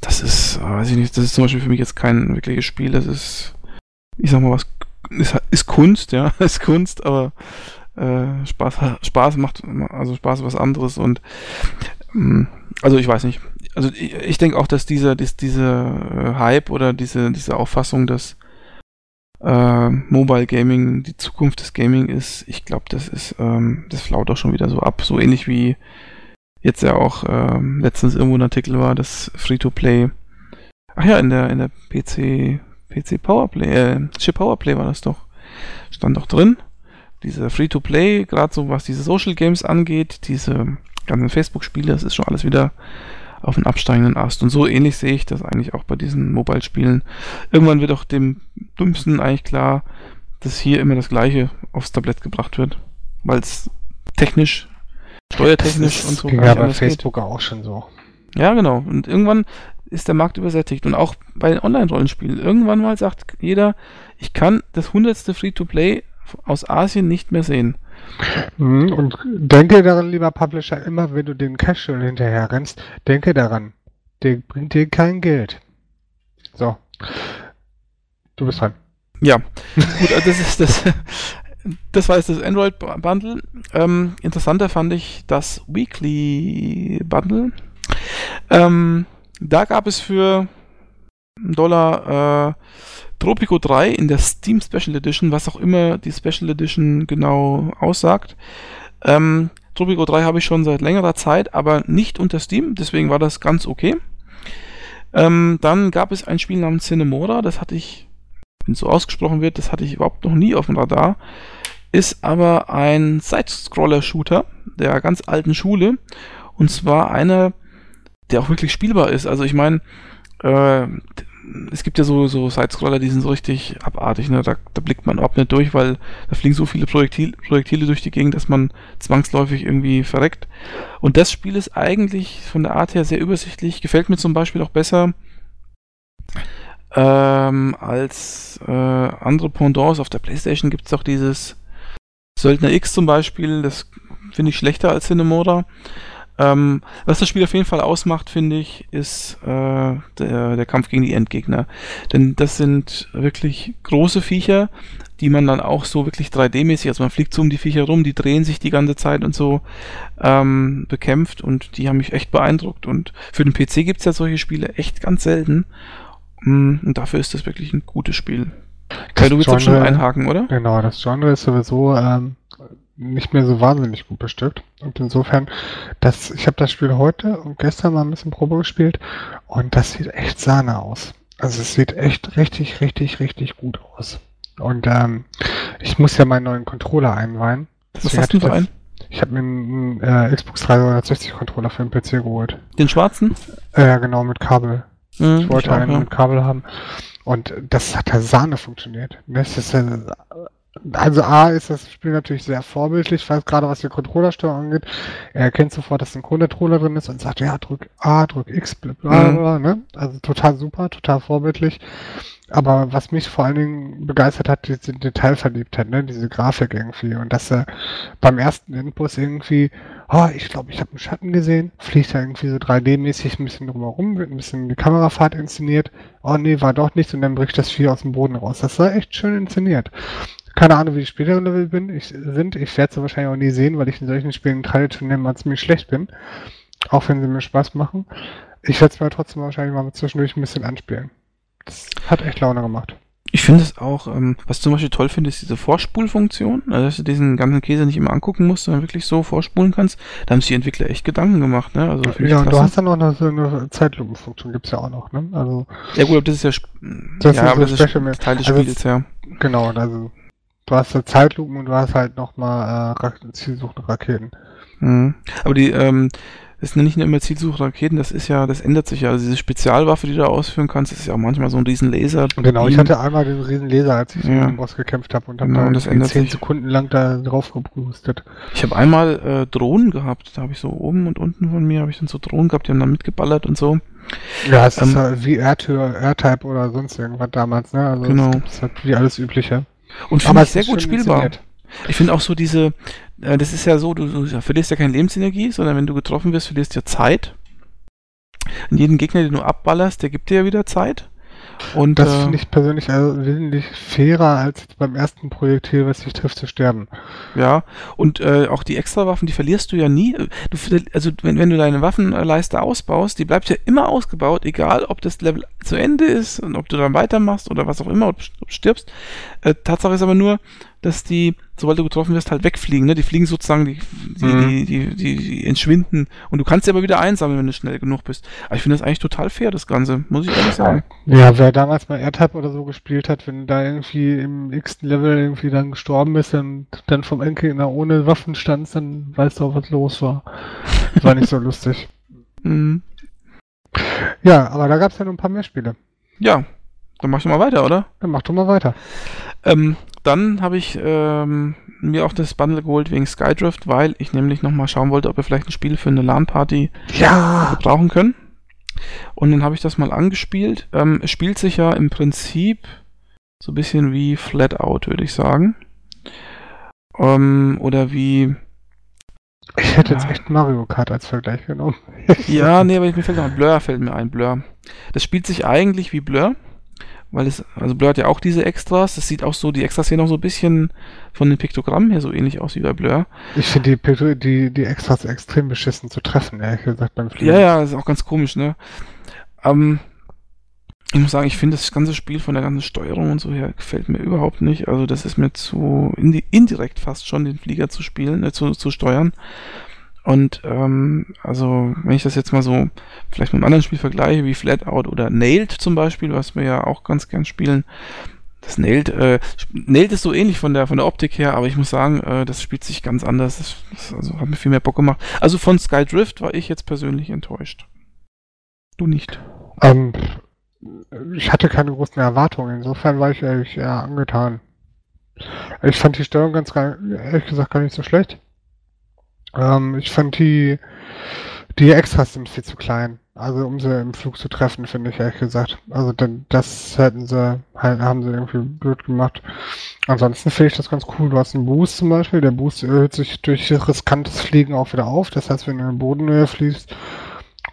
das ist, äh, weiß ich nicht, das ist zum Beispiel für mich jetzt kein wirkliches Spiel, das ist, ich sag mal was, ist, ist Kunst, ja, [laughs] ist Kunst, aber äh, Spaß, Spaß macht, also Spaß was anderes und ähm, also ich weiß nicht. Also ich, ich denke auch, dass dieser, dies, diese äh, Hype oder diese, diese Auffassung, dass äh, Mobile Gaming die Zukunft des Gaming ist, ich glaube, das ist, ähm, das flaut auch schon wieder so ab. So ähnlich wie jetzt ja auch ähm, letztens irgendwo ein Artikel war, das Free-to-Play. Ach ja, in der in der PC PC Powerplay, äh, Chip Powerplay war das doch. Stand doch drin. Diese Free-to-Play, gerade so was diese Social Games angeht, diese ganzen Facebook-Spiele, das ist schon alles wieder auf einen absteigenden Ast. Und so ähnlich sehe ich das eigentlich auch bei diesen Mobile-Spielen. Irgendwann wird auch dem Dümmsten eigentlich klar, dass hier immer das Gleiche aufs Tablett gebracht wird. Weil es technisch, steuertechnisch und so. Ging ja bei Facebook geht. auch schon so. Ja, genau. Und irgendwann ist der Markt übersättigt. Und auch bei den Online-Rollenspielen. Irgendwann mal sagt jeder, ich kann das hundertste Free-to-Play aus Asien nicht mehr sehen. Mhm, und denke daran, lieber Publisher, immer wenn du den Casual hinterher rennst, denke daran, der bringt dir kein Geld. So. Du bist dran. Ja, gut, also das ist das. [laughs] Das war jetzt das Android Bundle. Ähm, interessanter fand ich das Weekly Bundle. Ähm, da gab es für Dollar äh, Tropico 3 in der Steam Special Edition, was auch immer die Special Edition genau aussagt. Ähm, Tropico 3 habe ich schon seit längerer Zeit, aber nicht unter Steam, deswegen war das ganz okay. Ähm, dann gab es ein Spiel namens Cinemora, das hatte ich, wenn es so ausgesprochen wird, das hatte ich überhaupt noch nie auf dem Radar. Ist aber ein Side-Scroller-Shooter der ganz alten Schule. Und zwar einer, der auch wirklich spielbar ist. Also ich meine, äh, es gibt ja so, so Sidescroller, die sind so richtig abartig, ne? da, da blickt man überhaupt nicht durch, weil da fliegen so viele Projektil, Projektile durch die Gegend, dass man zwangsläufig irgendwie verreckt. Und das Spiel ist eigentlich von der Art her sehr übersichtlich, gefällt mir zum Beispiel auch besser ähm, als äh, andere Pendants. Auf der Playstation gibt es auch dieses Söldner X zum Beispiel, das finde ich schlechter als Cinemora. Ähm, was das Spiel auf jeden Fall ausmacht, finde ich, ist äh, der, der Kampf gegen die Endgegner. Denn das sind wirklich große Viecher, die man dann auch so wirklich 3D-mäßig, also man fliegt so um die Viecher rum, die drehen sich die ganze Zeit und so ähm, bekämpft und die haben mich echt beeindruckt. Und für den PC gibt es ja solche Spiele echt ganz selten. Mm, und dafür ist das wirklich ein gutes Spiel. Kai, du willst Genre, schon einhaken, oder? Genau, das Genre ist sowieso ähm, nicht mehr so wahnsinnig gut bestückt. Und insofern, das, ich habe das Spiel heute und gestern mal ein bisschen Probe gespielt und das sieht echt Sahne aus. Also es sieht echt richtig, richtig, richtig gut aus. Und ähm, ich muss ja meinen neuen Controller einweihen. Was hast du für einen? Ich habe mir einen äh, Xbox 360 Controller für den PC geholt. Den schwarzen? Äh, ja, genau, mit Kabel. Mhm, ich wollte ich auch, einen ja. mit Kabel haben. Und das hat ja Sahne funktioniert. Das ist, äh, also A ist das Spiel natürlich sehr vorbildlich, weiß gerade was die Controllersteuerung angeht. Er erkennt sofort, dass ein Controller drin ist und sagt, ja, drück A, drück X, bla bla, mhm. bla ne? Also total super, total vorbildlich. Aber was mich vor allen Dingen begeistert hat, diese Detailverliebtheit, ne? diese Grafik irgendwie. Und dass er beim ersten Input irgendwie, oh, ich glaube, ich habe einen Schatten gesehen, fliegt er irgendwie so 3D-mäßig ein bisschen drumherum, wird ein bisschen die Kamerafahrt inszeniert. Oh nee, war doch nichts und dann bricht das Vieh aus dem Boden raus. Das war echt schön inszeniert. Keine Ahnung, wie die späteren Level bin, ich, sind. Ich werde sie wahrscheinlich auch nie sehen, weil ich in solchen Spielen traditionell mal ziemlich schlecht bin. Auch wenn sie mir Spaß machen. Ich werde es mir trotzdem wahrscheinlich mal zwischendurch ein bisschen anspielen. Das hat echt Laune gemacht. Ich finde es auch, ähm, was zum Beispiel toll finde, ist diese Vorspulfunktion, also dass du diesen ganzen Käse nicht immer angucken musst, sondern wirklich so vorspulen kannst. Da haben sich die Entwickler echt Gedanken gemacht, ne? Also ja, und du hast dann auch noch so eine Zeitlupenfunktion, gibt es ja auch noch, ne? Also, ja gut, aber das ist ja, das ja, ist aber so das ist Teil des also Spiels, ja. Genau, also du hast ja Zeitlupen und du hast halt nochmal äh, zielsuchende Raketen. Mhm. Aber die, ähm, das sind nicht nur immer Zielsuchraketen, das ist ja, das ändert sich ja. Also diese Spezialwaffe, die du ausführen kannst, ist ja auch manchmal so ein riesen Laser. Genau, ich hatte einmal den riesen Laser, als ich ja. gegen Boss gekämpft habe und habe genau, da 10 sich. Sekunden lang da drauf gebrustet. Ich habe einmal äh, Drohnen gehabt, da habe ich so oben und unten von mir habe ich dann so Drohnen gehabt, die haben dann mitgeballert und so. Ja, es ähm, ist halt wie R-Type oder sonst irgendwas damals, ne? Also genau. Es ist halt wie alles Übliche. Und finde ich sehr gut spielbar. Ich finde auch so diese, äh, das ist ja so, du, du verlierst ja keine Lebensenergie, sondern wenn du getroffen wirst, verlierst du ja Zeit. Und jeden Gegner, den du abballerst, der gibt dir ja wieder Zeit. Und, das äh, finde ich persönlich also wesentlich fairer als beim ersten Projektil, was dich trifft, zu sterben. Ja, und äh, auch die Extrawaffen, die verlierst du ja nie. Du, also wenn, wenn du deine Waffenleiste ausbaust, die bleibt ja immer ausgebaut, egal ob das Level zu Ende ist und ob du dann weitermachst oder was auch immer, ob, ob du stirbst. Äh, Tatsache ist aber nur, dass die, sobald du getroffen wirst, halt wegfliegen. Ne? Die fliegen sozusagen, die, die, Mhm. die, die, die, die entschwinden. Und du kannst sie aber wieder einsammeln, wenn du schnell genug bist. Aber ich finde das eigentlich total fair, das Ganze, muss ich ehrlich sagen. Ja, wer damals mal R-Type oder so gespielt hat, wenn da irgendwie im x Level irgendwie dann gestorben ist und dann vom Endgegner ohne Waffen standst, dann weißt du auch, was los war. Das war nicht so lustig. [laughs] Mhm. Ja, aber da gab es ja noch ein paar mehr Spiele. Ja, dann mach ich mal weiter, oder? Dann mach doch mal weiter. Ähm, dann habe ich ähm, mir auch das Bundle geholt wegen Skydrift, weil ich nämlich nochmal schauen wollte, ob wir vielleicht ein Spiel für eine LAN-Party Ja! gebrauchen können. Und dann habe ich das mal angespielt. Ähm, es spielt sich ja im Prinzip so ein bisschen wie Flatout, würde ich sagen. Ähm, oder wie. Ich hätte jetzt echt Mario Kart als Vergleich genommen. Ja, nee, aber mir fällt noch Blur fällt mir ein, Blur. Das spielt sich eigentlich wie Blur, weil es, also Blur hat ja auch diese Extras. Das sieht auch so, die Extras sehen auch so ein bisschen von den Piktogrammen her so ähnlich aus wie bei Blur. Ich finde die, die, die Extras extrem beschissen zu treffen, ehrlich gesagt, beim Fliegen. Ja, ja, das ist auch ganz komisch, ne? Ähm, ich muss sagen, ich finde das ganze Spiel von der ganzen Steuerung und so her gefällt mir überhaupt nicht. Also das ist mir zu indi indirekt fast schon, den Flieger zu spielen, äh, zu, zu steuern. Und ähm, also wenn ich das jetzt mal so vielleicht mit einem anderen Spiel vergleiche, wie Flatout oder Nailed zum Beispiel, was wir ja auch ganz gern spielen, das Nailed, äh, Nailed ist so ähnlich von der von der Optik her, aber ich muss sagen, äh, das spielt sich ganz anders. Das, das also hat mir viel mehr Bock gemacht. Also von Skydrift war ich jetzt persönlich enttäuscht. Du nicht. Ähm, ich hatte keine großen Erwartungen, insofern war ich ehrlich eher angetan. Ich fand die Steuerung ganz ehrlich gesagt gar nicht so schlecht. Ähm, ich fand die, die Extras sind viel zu klein. Also um sie im Flug zu treffen, finde ich ehrlich gesagt. Also dann, das hätten sie, halt, haben sie irgendwie blöd gemacht. Ansonsten finde ich das ganz cool. Du hast einen Boost zum Beispiel. Der Boost erhöht sich durch riskantes Fliegen auch wieder auf. Das heißt, wenn du in Bodenhöhe fließt,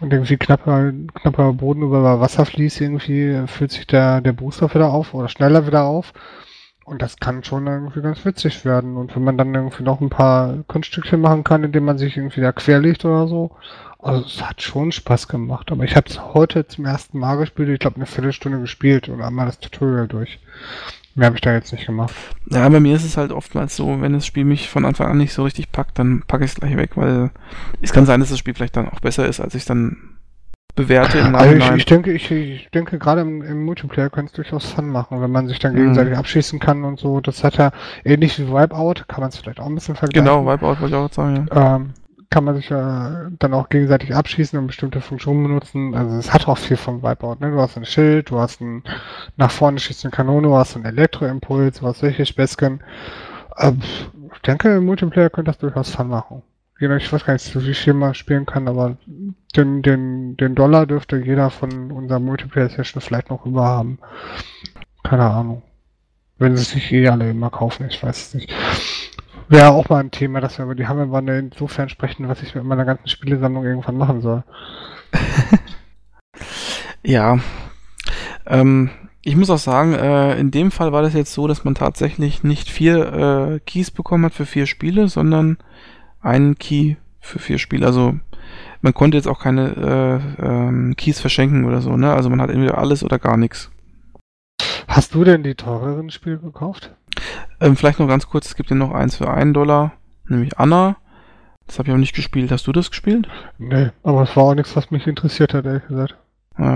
und irgendwie knapper, knapper Boden über Wasser fließt, irgendwie fühlt sich der, der Booster wieder auf oder schneller wieder auf. Und das kann schon irgendwie ganz witzig werden. Und wenn man dann irgendwie noch ein paar Kunststückchen machen kann, indem man sich irgendwie da querlegt oder so. Also es hat schon Spaß gemacht. Aber ich habe es heute zum ersten Mal gespielt. Ich glaube eine Viertelstunde gespielt und einmal das Tutorial durch. Mehr habe ich da jetzt nicht gemacht. Ja, bei mir ist es halt oftmals so, wenn das Spiel mich von Anfang an nicht so richtig packt, dann packe ich es gleich weg, weil es kann sein, dass das Spiel vielleicht dann auch besser ist, als ich dann bewerte im Also ich, Nachhinein. ich denke, ich, ich denke gerade im, im Multiplayer kann es durchaus Fun machen, wenn man sich dann Mhm. gegenseitig abschießen kann und so. Das hat ja ähnlich wie Wipeout, kann man es vielleicht auch ein bisschen vergleichen. genau, Wipeout wollte ich auch sagen, ja. Ähm, kann man sich ja dann auch gegenseitig abschießen und bestimmte Funktionen benutzen. Also es hat auch viel vom Wipeout, ne? Du hast ein Schild, du hast ein nach vorne schießende Kanone, du hast einen Elektroimpuls, du hast solche Späßchen. Ähm, ich denke, im Multiplayer könnte das durchaus Fun machen. Jeder, ich weiß gar nicht, wie viel man spielen kann, aber den, den, den Dollar dürfte jeder von unserer Multiplayer-Session vielleicht noch über haben. Keine Ahnung. Wenn sie es nicht eh alle immer kaufen, ich weiß es nicht. Wäre auch mal ein Thema, dass wir über die Hammelwanne insofern sprechen, was ich mit meiner ganzen Spielesammlung irgendwann machen soll. [laughs] Ja. Ähm, ich muss auch sagen, äh, in dem Fall war das jetzt so, dass man tatsächlich nicht vier äh, Keys bekommen hat für vier Spiele, sondern einen Key für vier Spiele. Also man konnte jetzt auch keine äh, ähm, Keys verschenken oder so, ne? Also man hat entweder alles oder gar nichts. Hast du denn die teureren Spiele gekauft? Ähm, vielleicht noch ganz kurz, es gibt ja noch eins für einen Dollar, nämlich Anna. Das habe ich auch nicht gespielt. Hast du das gespielt? Nee, aber es war auch nichts, was mich interessiert hat, ehrlich gesagt.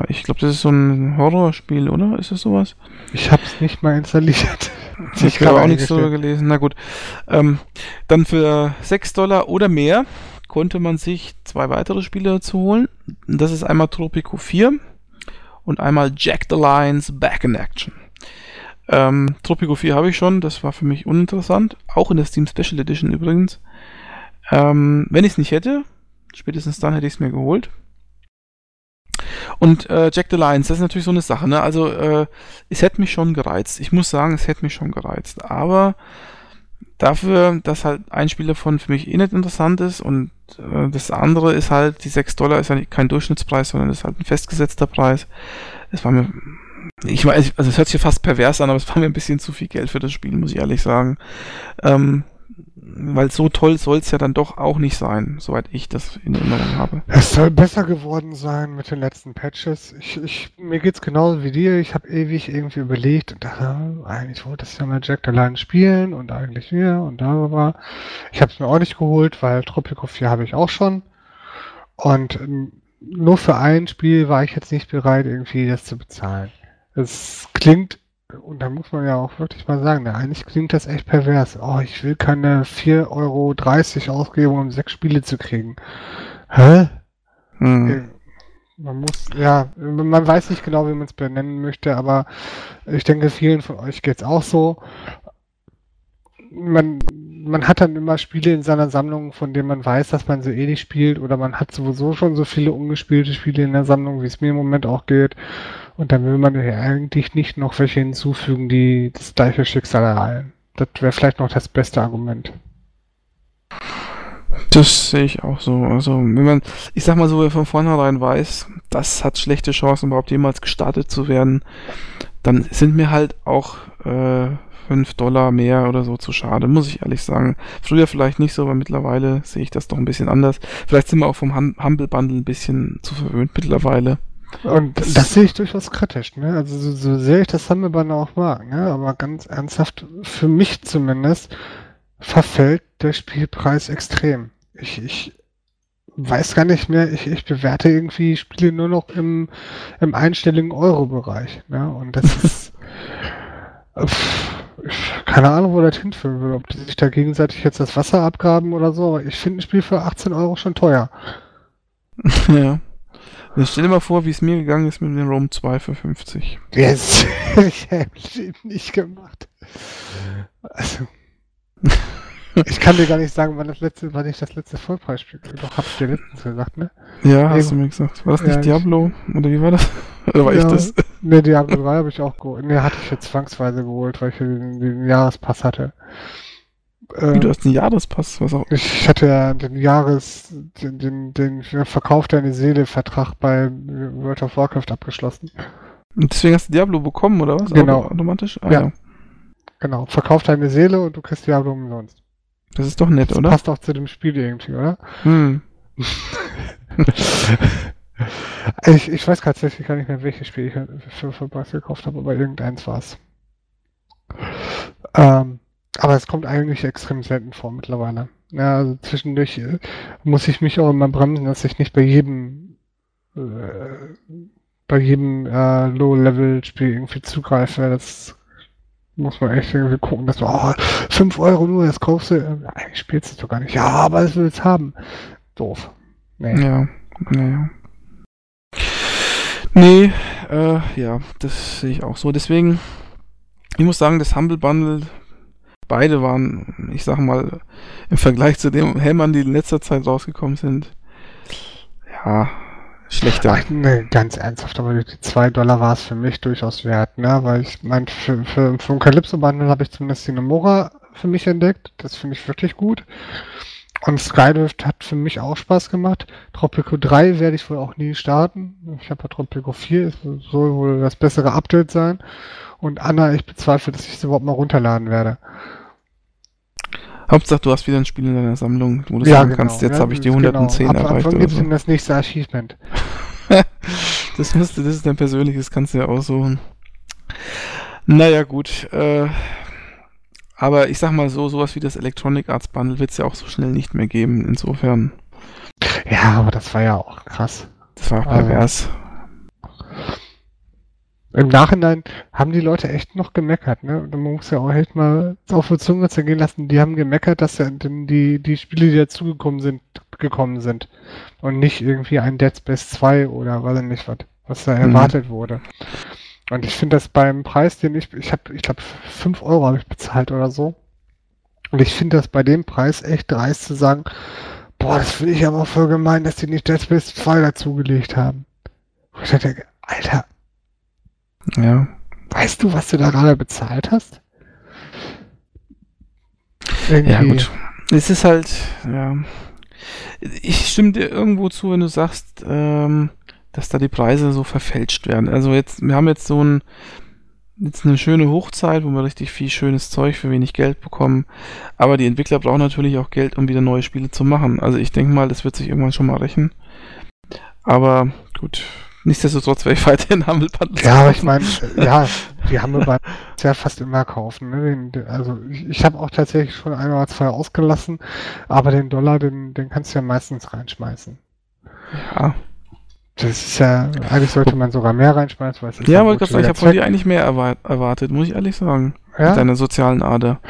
Ich glaube, das ist so ein Horrorspiel, oder? Ist das sowas? Ich hab's nicht mal installiert. [laughs] Ich habe auch nichts darüber gelesen. Na gut. Ähm, dann für 6 Dollar oder mehr konnte man sich zwei weitere Spiele dazu holen. Das ist einmal Tropico 4 und einmal Jack the Lions Back in Action. Ähm, Tropico 4 habe ich schon, das war für mich uninteressant. Auch in der Steam Special Edition übrigens. Ähm, wenn ich es nicht hätte, spätestens dann hätte ich es mir geholt. Und äh, Jack the Lions, das ist natürlich so eine Sache, ne? Also, äh, es hätte mich schon gereizt. Ich muss sagen, es hätte mich schon gereizt. Aber dafür, dass halt ein Spiel davon für mich eh nicht interessant ist und äh, das andere ist halt, die 6 Dollar ist ja nicht- kein Durchschnittspreis, sondern ist halt ein festgesetzter Preis. Es war mir, ich weiß, also es hört sich fast pervers an, aber es war mir ein bisschen zu viel Geld für das Spiel, muss ich ehrlich sagen. Ähm, weil so toll soll es ja dann doch auch nicht sein, soweit ich das in Erinnerung habe. Es soll besser geworden sein mit den letzten Patches. Ich, ich, mir geht's genauso wie dir. Ich habe ewig irgendwie überlegt und dachte, eigentlich wollte das ja mal Jack allein spielen und eigentlich wir und da war. Ich habe es mir auch nicht geholt, weil Tropico 4 habe ich auch schon. Und ähm, nur für ein Spiel war ich jetzt nicht bereit, irgendwie das zu bezahlen. Es klingt und da muss man ja auch wirklich mal sagen, ne, eigentlich klingt das echt pervers. Oh, ich will keine 4,30 Euro ausgeben, um sechs Spiele zu kriegen. Hä? Hm. Man muss, ja, man weiß nicht genau, wie man es benennen möchte, aber ich denke, vielen von euch geht es auch so. Man, man hat dann immer Spiele in seiner Sammlung, von denen man weiß, dass man sie eh nicht spielt, oder man hat sowieso schon so viele ungespielte Spiele in der Sammlung, wie es mir im Moment auch geht. Und dann will man ja eigentlich nicht noch welche hinzufügen, die das gleiche Schicksal ereilen. Das wäre vielleicht noch das beste Argument. Das sehe ich auch so. Also, wenn man, ich sag mal so, wer von vornherein weiß, das hat schlechte Chancen, überhaupt jemals gestartet zu werden, dann sind mir halt auch äh, 5 Dollar mehr oder so zu schade, muss ich ehrlich sagen. Früher vielleicht nicht so, aber mittlerweile sehe ich das doch ein bisschen anders. Vielleicht sind wir auch vom Humble Bundle ein bisschen zu verwöhnt mittlerweile. Und das, sehe ich durchaus kritisch, ne? Also so, so sehr ich das Sammelbanner auch mag, ne? Aber ganz ernsthaft, für mich zumindest, verfällt der Spielpreis extrem. Ich, ich weiß gar nicht mehr, ich, ich bewerte irgendwie Spiele nur noch im, im einstelligen Euro-Bereich. Ne? Und das [laughs] ist. pff, keine Ahnung, wo das hinführen will. Ob die sich da gegenseitig jetzt das Wasser abgraben oder so, aber ich finde ein Spiel für 18 Euro schon teuer. [laughs] ja. Ich stell dir mal vor, wie es mir gegangen ist mit dem Rome 2 für 50. Yes. [laughs] ich habe nicht gemacht. Also. [laughs] ich kann dir gar nicht sagen, wann das letzte, wann ich das letzte Vollpreisspiel doch hab ich dir letztens gesagt, ne? Ja, hast Eben. du mir gesagt. War das nicht ja, Diablo? Oder wie war das? [laughs] Oder war ja, ich das? Ne, Diablo 3 habe ich auch geholt. Ne, hatte ich jetzt zwangsweise geholt, weil ich den, den Jahrespass hatte. Wie, du hast einen Jahrespass? Was auch? Ich hatte ja den Jahres, den, den, den Verkauf deine Seele-Vertrag bei World of Warcraft abgeschlossen. Und deswegen hast du Diablo bekommen, oder was? Genau. Automatisch? Ah, ja. ja. Genau. Verkauf deine Seele und du kriegst Diablo umsonst. Das ist doch nett, das oder? Passt auch zu dem Spiel irgendwie, oder? Hm. [laughs] ich, ich weiß tatsächlich gar nicht mehr, welches Spiel ich für, für Preis gekauft habe, aber irgendeins war es. Ähm, aber es kommt eigentlich extrem selten vor mittlerweile. Ja, also zwischendurch äh, muss ich mich auch immer bremsen, dass ich nicht bei jedem äh, bei jedem äh, Low-Level-Spiel irgendwie zugreife. Das muss man echt irgendwie gucken, dass du, oh, 5 Euro nur, das kaufst du, äh, eigentlich spielst du doch gar nicht. Ja, aber es will es haben. Doof. Nee. Ja, naja. Nee, äh, ja, das sehe ich auch so. Deswegen, ich muss sagen, das Humble Bundle beide waren, ich sag mal, im Vergleich zu den Helmern, die in letzter Zeit rausgekommen sind, ja, schlechter. Ach, nee, ganz ernsthaft, aber die 2 Dollar war es für mich durchaus wert, ne? Weil ich mein, für, für, für ein Calypso-Bundle habe ich zumindest die Nomura für mich entdeckt. Das finde ich wirklich gut. Und Skydrift hat für mich auch Spaß gemacht. Tropico 3 werde ich wohl auch nie starten. Ich habe ja Tropico 4, es soll wohl das bessere Update sein. Und Anna, ich bezweifle, dass ich es überhaupt mal runterladen werde. Hauptsache, du hast wieder ein Spiel in deiner Sammlung, wo du ja, sagen genau, kannst, jetzt ja, habe ich die 110 genau. Erreicht. Ab wann gibt es denn das nächste Achievement? [laughs] das, musst du, das ist dein persönliches, kannst du ja aussuchen. Naja, gut. Äh, aber ich sag mal so, sowas wie das Electronic Arts Bundle wird es ja auch so schnell nicht mehr geben, insofern. Ja, aber das war ja auch krass. Das war auch pervers. Im Nachhinein haben die Leute echt noch gemeckert, ne? Man muss ja auch echt mal auf die Zunge zergehen lassen. Die haben gemeckert, dass ja die, die Spiele, die dazugekommen sind, gekommen sind. Und nicht irgendwie ein Dead Space 2 oder weiß ich nicht was, was da mhm. erwartet wurde. Und ich finde das beim Preis, den ich, ich habe, ich glaube, 5 Euro habe ich bezahlt oder so. Und ich finde das bei dem Preis echt dreist zu sagen, boah, das finde ich aber voll gemein, dass die nicht Dead Space 2 dazugelegt haben. Und ich denke, Alter, ja. Weißt du, was du da gerade bezahlt hast? Irgendwie. Ja, gut. Es ist halt, ja. Ich stimme dir irgendwo zu, wenn du sagst, ähm, dass da die Preise so verfälscht werden. Also jetzt, wir haben jetzt so ein, jetzt eine schöne Hochzeit, wo wir richtig viel schönes Zeug für wenig Geld bekommen. Aber die Entwickler brauchen natürlich auch Geld, um wieder neue Spiele zu machen. Also ich denke mal, das wird sich irgendwann schon mal rächen. Aber gut, nichtsdestotrotz werde ich weiterhin Bundles Ja, aber ich meine, ja, die [laughs] Humble Bundles ja fast immer kaufen. Ne? also ich, ich habe auch tatsächlich schon einmal zwei ausgelassen, aber den Dollar, den, den kannst du ja meistens reinschmeißen. Ja. Das ist ja, eigentlich sollte man sogar mehr reinschmeißen, weil es ist Ja, sagen, ich habe von dir eigentlich mehr erwartet, muss ich ehrlich sagen. Ja? Deiner sozialen Ader.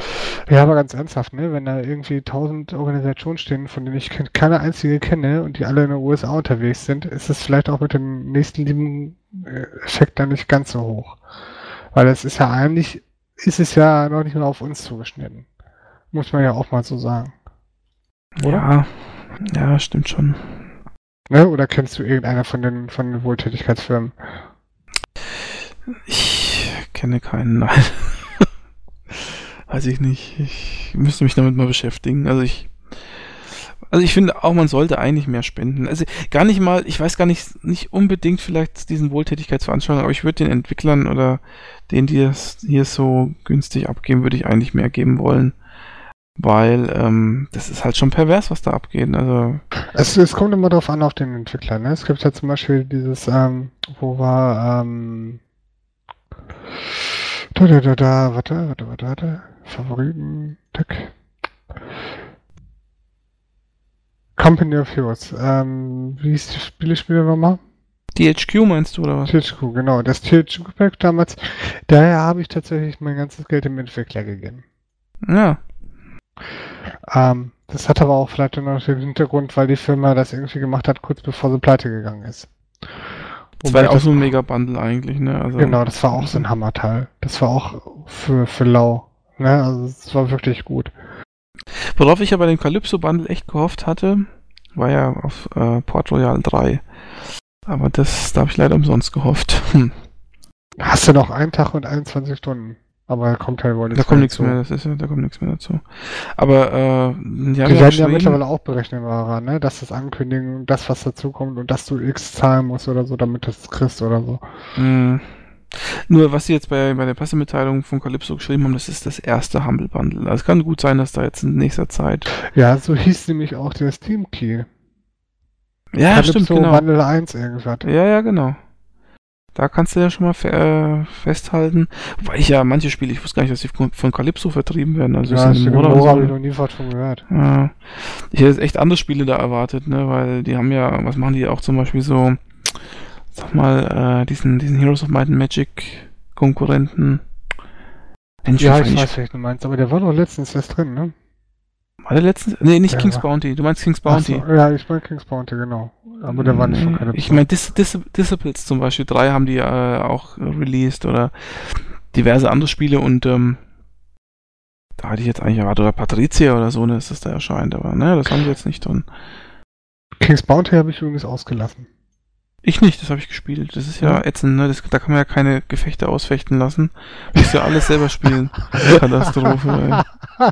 Ja, aber ganz ernsthaft, ne? Wenn da irgendwie tausend Organisationen stehen, von denen ich keine einzige kenne und die alle in den USA unterwegs sind, ist es vielleicht auch mit dem nächsten lieben äh, Effekt dann nicht ganz so hoch. Weil es ist ja eigentlich, ist es ja noch nicht mal auf uns zugeschnitten. Muss man ja auch mal so sagen. Oder? Ja, ja stimmt schon. Ne? Oder kennst du irgendeiner von den, von den Wohltätigkeitsfirmen? Ich kenne keinen, nein. Weiß ich nicht. Ich müsste mich damit mal beschäftigen. Also ich. Also ich finde auch, man sollte eigentlich mehr spenden. Also gar nicht mal, ich weiß gar nicht, nicht unbedingt vielleicht diesen Wohltätigkeitsveranstaltungen, aber ich würde den Entwicklern oder denen, die es hier so günstig abgeben, würde ich eigentlich mehr geben wollen weil ähm, das ist halt schon pervers, was da abgeht. Also es, es kommt immer darauf an, auf den Entwickler. Ne? Es gibt ja zum Beispiel dieses, ähm, wo war, ähm, da, da, da, da, warte, warte, warte, warte, Favoriten, Tick. Company of Heroes. Ähm, wie hieß die Spielespiele nochmal? THQ meinst du, oder was? THQ, genau. Das THQ-Pack damals, daher habe ich tatsächlich mein ganzes Geld dem Entwickler gegeben. Ja. Ähm, das hat aber auch vielleicht noch den Hintergrund, weil die Firma das irgendwie gemacht hat, kurz bevor sie pleite gegangen ist. Das war ja auch so ein Mega-Bundle eigentlich, ne? Also, genau, das war auch so ein Hammerteil. Das war auch für, für lau. Ne? Also es war wirklich gut. Worauf ich ja bei dem Calypso-Bundle echt gehofft hatte, war ja auf äh, Port Royal 3. Aber das, da habe ich leider umsonst gehofft. Hm. Hast du noch einen Tag und 21 Stunden? Aber da kommt halt wohl Da kommt nichts mehr, das ist ja, da kommt nichts mehr dazu. Aber äh, die, die werden ja mittlerweile auch berechenbarer, ne? Dass das Ankündigen, das was dazukommt und dass du X zahlen musst oder so, damit du es kriegst oder so. Mhm. Nur was sie jetzt bei, bei der Pressemitteilung von Calypso geschrieben haben, das ist das erste Humble Bundle. Also es kann gut sein, dass da jetzt in nächster Zeit. Ja, so hieß nämlich auch der Steam Key. Ja, Calypso stimmt, genau. Bundle 1 irgendwas. Ja, ja, genau. Da kannst du ja schon mal fe äh, festhalten. Wobei ich ja manche Spiele, ich wusste gar nicht, dass die von, Calypso vertrieben werden. Also ja, ich habe ich noch nie was von gehört. Ja. Ich hätte echt andere Spiele da erwartet, ne, weil die haben ja, was machen die auch zum Beispiel so, sag mal, äh, diesen, diesen Heroes of Might and Magic Konkurrenten. Mensch, ja, ich weiß, was du meinst, aber der war doch letztens erst drin, ne? War der letztens? Nee, nicht ja, King's Bounty. Du meinst King's Bounty. So, ja, ich meine King's Bounty, genau. Aber der war nicht von keine Ich meine, Dis Dis Disciples zum Beispiel, drei haben die äh, auch released oder diverse andere Spiele und ähm, da hatte ich jetzt eigentlich erwartet, oder Patricia oder so, ne, ist das da erscheint, aber ne, das haben sie jetzt nicht drin. King's Bounty habe ich übrigens ausgelassen. Ich nicht, das habe ich gespielt. Das ist ja ätzend, ne? Das, da kann man ja keine Gefechte ausfechten lassen. Muss ja alles selber spielen. [laughs] Katastrophe, ey.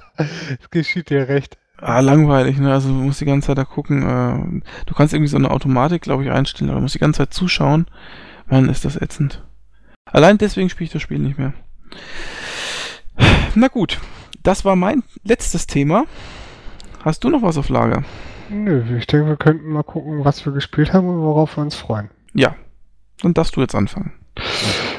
Es geschieht dir recht. Ah, langweilig, ne? Also du musst die ganze Zeit da gucken. Äh, du kannst irgendwie so eine Automatik, glaube ich, einstellen, aber du musst die ganze Zeit zuschauen. Mann, ist das ätzend. Allein deswegen spiele ich das Spiel nicht mehr. Na gut, das war mein letztes Thema. Hast du noch was auf Lager? Nö, ich denke, wir könnten mal gucken, was wir gespielt haben und worauf wir uns freuen. Ja, dann darfst du jetzt anfangen.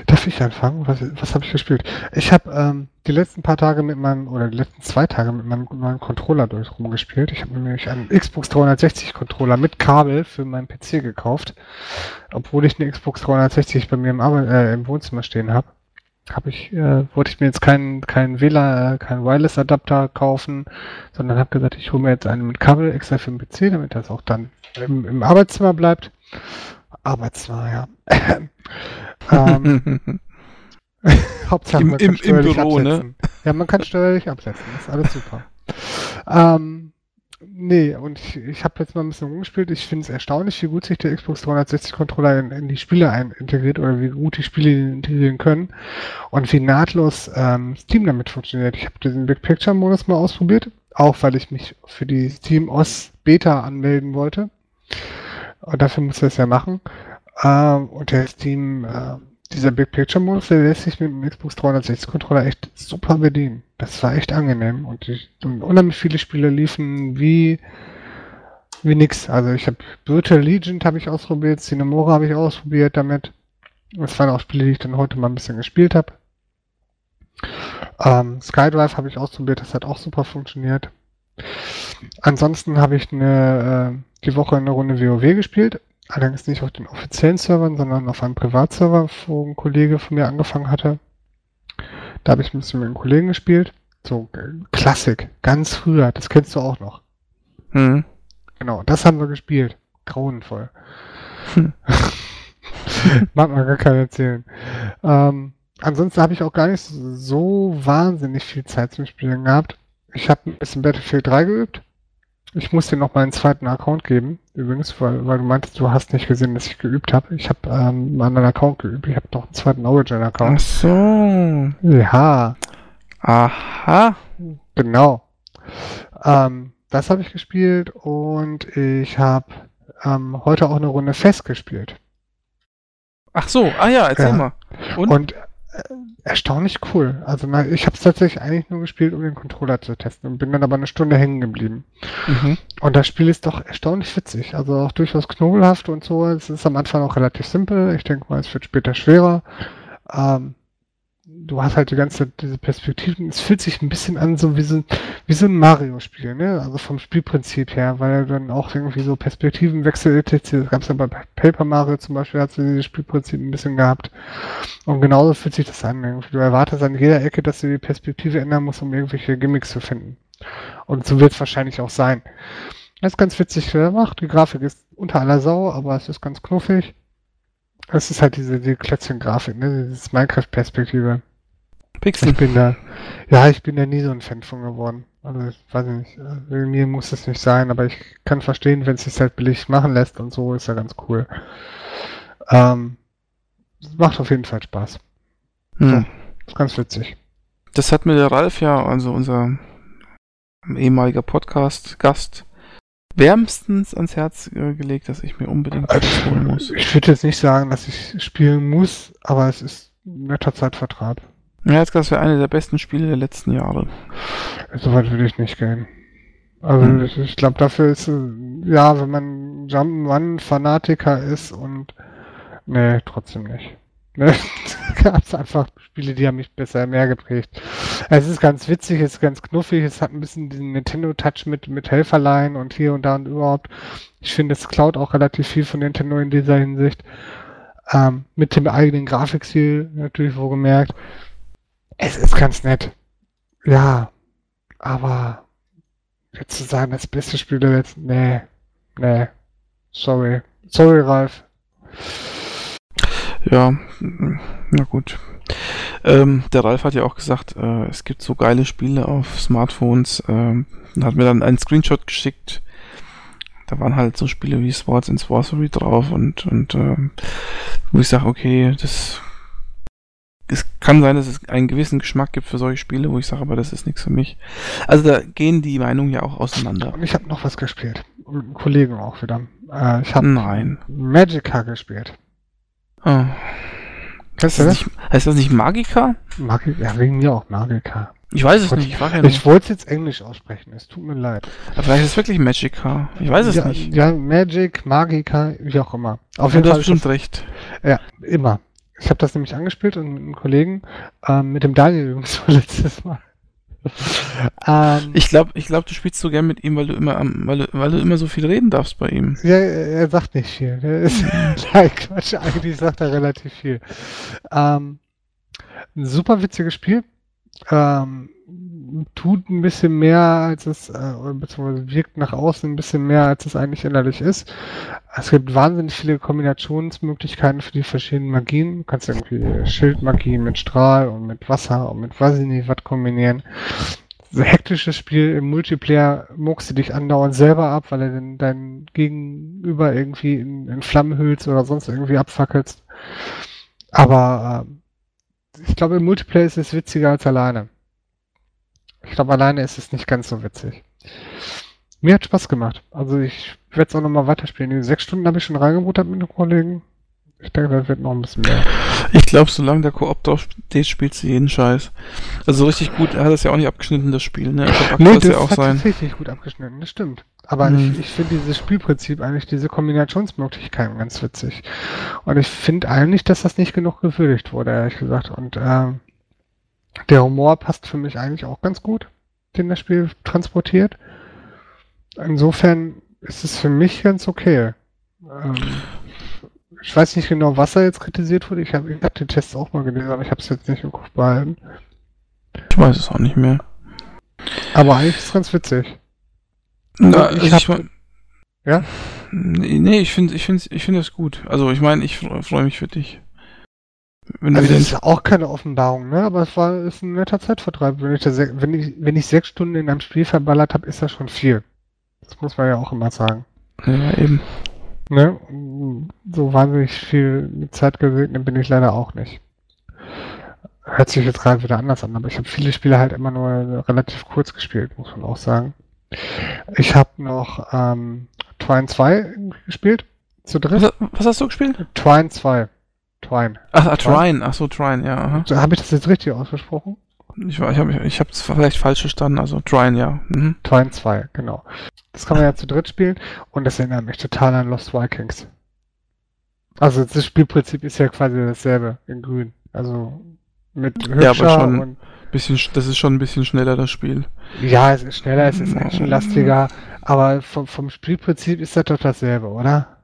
Darf ich anfangen? Was, was habe ich gespielt? Ich habe ähm, die letzten paar Tage mit meinem, oder die letzten zwei Tage mit meinem neuen Controller durch rumgespielt. Ich habe nämlich einen Xbox 360 Controller mit Kabel für meinen PC gekauft, obwohl ich eine Xbox 360 bei mir im, Arbeit, äh, im Wohnzimmer stehen habe habe ich, äh, wollte ich mir jetzt keinen keinen WLAN, äh, keinen Wireless-Adapter kaufen, sondern habe gesagt, ich hole mir jetzt einen mit Kabel extra für den PC, damit das auch dann im, im Arbeitszimmer bleibt. Arbeitszimmer, ja. [laughs] ähm, [laughs] Hauptsache Im, man im, kann im Büro, ne? absetzen. ne? Ja, man kann steuerlich absetzen, das ist alles super. [laughs] ähm, Nee, und ich, ich habe jetzt mal ein bisschen rumgespielt. Ich finde es erstaunlich, wie gut sich der Xbox 360 Controller in, in die Spiele ein integriert oder wie gut die Spiele integrieren können und wie nahtlos ähm, Steam damit funktioniert. Ich habe diesen Big Picture Modus mal ausprobiert, auch weil ich mich für die Steam OS Beta anmelden wollte. Und dafür muss ich das ja machen. Ähm, und der Steam, äh, dieser Big Picture Modus, der lässt sich mit dem Xbox 360 Controller echt super bedienen. Das war echt angenehm und, ich, und unheimlich viele Spiele liefen wie wie nix. Also ich habe Virtual Legion habe ich ausprobiert, Cinemora habe ich ausprobiert damit. Das waren auch Spiele, die ich dann heute mal ein bisschen gespielt habe. Ähm, SkyDrive habe ich ausprobiert, das hat auch super funktioniert. Ansonsten habe ich eine, äh, die Woche eine Runde WoW gespielt. Allerdings nicht auf den offiziellen Servern, sondern auf einem Privatserver, wo ein Kollege von mir angefangen hatte. Da habe ich ein bisschen mit einem Kollegen gespielt. So Klassik, ganz früher, das kennst du auch noch. Mhm. Genau, das haben wir gespielt. Grauenvoll. Hm. [laughs] Mag man gar keiner erzählen. Ähm, ansonsten habe ich auch gar nicht so wahnsinnig viel Zeit zum Spielen gehabt. Ich habe ein bisschen Battlefield 3 geübt. Ich muss dir noch mal einen zweiten Account geben, übrigens, weil, weil du meintest, du hast nicht gesehen, dass ich geübt habe. Ich habe ähm, einen anderen Account geübt. Ich habe noch einen zweiten Origin-Account. Ach so. Ja. Aha. Genau. Ähm, das habe ich gespielt und ich habe ähm, heute auch eine Runde Fest gespielt. Ach so, ah ja, erzähl ja. mal. Und, und erstaunlich cool. Also na, ich habe es tatsächlich eigentlich nur gespielt, um den Controller zu testen und bin dann aber eine Stunde hängen geblieben. Mhm. Und das Spiel ist doch erstaunlich witzig. Also auch durchaus knobelhaft und so. Es ist am Anfang auch relativ simpel. Ich denke mal, es wird später schwerer. Ähm, du hast halt die ganze diese Perspektiven. Es fühlt sich ein bisschen an, so wie so, wie so ein Mario-Spiel, ne? Also vom Spielprinzip her, weil er dann auch irgendwie so Perspektivenwechsel etc. Das gab es ja bei Paper Mario zum Beispiel, hat sie dieses Spielprinzip ein bisschen gehabt. Und genauso fühlt sich das an. Irgendwie. Du erwartest an jeder Ecke, dass du die Perspektive ändern musst, um irgendwelche Gimmicks zu finden. Und so wird es wahrscheinlich auch sein. Das ist ganz witzig gemacht. Die Grafik ist unter aller Sau, aber es ist ganz knuffig. Es ist halt diese die Klötzchen-Grafik, ne? Dieses Minecraft-Perspektive. Pixel. Ich bin da, ja, ich bin da nie so ein Fan von geworden. Also, ich weiß nicht, also, mir muss es nicht sein, aber ich kann verstehen, wenn es sich halt billig machen lässt und so, ist ja ganz cool. Ähm, macht auf jeden Fall Spaß. Hm. So, ist ganz witzig. Das hat mir der Ralf ja, also unser ehemaliger Podcast-Gast, wärmstens ans Herz äh, gelegt, dass ich mir unbedingt also, holen muss. Ich würde jetzt nicht sagen, dass ich spielen muss, aber es ist ein netter Zeitvertreib. Ja, jetzt das wäre eine der besten Spiele der letzten Jahre. Soweit würde ich nicht gehen. Also hm. ich, ich glaube, dafür ist ja, wenn man Jump'n'Run-Fanatiker ist und nee, trotzdem nicht. [laughs] Ne? Gab es einfach Spiele, die haben mich besser mehr geprägt. Es ist ganz witzig, es ist ganz knuffig, es hat ein bisschen den Nintendo-Touch mit, mit Helferlein und hier und da und überhaupt. Ich finde, es klaut auch relativ viel von Nintendo in dieser Hinsicht. Ähm, mit dem eigenen Grafikstil natürlich wohlgemerkt. Es ist ganz nett. Ja, aber jetzt zu sagen, das beste Spiel der letzten, nee, nee, sorry. Sorry, Ralf. Ja, na gut. Ähm, der Ralf hat ja auch gesagt, äh, es gibt so geile Spiele auf Smartphones. Ähm, hat mir dann einen Screenshot geschickt. Da waren halt so Spiele wie Swords and Sorcery drauf und, und äh, wo ich sage, okay, das es kann sein, dass es einen gewissen Geschmack gibt für solche Spiele, wo ich sage, aber das ist nichts für mich. Also da gehen die Meinungen ja auch auseinander. Ich habe noch was gespielt. Und einen Kollegen auch wieder. Äh, ich habe Nein. Magica gespielt. Oh. Heißt, das nicht, heißt das nicht Magica? Magica? Ja, wegen mir auch Magica. Ich weiß es nicht. Ich, ja ich wollte es jetzt Englisch aussprechen. Es tut mir leid. Aber vielleicht ist es wirklich Magica. Ich weiß es ja, nicht. Ja, Magic, Magica, wie auch immer. Auf jeden Fall. Du hast bestimmt recht. Ja, immer. Ich habe das nämlich angespielt und mit einem Kollegen, ähm, mit dem Daniel übrigens [laughs] letztes Mal. ähm, ich glaube, ich glaub, du spielst so gern mit ihm, weil du immer, weil du, weil du immer so viel reden darfst bei ihm. Ja, er sagt nicht viel. Ist, [laughs] nein, Quatsch, eigentlich sagt er relativ viel. Ähm, ein super witziges Spiel. Ähm, tut ein bisschen mehr, als es, äh, beziehungsweise wirkt nach außen ein bisschen mehr, als es eigentlich innerlich ist. Es gibt wahnsinnig viele Kombinationsmöglichkeiten für die verschiedenen Magien. Du kannst irgendwie Schildmagie mit Strahl und mit Wasser und mit nicht was kombinieren. So hektisches Spiel im Multiplayer muckst du dich andauernd selber ab, weil er dein Gegenüber irgendwie in, in Flammen hüllst oder sonst irgendwie abfackelst. Aber äh, ich glaube, im Multiplayer ist es witziger als alleine. Ich glaube, alleine ist es nicht ganz so witzig. Mir hat Spaß gemacht. Also ich werde es auch nochmal weiterspielen. Die sechs Stunden habe ich schon reingebuttert mit den Kollegen. Ich denke, das wird noch ein bisschen mehr. Ich glaube, solange der Koop drauf steht, spielst du jeden Scheiß. Also so richtig gut hat es ja auch nicht abgeschnitten, das Spiel, ne? Also Nee, das das ja auch hat sein. tatsächlich gut abgeschnitten, das stimmt. Aber Hm. ich, ich finde dieses Spielprinzip eigentlich, diese Kombinationsmöglichkeiten ganz witzig. Und ich finde eigentlich, dass das nicht genug gewürdigt wurde, ehrlich gesagt. Und ähm, der Humor passt für mich eigentlich auch ganz gut, den das Spiel transportiert. Insofern ist es für mich ganz okay. Ähm, ich weiß nicht genau, was da jetzt kritisiert wurde. Ich habe hab den Test auch mal gelesen, aber ich habe es jetzt nicht im Kopf behalten. Ich weiß es auch nicht mehr. Aber eigentlich ist es ganz witzig. Na, ich ich hab- Ja? Nee, ich finde ich ich finde das gut. Also, ich meine, ich freue freu mich für dich. Wenn Also das ist auch keine Offenbarung, ne? Aber es war ist ein netter Zeitvertreib. Wenn ich, da wenn ich, wenn ich sechs Stunden in einem Spiel verballert habe, ist das schon viel. Das muss man ja auch immer sagen. ja, eben. Ne? So wahnsinnig viel Zeit gesegnet bin ich leider auch nicht. Hört sich jetzt gerade wieder anders an, aber ich habe viele Spiele halt immer nur relativ kurz gespielt, muss man auch sagen. Ich habe noch ähm, Twine 2 gespielt. Zu dritt. Was, was hast du gespielt? Twine 2. Twine. Ach, ah, Trine. Ach so, Trine, ja. Aha. So, Habe ich das jetzt richtig ausgesprochen? Ich, war- ich habe ich hab's vielleicht falsch verstanden. Also, Trine, ja. Mhm. Twine 2, genau. Das kann man ja zu dritt spielen und das erinnert mich total an Lost Vikings. Also das Spielprinzip ist ja quasi dasselbe in grün. Also mit hübscher Ja, aber schon- und Bisschen, sch- das ist schon ein bisschen schneller, das Spiel. ja, es ist schneller, es ist actionlastiger, aber vom, vom Spielprinzip ist das doch dasselbe, oder?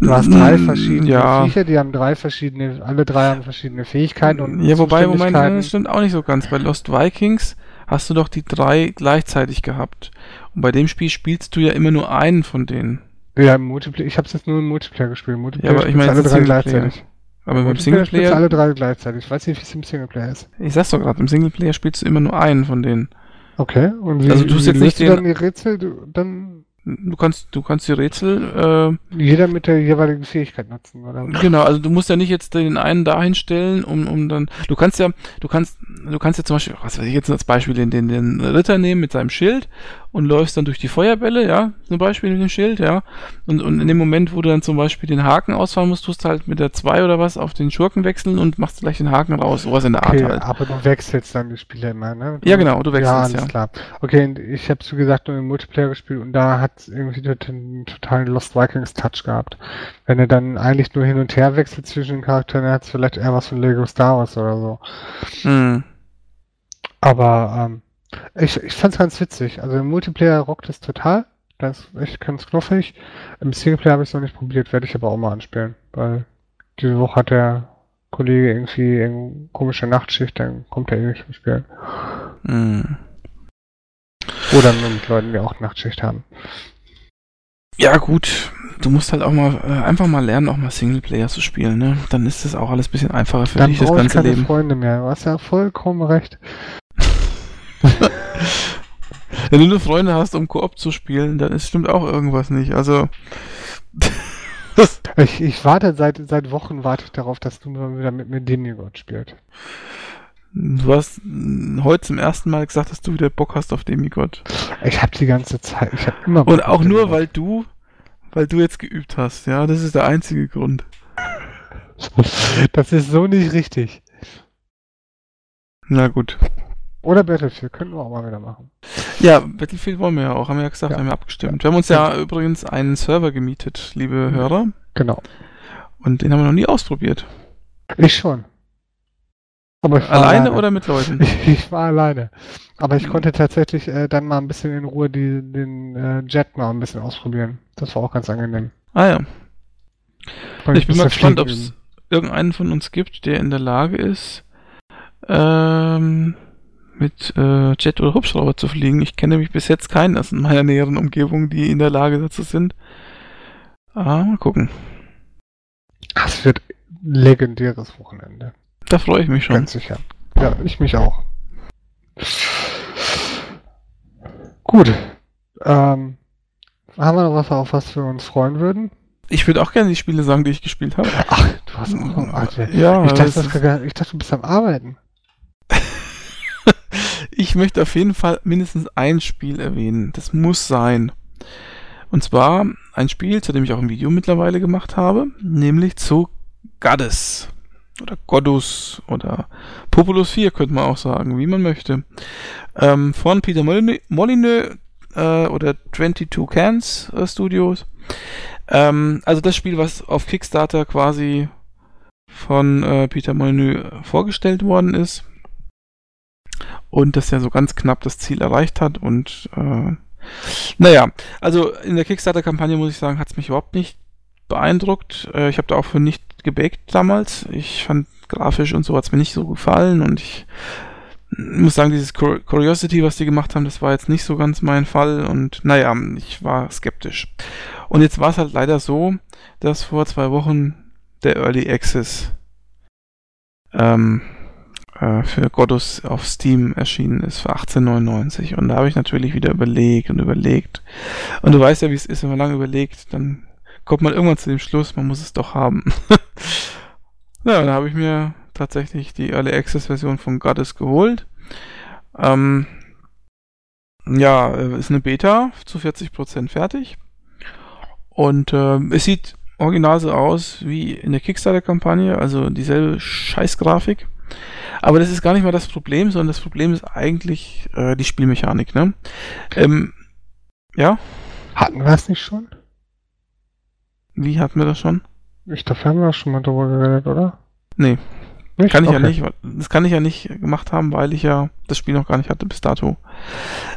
Du hast drei Mm, verschiedene ja. Viecher, die haben drei verschiedene, alle drei haben verschiedene Fähigkeiten und Ja, wobei, Moment, das stimmt auch nicht so ganz. Bei Lost Vikings hast du doch die drei gleichzeitig gehabt. Und bei dem Spiel spielst du ja immer nur einen von denen. Ja, im Multiplayer, ich habe jetzt nur im Multiplayer gespielt. Multiplayer Ja, aber ich meine, alle drei gleichzeitig. Aber beim Singleplayer, alle drei gleichzeitig. Ich weiß nicht, wie es im Singleplayer ist. ich sag's doch gerade, im Singleplayer spielst du immer nur einen von denen. Okay, und wie, Also du wie jetzt nicht löst du dann die Rätsel? Du, dann Du kannst, du kannst die Rätsel, jeder mit der jeweiligen Fähigkeit nutzen, oder? äh, genau, also du musst ja nicht jetzt den einen dahin stellen, um, um dann, du kannst ja, du kannst, du kannst ja zum Beispiel, was weiß ich jetzt als Beispiel, den, den, den Ritter nehmen mit seinem Schild und läufst dann durch die Feuerbälle, ja, zum Beispiel mit dem Schild, ja, und, und in dem Moment, wo du dann zum Beispiel den Haken ausfahren musst, tust du halt mit der 2 oder was auf den Schurken wechseln und machst gleich den Haken raus, sowas in der Art Okay, halt. aber du wechselst dann die Spiele immer, ne? Ja, genau, du wechselst, ja. ja. alles klar. Okay, ich habe so gesagt, nur im Multiplayer gespielt und da hat irgendwie den totalen Lost Vikings Touch gehabt. Wenn er dann eigentlich nur hin und her wechselt zwischen den Charakteren, dann hat es vielleicht eher was von Lego Star Wars oder so. Hm. Aber ähm, ich, ich fand's ganz witzig. Also im Multiplayer rockt es total. Das ist echt ganz knuffig. Im Singleplayer habe ich es noch nicht probiert, werde ich aber auch mal anspielen. Weil diese Woche hat der Kollege irgendwie eine komische Nachtschicht, dann kommt er eh nicht zum Spielen. Hm. Oder nur mit Leuten, die auch Nachtschicht haben. Ja, gut. Du musst halt auch mal äh, einfach mal lernen, auch mal Singleplayer zu spielen, ne? Dann ist das auch alles ein bisschen einfacher für dann dich, das brauche ich ganze keine Leben. Freunde mehr. Du hast ja vollkommen recht. Wenn du nur Freunde hast, um Koop zu spielen, dann ist, stimmt auch irgendwas nicht. Also. [laughs] Ich, ich warte seit, seit Wochen warte ich darauf, dass du mal wieder mit mir Demigod spielst. du hast heute zum ersten Mal gesagt, dass du wieder Bock hast auf Demigod. Ich habe die ganze Zeit, ich habe immer Und Bock auf auch nur, weil du, weil du jetzt geübt hast. Ja, das ist der einzige Grund. [laughs] Das ist so nicht richtig. Na gut. Oder Battlefield, könnten wir auch mal wieder machen. Ja, Battlefield wollen wir ja auch, haben wir ja gesagt, Ja. haben wir abgestimmt. Wir haben uns ja übrigens einen Server gemietet, liebe Hörer. Genau. Und den haben wir noch nie ausprobiert. Ich schon. Aber ich war Alleine oder mit Leuten? [laughs] Ich, war alleine. Aber ich konnte tatsächlich äh, dann mal ein bisschen in Ruhe die, den äh, Jet mal ein bisschen ausprobieren. Das war auch ganz angenehm. Ah ja. Ich bin mal gespannt, ob es irgendeinen von uns gibt, der in der Lage ist, ähm, mit äh, Jet oder Hubschrauber zu fliegen. Ich kenne nämlich bis jetzt keinen aus meiner näheren Umgebung, die in der Lage dazu sind. Ah, mal gucken. Das wird ein legendäres Wochenende. Da freue ich mich schon. Ganz sicher. Ja, ich mich auch. Gut. Ähm, haben wir noch was, auf was wir uns freuen würden? Ich würde auch gerne die Spiele sagen, die ich gespielt habe. Ach, du hast auch noch. Ja, Ich dachte, das ich dachte, du bist am Arbeiten. Ich möchte auf jeden Fall mindestens ein Spiel erwähnen. Das muss sein. Und zwar ein Spiel, zu dem ich auch ein Video mittlerweile gemacht habe, nämlich zu Goddess. oder Godus oder Populus 4 könnte man auch sagen, wie man möchte. Ähm, von Peter Molyneux äh, oder 22 Cans äh, Studios. Ähm, also das Spiel, was auf Kickstarter quasi von äh, Peter Molyneux vorgestellt worden ist und das ja so ganz knapp das Ziel erreicht hat und äh, naja, also in der Kickstarter-Kampagne muss ich sagen, hat es mich überhaupt nicht beeindruckt. Äh, ich habe da auch für nicht gebackt damals. Ich fand grafisch und so hat es mir nicht so gefallen und ich muss sagen, dieses Curiosity, was die gemacht haben, das war jetzt nicht so ganz mein Fall und naja, ich war skeptisch. Und jetzt war es halt leider so, dass vor zwei Wochen der Early Access ähm, äh, für Godus auf Steam erschienen ist für 18,99 und da habe ich natürlich wieder überlegt und überlegt und du weißt ja, wie es ist, wenn man lange überlegt, dann kommt man irgendwann zu dem Schluss, man muss es doch haben. [laughs] ja, da habe ich mir tatsächlich die Early Access Version von Goddess geholt. Ähm, ja, äh, ist eine Beta zu 40% fertig. Und äh, es sieht original so aus wie in der Kickstarter-Kampagne, also dieselbe Scheißgrafik. Aber das ist gar nicht mal das Problem, sondern das Problem ist eigentlich äh, die Spielmechanik, ne? Ähm, ja? Hatten wir es nicht schon? Wie hatten wir das schon? Ich dachte, haben wir schon mal drüber geredet, oder? Nee. Nicht? Kann ich okay. ja nicht. Das kann ich ja nicht gemacht haben, weil ich ja das Spiel noch gar nicht hatte bis dato.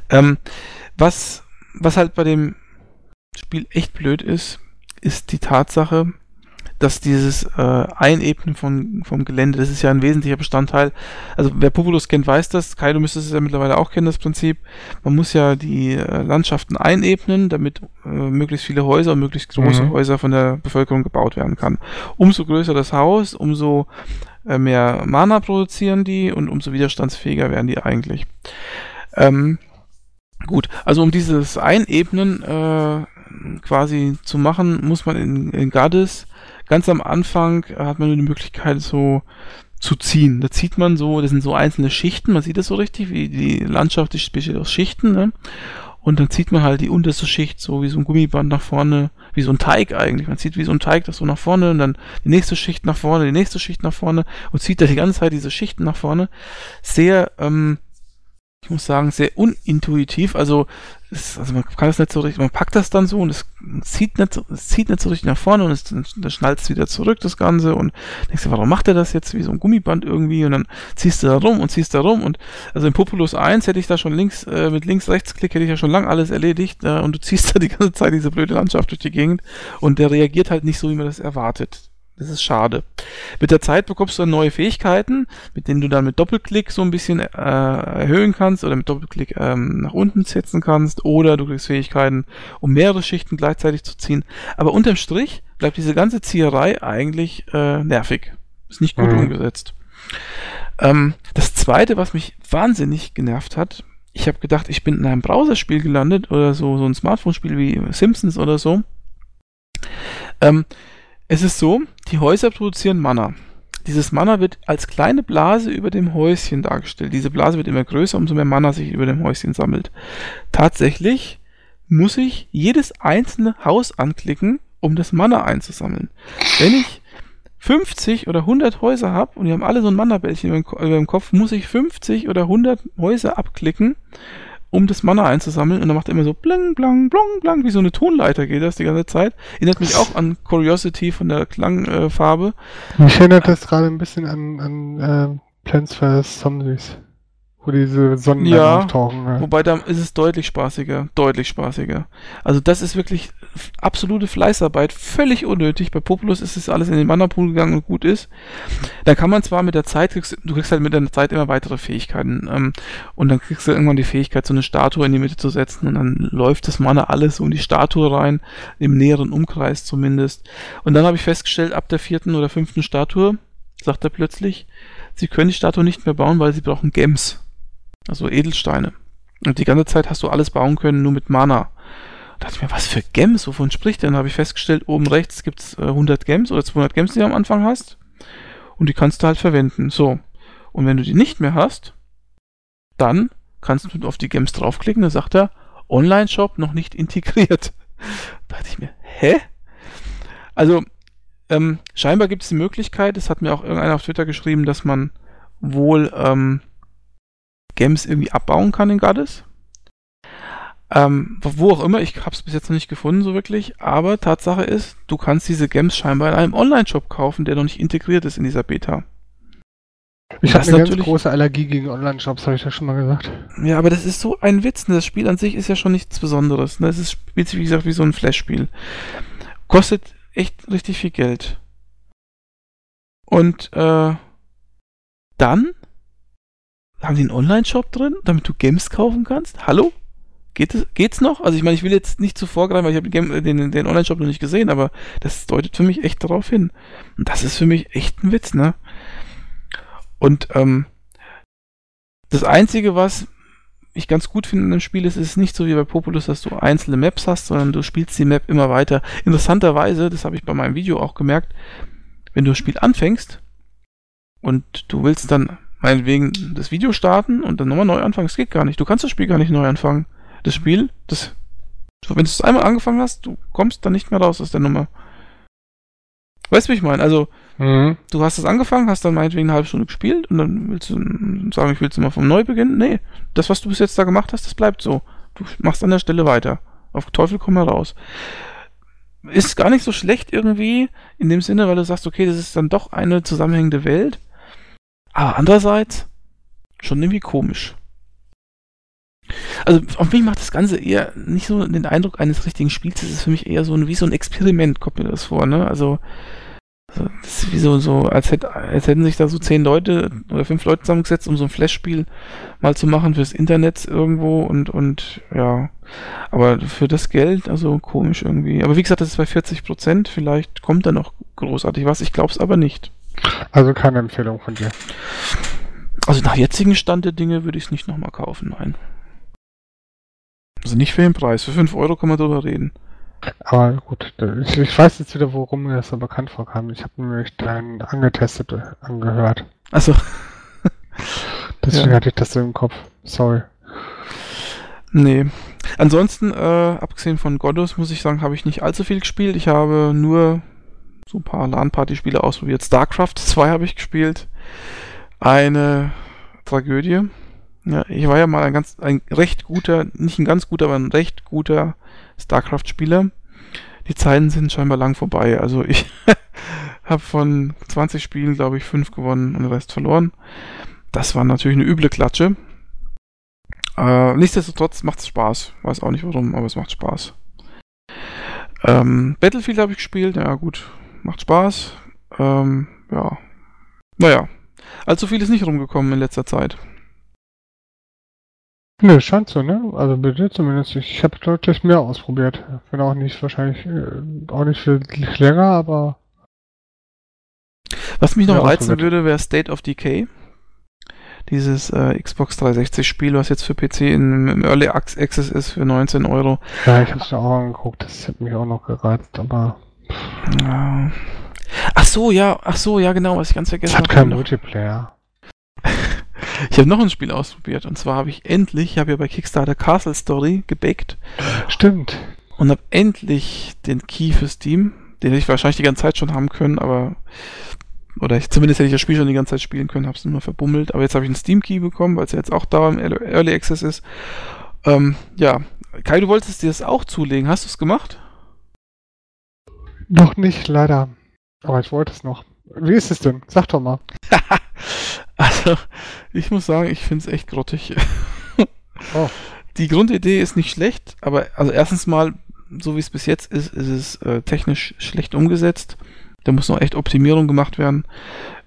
Ähm, was, was halt bei dem Spiel echt blöd ist, ist die Tatsache, dass dieses äh, Einebnen von, vom Gelände, das ist ja ein wesentlicher Bestandteil. Also wer Populus kennt, weiß das. Kai, du müsstest es ja mittlerweile auch kennen, das Prinzip. Man muss ja die äh, Landschaften einebnen, damit äh, möglichst viele Häuser und möglichst große mhm. Häuser von der Bevölkerung gebaut werden kann. Umso größer das Haus, umso äh, mehr Mana produzieren die und umso widerstandsfähiger werden die eigentlich. Ähm, gut, also um dieses Einebnen äh, quasi zu machen, muss man in, in Gades ganz am Anfang hat man nur die Möglichkeit so zu ziehen. Da zieht man so, das sind so einzelne Schichten, man sieht das so richtig, wie die Landschaft die besteht aus Schichten, ne? Und dann zieht man halt die unterste Schicht so wie so ein Gummiband nach vorne, wie so ein Teig eigentlich. Man zieht wie so ein Teig das so nach vorne und dann die nächste Schicht nach vorne, die nächste Schicht nach vorne und zieht da die ganze Zeit diese Schichten nach vorne. Sehr ähm, ich muss sagen, sehr unintuitiv. Also, es, also man kann es nicht so richtig, man packt das dann so und es zieht nicht, es zieht nicht so richtig nach vorne und es, dann schnallt es wieder zurück, das Ganze. Und denkst du, warum macht er das jetzt wie so ein Gummiband irgendwie? Und dann ziehst du da rum und ziehst da rum. Und also in Populus 1 hätte ich da schon links, äh, mit links-rechts-Klick hätte ich ja schon lang alles erledigt äh, und du ziehst [laughs] da die ganze Zeit diese blöde Landschaft durch die Gegend und der reagiert halt nicht so, wie man das erwartet. Das ist schade. Mit der Zeit bekommst du dann neue Fähigkeiten, mit denen du dann mit Doppelklick so ein bisschen äh, erhöhen kannst oder mit Doppelklick ähm, nach unten setzen kannst oder du kriegst Fähigkeiten, um mehrere Schichten gleichzeitig zu ziehen. Aber unterm Strich bleibt diese ganze Zieherei eigentlich äh, nervig. Ist nicht gut mhm. umgesetzt. Ähm, das zweite, was mich wahnsinnig genervt hat, ich habe gedacht, ich bin in einem Browserspiel gelandet oder so, so ein Smartphone-Spiel wie Simpsons oder so. Ähm, es ist so, die Häuser produzieren Mana. Dieses Mana wird als kleine Blase über dem Häuschen dargestellt. Diese Blase wird immer größer, umso mehr Mana sich über dem Häuschen sammelt. Tatsächlich muss ich jedes einzelne Haus anklicken, um das Mana einzusammeln. Wenn ich 50 oder 100 Häuser habe und die haben alle so ein Mana-Bällchen über dem Kopf, muss ich 50 oder 100 Häuser abklicken, um das Mana einzusammeln. Und dann macht er immer so blang, blang, blang, blang, wie so eine Tonleiter geht das die ganze Zeit. Erinnert mich auch an Curiosity von der Klangfarbe. Äh, mich erinnert das gerade ein bisschen an, an äh, Plants vs. Zombies wo diese Sonnen ja, auftauchen. Ja. Wobei da ist es deutlich spaßiger, deutlich spaßiger. Also das ist wirklich absolute Fleißarbeit, völlig unnötig. Bei Populus ist es alles in den Mana-Pool gegangen und gut ist. Da kann man zwar mit der Zeit, du kriegst halt mit der Zeit immer weitere Fähigkeiten ähm, und dann kriegst du irgendwann die Fähigkeit, so eine Statue in die Mitte zu setzen und dann läuft das Mana alles in die Statue rein, im näheren Umkreis zumindest. Und dann habe ich festgestellt, ab der vierten oder fünften Statue, sagt er plötzlich, sie können die Statue nicht mehr bauen, weil sie brauchen Gems. Also Edelsteine. Und die ganze Zeit hast du alles bauen können, nur mit Mana. Da dachte ich mir, was für Gems? Wovon spricht denn? Habe ich festgestellt, oben rechts gibt es äh, 100 Gems oder 200 Gems, die du am Anfang hast. Und die kannst du halt verwenden. So. Und wenn du die nicht mehr hast, dann kannst du auf die Gems draufklicken. Dann sagt er, Online-Shop noch nicht integriert. [laughs] Da dachte ich mir, hä? Also, Ähm, scheinbar gibt es die Möglichkeit, es hat mir auch irgendeiner auf Twitter geschrieben, dass man wohl ähm, Games irgendwie abbauen kann in Goddess. Ähm, wo auch immer, ich habe es bis jetzt noch nicht gefunden, so wirklich, aber Tatsache ist, du kannst diese Games scheinbar in einem Online-Shop kaufen, der noch nicht integriert ist in dieser Beta. Ich habe eine ganz große Allergie gegen Online-Shops, habe ich ja schon mal gesagt. Ja, aber das ist so ein Witz. Ne? Das Spiel an sich ist ja schon nichts Besonderes. Ne? Es ist, spielt sich, wie gesagt, wie so ein Flash-Spiel. Kostet echt richtig viel Geld. Und äh, dann haben die einen Online-Shop drin, damit du Games kaufen kannst? Hallo? Geht es, geht's noch? Also ich meine, ich will jetzt nicht zu vorgreifen, weil ich habe den, den, den Online-Shop noch nicht gesehen, aber das deutet für mich echt darauf hin. Und das ist für mich echt ein Witz, ne? Und ähm, das Einzige, was ich ganz gut finde in dem Spiel ist, ist nicht so wie bei Populus, dass du einzelne Maps hast, sondern du spielst die Map immer weiter. Interessanterweise, das habe ich bei meinem Video auch gemerkt, wenn du das Spiel anfängst und du willst dann meinetwegen das Video starten und dann nochmal neu anfangen, das geht gar nicht. Du kannst das Spiel gar nicht neu anfangen. Das Spiel, das, wenn du es einmal angefangen hast, du kommst dann nicht mehr raus aus der Nummer. Weißt du, wie ich meine? Also, mhm. du hast es angefangen, hast dann meinetwegen eine halbe Stunde gespielt und dann willst du sagen, ich will jetzt mal vom Neu beginnen. Nee, das, was du bis jetzt da gemacht hast, das bleibt so. Du machst an der Stelle weiter. Auf Teufel komm heraus. Ist gar nicht so schlecht irgendwie, in dem Sinne, weil du sagst, okay, das ist dann doch eine zusammenhängende Welt. Aber andererseits schon irgendwie komisch. Also auf mich macht das Ganze eher nicht so den Eindruck eines richtigen Spiels. Es ist für mich eher so ein, wie so ein Experiment, kommt mir das vor, ne? Also also, das ist wie so, so als, hätt, als hätten sich da so zehn Leute oder fünf Leute zusammengesetzt, um so ein Flash-Spiel mal zu machen fürs Internet irgendwo und, und ja. Aber für das Geld, also komisch irgendwie. Aber wie gesagt, das ist bei 40 Prozent. Vielleicht kommt da noch großartig was. Ich glaube es aber nicht. Also keine Empfehlung von dir. Also nach jetzigen Stand der Dinge würde ich es nicht nochmal kaufen, nein. Also nicht für den Preis. Für 5 Euro kann man drüber reden. Aber gut, ich, weiß jetzt wieder, worum mir das so bekannt vorkam. Ich habe nämlich dein angetestet angehört. Achso. [laughs] Deswegen ja. hatte ich das so im Kopf. Sorry. Nee. Ansonsten, äh, abgesehen von Goddos, muss ich sagen, habe ich nicht allzu viel gespielt. Ich habe nur so ein paar LAN-Party-Spiele ausprobiert. StarCraft 2 habe ich gespielt. Eine Tragödie. Ja, ich war ja mal ein ganz, ein recht guter, nicht ein ganz guter, aber ein recht guter StarCraft-Spieler. Die Zeiten sind scheinbar lang vorbei. Also [laughs] ich habe von 20 Spielen, glaube ich, 5 gewonnen und den Rest verloren. Das war natürlich eine üble Klatsche. Äh, nichtsdestotrotz macht es Spaß. Weiß auch nicht warum, aber es macht Spaß. Ähm, Battlefield habe ich gespielt. Ja gut, macht Spaß. Ähm, ja. Naja. Allzu viel ist nicht rumgekommen in letzter Zeit. Nö, scheint so, ne? Also bitte zumindest. Ich habe deutlich mehr ausprobiert. Bin auch nicht wahrscheinlich, äh, auch nicht viel länger, aber. Was mich noch reizen würde, wäre State of Decay. Dieses äh, Xbox 360 Spiel, was jetzt für PC in, im Early Access ist für 19 Euro. Ja, ich hab's mir auch angeguckt. Das hat mich auch noch gereizt, aber. Ja. Ach so, ja, ach so, ja, genau, was ich ganz vergessen habe. Es hat keinen Multiplayer. [laughs] Ich habe noch ein Spiel ausprobiert und zwar habe ich endlich, ich habe ja bei Kickstarter Castle Story gebackt. Stimmt. Und habe endlich den Key für Steam, den hätte ich wahrscheinlich die ganze Zeit schon haben können, aber oder ich, zumindest hätte ich das Spiel schon die ganze Zeit spielen können, habe es nur verbummelt. Aber jetzt habe ich einen Steam Key bekommen, weil es ja jetzt auch da im Early Access ist. Ähm, ja, Kai, du wolltest dir das auch zulegen. Hast du es gemacht? Noch nicht, leider. Aber ich wollte es noch. Wie ist es denn? Sag doch mal. [laughs] Also, ich muss sagen, ich finde es echt grottig. [laughs] oh. Die Grundidee ist nicht schlecht, aber also erstens mal, so wie es bis jetzt ist, ist es äh, technisch schlecht umgesetzt. Da muss noch echt Optimierung gemacht werden.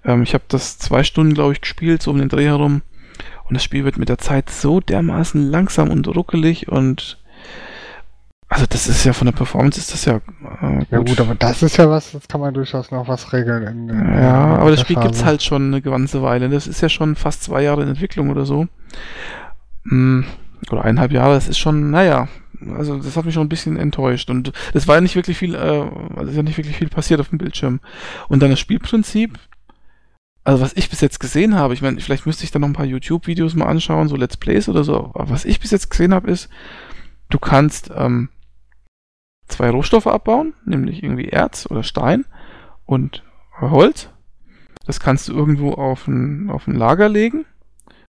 Ähm, ich habe das zwei Stunden, glaube ich, gespielt, so um den Dreh herum. Und das Spiel wird mit der Zeit so dermaßen langsam und ruckelig und also das ist ja von der Performance ist das ja. Äh, gut. Ja gut, aber das ist ja was, das kann man durchaus noch was regeln. In, in, ja, in aber das Spiel gibt es halt schon eine ganze Weile. Das ist ja schon fast zwei Jahre in Entwicklung oder so. Hm, oder eineinhalb Jahre, das ist schon, naja, also das hat mich schon ein bisschen enttäuscht. Und es war ja nicht wirklich viel, äh, also ist ja nicht wirklich viel passiert auf dem Bildschirm. Und dann das Spielprinzip, also was ich bis jetzt gesehen habe, ich meine, vielleicht müsste ich da noch ein paar YouTube-Videos mal anschauen, so Let's Plays oder so, aber was ich bis jetzt gesehen habe, ist, du kannst ähm, zwei Rohstoffe abbauen, nämlich irgendwie Erz oder Stein. und Holz. Das kannst du irgendwo auf ein, auf ein Lager legen.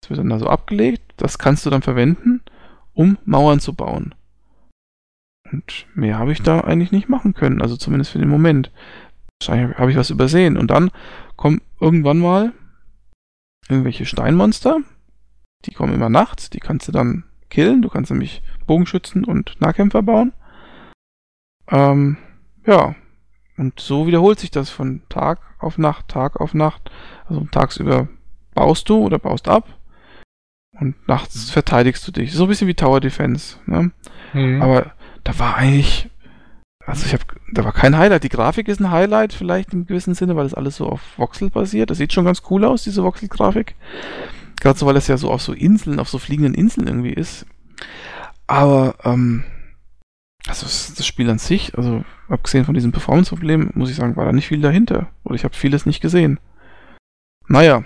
Das wird dann da so abgelegt. Das kannst du dann verwenden, um Mauern zu bauen. Und mehr habe ich da eigentlich nicht machen können, also zumindest für den Moment. Wahrscheinlich habe ich was übersehen. Und dann kommen irgendwann mal irgendwelche Steinmonster. Die kommen immer nachts, die kannst du dann killen. Du kannst nämlich Bogenschützen und Nahkämpfer bauen. Ähm, ja. Und so wiederholt sich das von Tag auf Nacht, Tag auf Nacht. Also tagsüber baust du oder baust ab. Und nachts verteidigst du dich. So ein bisschen wie Tower Defense. Ne? Mhm. Aber da war eigentlich, also ich habe, da war kein Highlight. Die Grafik ist ein Highlight vielleicht im gewissen Sinne, weil das alles so auf Voxel basiert. Das sieht schon ganz cool aus, diese Voxel-Grafik. Gerade so, weil das ja so auf so Inseln, auf so fliegenden Inseln irgendwie ist. Aber, ähm, also das Spiel an sich, also abgesehen von diesem Performance-Problem, muss ich sagen, war da nicht viel dahinter. Oder ich habe vieles nicht gesehen. Naja,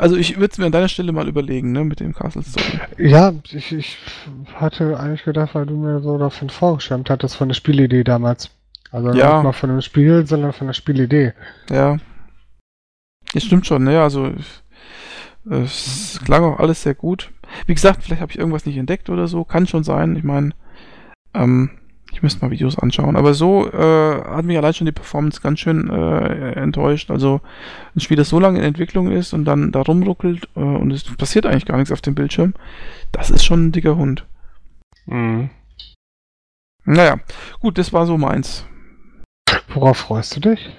also ich würde es mir an deiner Stelle mal überlegen, ne, mit dem Castle Story. Ja, ich, ich hatte eigentlich gedacht, weil du mir so davon vorgeschwärmt hattest, von der Spielidee damals. Also ja. nicht mal von dem Spiel, sondern von der Spielidee. Ja. Das stimmt schon, ne? Also es klang auch alles sehr gut. Wie gesagt, vielleicht habe ich irgendwas nicht entdeckt oder so. Kann schon sein. Ich meine, ähm, ich müsste mal Videos anschauen. Aber so äh, hat mich allein schon die Performance ganz schön äh, enttäuscht. Also ein Spiel, das so lange in Entwicklung ist und dann da rumruckelt äh, und es passiert eigentlich gar nichts auf dem Bildschirm, das ist schon ein dicker Hund. Mhm. Naja, gut, das war so meins. Worauf freust du dich?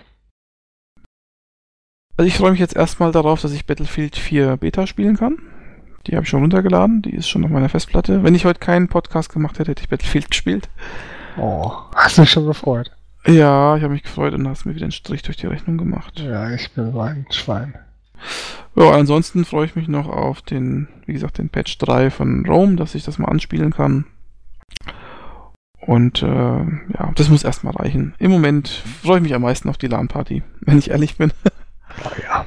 Also ich freue mich jetzt erstmal darauf, dass ich Battlefield 4 Beta spielen kann. Die habe ich schon runtergeladen, die ist schon auf meiner Festplatte. Wenn ich heute keinen Podcast gemacht hätte, hätte ich Battlefield [laughs] gespielt. Oh, hast du dich schon gefreut? Ja, ich habe mich gefreut und hast mir wieder einen Strich durch die Rechnung gemacht. Ja, ich bin ein Schwein. Ja, ansonsten freue ich mich noch auf den, wie gesagt, den Patch 3 von Rome, dass ich das mal anspielen kann. Und äh, ja, das muss erstmal reichen. Im Moment freue ich mich am meisten auf die LAN-Party, [laughs] wenn ich ehrlich bin. Oh ja,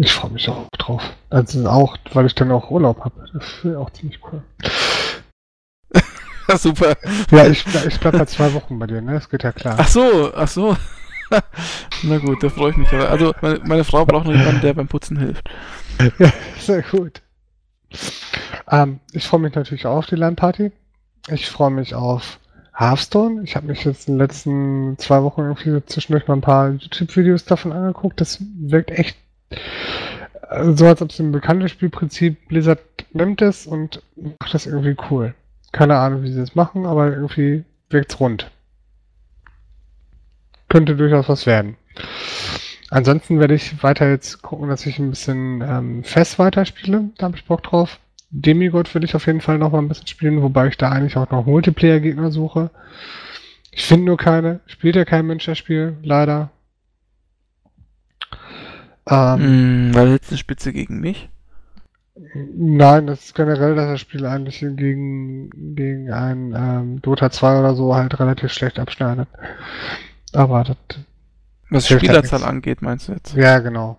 ich freue mich auch drauf. Also auch, weil ich dann auch Urlaub habe. Das wäre auch ziemlich cool. [laughs] Super. Ja, ich, ich bleib mal zwei Wochen bei dir, ne? Das geht ja klar. Ach so, ach so. [laughs] Na gut, da freue ich mich. Also, meine, meine Frau braucht noch jemanden, der beim Putzen hilft. Ja, [laughs] sehr gut. Ähm, ich freue mich natürlich auch auf die LAN-Party. Ich freue mich auf Hearthstone. Ich habe mich jetzt in den letzten zwei Wochen irgendwie zwischendurch mal ein paar YouTube-Videos davon angeguckt. Das wirkt echt so, als ob es ein bekanntes Spielprinzip Blizzard nimmt es und macht das irgendwie cool. Keine Ahnung, wie sie das machen, aber irgendwie wirkt's rund. Könnte durchaus was werden. Ansonsten werde ich weiter jetzt gucken, dass ich ein bisschen ähm, Fest weiterspiele. Da habe ich Bock drauf. Demigod will ich auf jeden Fall noch mal ein bisschen spielen, wobei ich da eigentlich auch noch Multiplayer-Gegner suche. Ich finde nur keine. Spielt ja kein Mensch das Spiel, leider. Ähm, weil jetzt eine Spitze gegen mich? Nein, das ist generell, dass das Spiel eigentlich gegen, gegen ein ähm, Dota 2 oder so halt relativ schlecht abschneidet. Aber das. Was die halt Spielerzahl halt angeht, meinst du jetzt? Ja, genau.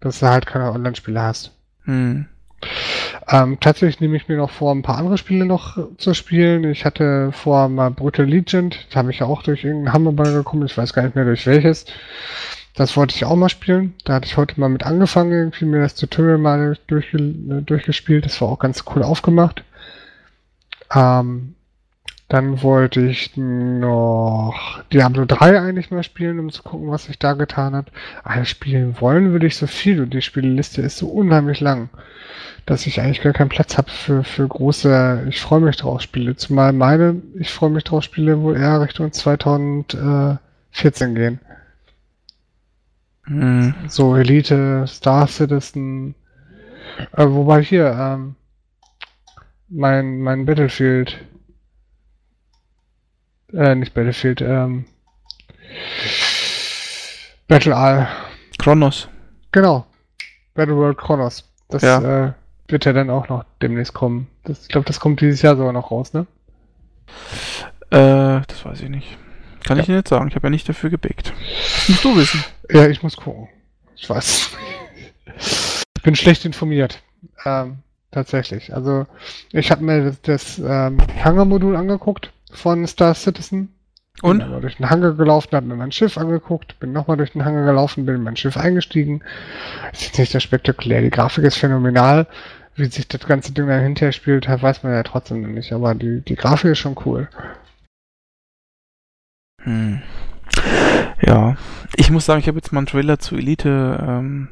Dass du halt keine Online-Spiele hast. Hm. Ähm, tatsächlich nehme ich mir noch vor, ein paar andere Spiele noch zu spielen. Ich hatte vor mal Brutal Legend, da habe ich ja auch durch irgendeinen Hammerball gekommen, ich weiß gar nicht mehr durch welches. Das wollte ich auch mal spielen. Da hatte ich heute mal mit angefangen, irgendwie mir das Tutorial mal durchge durchgespielt. Das war auch ganz cool aufgemacht. Ähm, dann wollte ich noch Diablo 3 eigentlich mal spielen, um zu gucken, was sich da getan hat. Aber spielen wollen würde ich so viel und die Spielliste ist so unheimlich lang, dass ich eigentlich gar keinen Platz habe für, für große Ich freue mich drauf Spiele. Zumal meine Ich freue mich drauf Spiele wohl eher Richtung 2014 gehen. Mhm. So Elite, Star Citizen. Äh, wobei hier, ähm, mein, mein Battlefield. Äh, nicht Battlefield, ähm. Battle All. Kronos. Genau. Battle World Kronos. Das ja. äh, wird ja dann auch noch demnächst kommen. Das, ich glaube, das kommt dieses Jahr sogar noch raus, ne? Äh, das weiß ich nicht. Kann ja. ich dir nicht sagen. Ich habe ja nicht dafür gebackt. Das musst du wissen. Ja, ich muss gucken. Ich weiß. ich bin schlecht informiert. Ähm, tatsächlich. Also, ich habe mir das, das ähm, Hangar-Modul angeguckt von Star Citizen. Und? Bin durch den Hangar gelaufen, habe mir mein Schiff angeguckt, bin nochmal durch den Hangar gelaufen, bin in mein Schiff eingestiegen. Ist jetzt nicht so spektakulär. Die Grafik ist phänomenal. Wie sich das ganze Ding dann hinterher spielt, weiß man ja trotzdem noch nicht. Aber die, die Grafik ist schon cool. Hm. Ja, ich muss sagen, ich habe jetzt mal einen Trailer zu Elite ähm,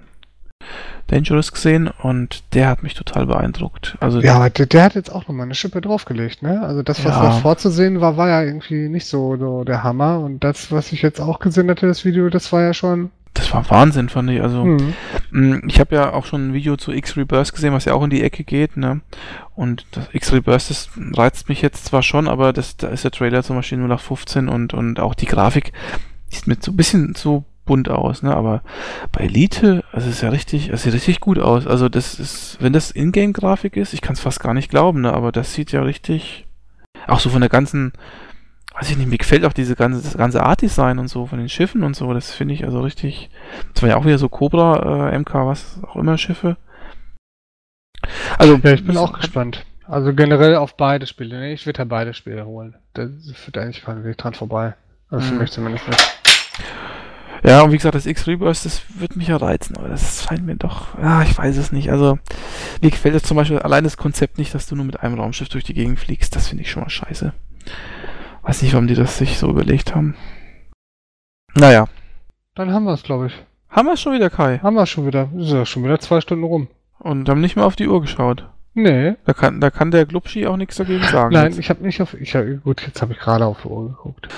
Dangerous gesehen und der hat mich total beeindruckt. Also Ja, der, der hat jetzt auch nochmal eine Schippe draufgelegt, ne? Also das, was Ja. da vorzusehen war, war ja irgendwie nicht so, so der Hammer. Und das, was ich jetzt auch gesehen hatte, das Video, das war ja schon. Das war Wahnsinn, fand ich. Also Hm. mh, ich habe ja auch schon ein Video zu X-Rebirth gesehen, was ja auch in die Ecke geht, ne? Und das X-Rebirth, das reizt mich jetzt zwar schon, aber das, da ist der Trailer zum Beispiel nur nach 15 und, und auch die Grafik die sieht mit so ein bisschen so bunt aus, ne? Aber bei Elite, also es ist ja richtig, es sieht richtig gut aus. Also das ist, wenn das Ingame-Grafik ist, ich kann es fast gar nicht glauben, ne? Aber das sieht ja richtig, auch so von der ganzen, weiß ich nicht, mir gefällt auch diese ganze, das ganze Art-Design und so von den Schiffen und so, das finde ich also richtig, das waren ja auch wieder so Cobra, äh, MK, was auch immer Schiffe. Also, Ja, ich bin auch gespannt. Also generell auf beide Spiele. Ne? Ich würde ja beide Spiele holen. Da führt eigentlich kein Weg dran vorbei. Also für Hm. mich zumindest nicht. Ja, und wie gesagt, das X-Rebirth, das wird mich ja reizen, aber das scheint mir doch, ja, ich weiß es nicht. Also, mir gefällt das zum Beispiel allein das Konzept nicht, dass du nur mit einem Raumschiff durch die Gegend fliegst. Das finde ich schon mal scheiße. Weiß nicht, warum die das sich so überlegt haben. Naja, Dann haben wir es, glaube ich. haben wir es schon wieder, Kai. Haben wir schon wieder. Ist ja schon wieder zwei Stunden rum. Und haben nicht mehr auf die Uhr geschaut. Nee. Da kann, da kann der Glubschi auch nichts dagegen sagen. Nein, jetzt. ich habe nicht auf. Ich hab, gut, jetzt habe ich gerade auf die Uhr geguckt.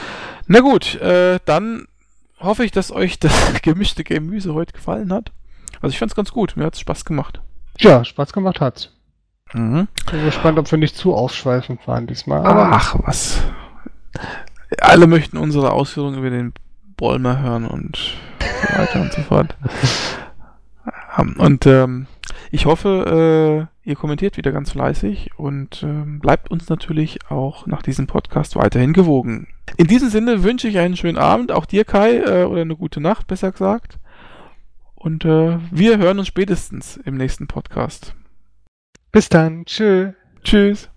Na gut, äh, dann hoffe ich, dass euch das [laughs] gemischte Gemüse heute gefallen hat. Also ich fand's ganz gut, mir hat's Spaß gemacht. Ja, Spaß gemacht hat's. Mhm. Bin gespannt, ob wir nicht zu aufschweifend waren diesmal. Aber Ach, was. Alle möchten unsere Ausführungen über den Bolmer hören und so weiter und so fort. Ähm, Und ähm, ich hoffe, äh, ihr kommentiert wieder ganz fleißig und ähm, bleibt uns natürlich auch nach diesem Podcast weiterhin gewogen. In diesem Sinne wünsche ich einen schönen Abend, auch dir Kai, äh, oder eine gute Nacht, besser gesagt. Und äh, wir hören uns spätestens im nächsten Podcast. bis dann. Tschö. Tschüss.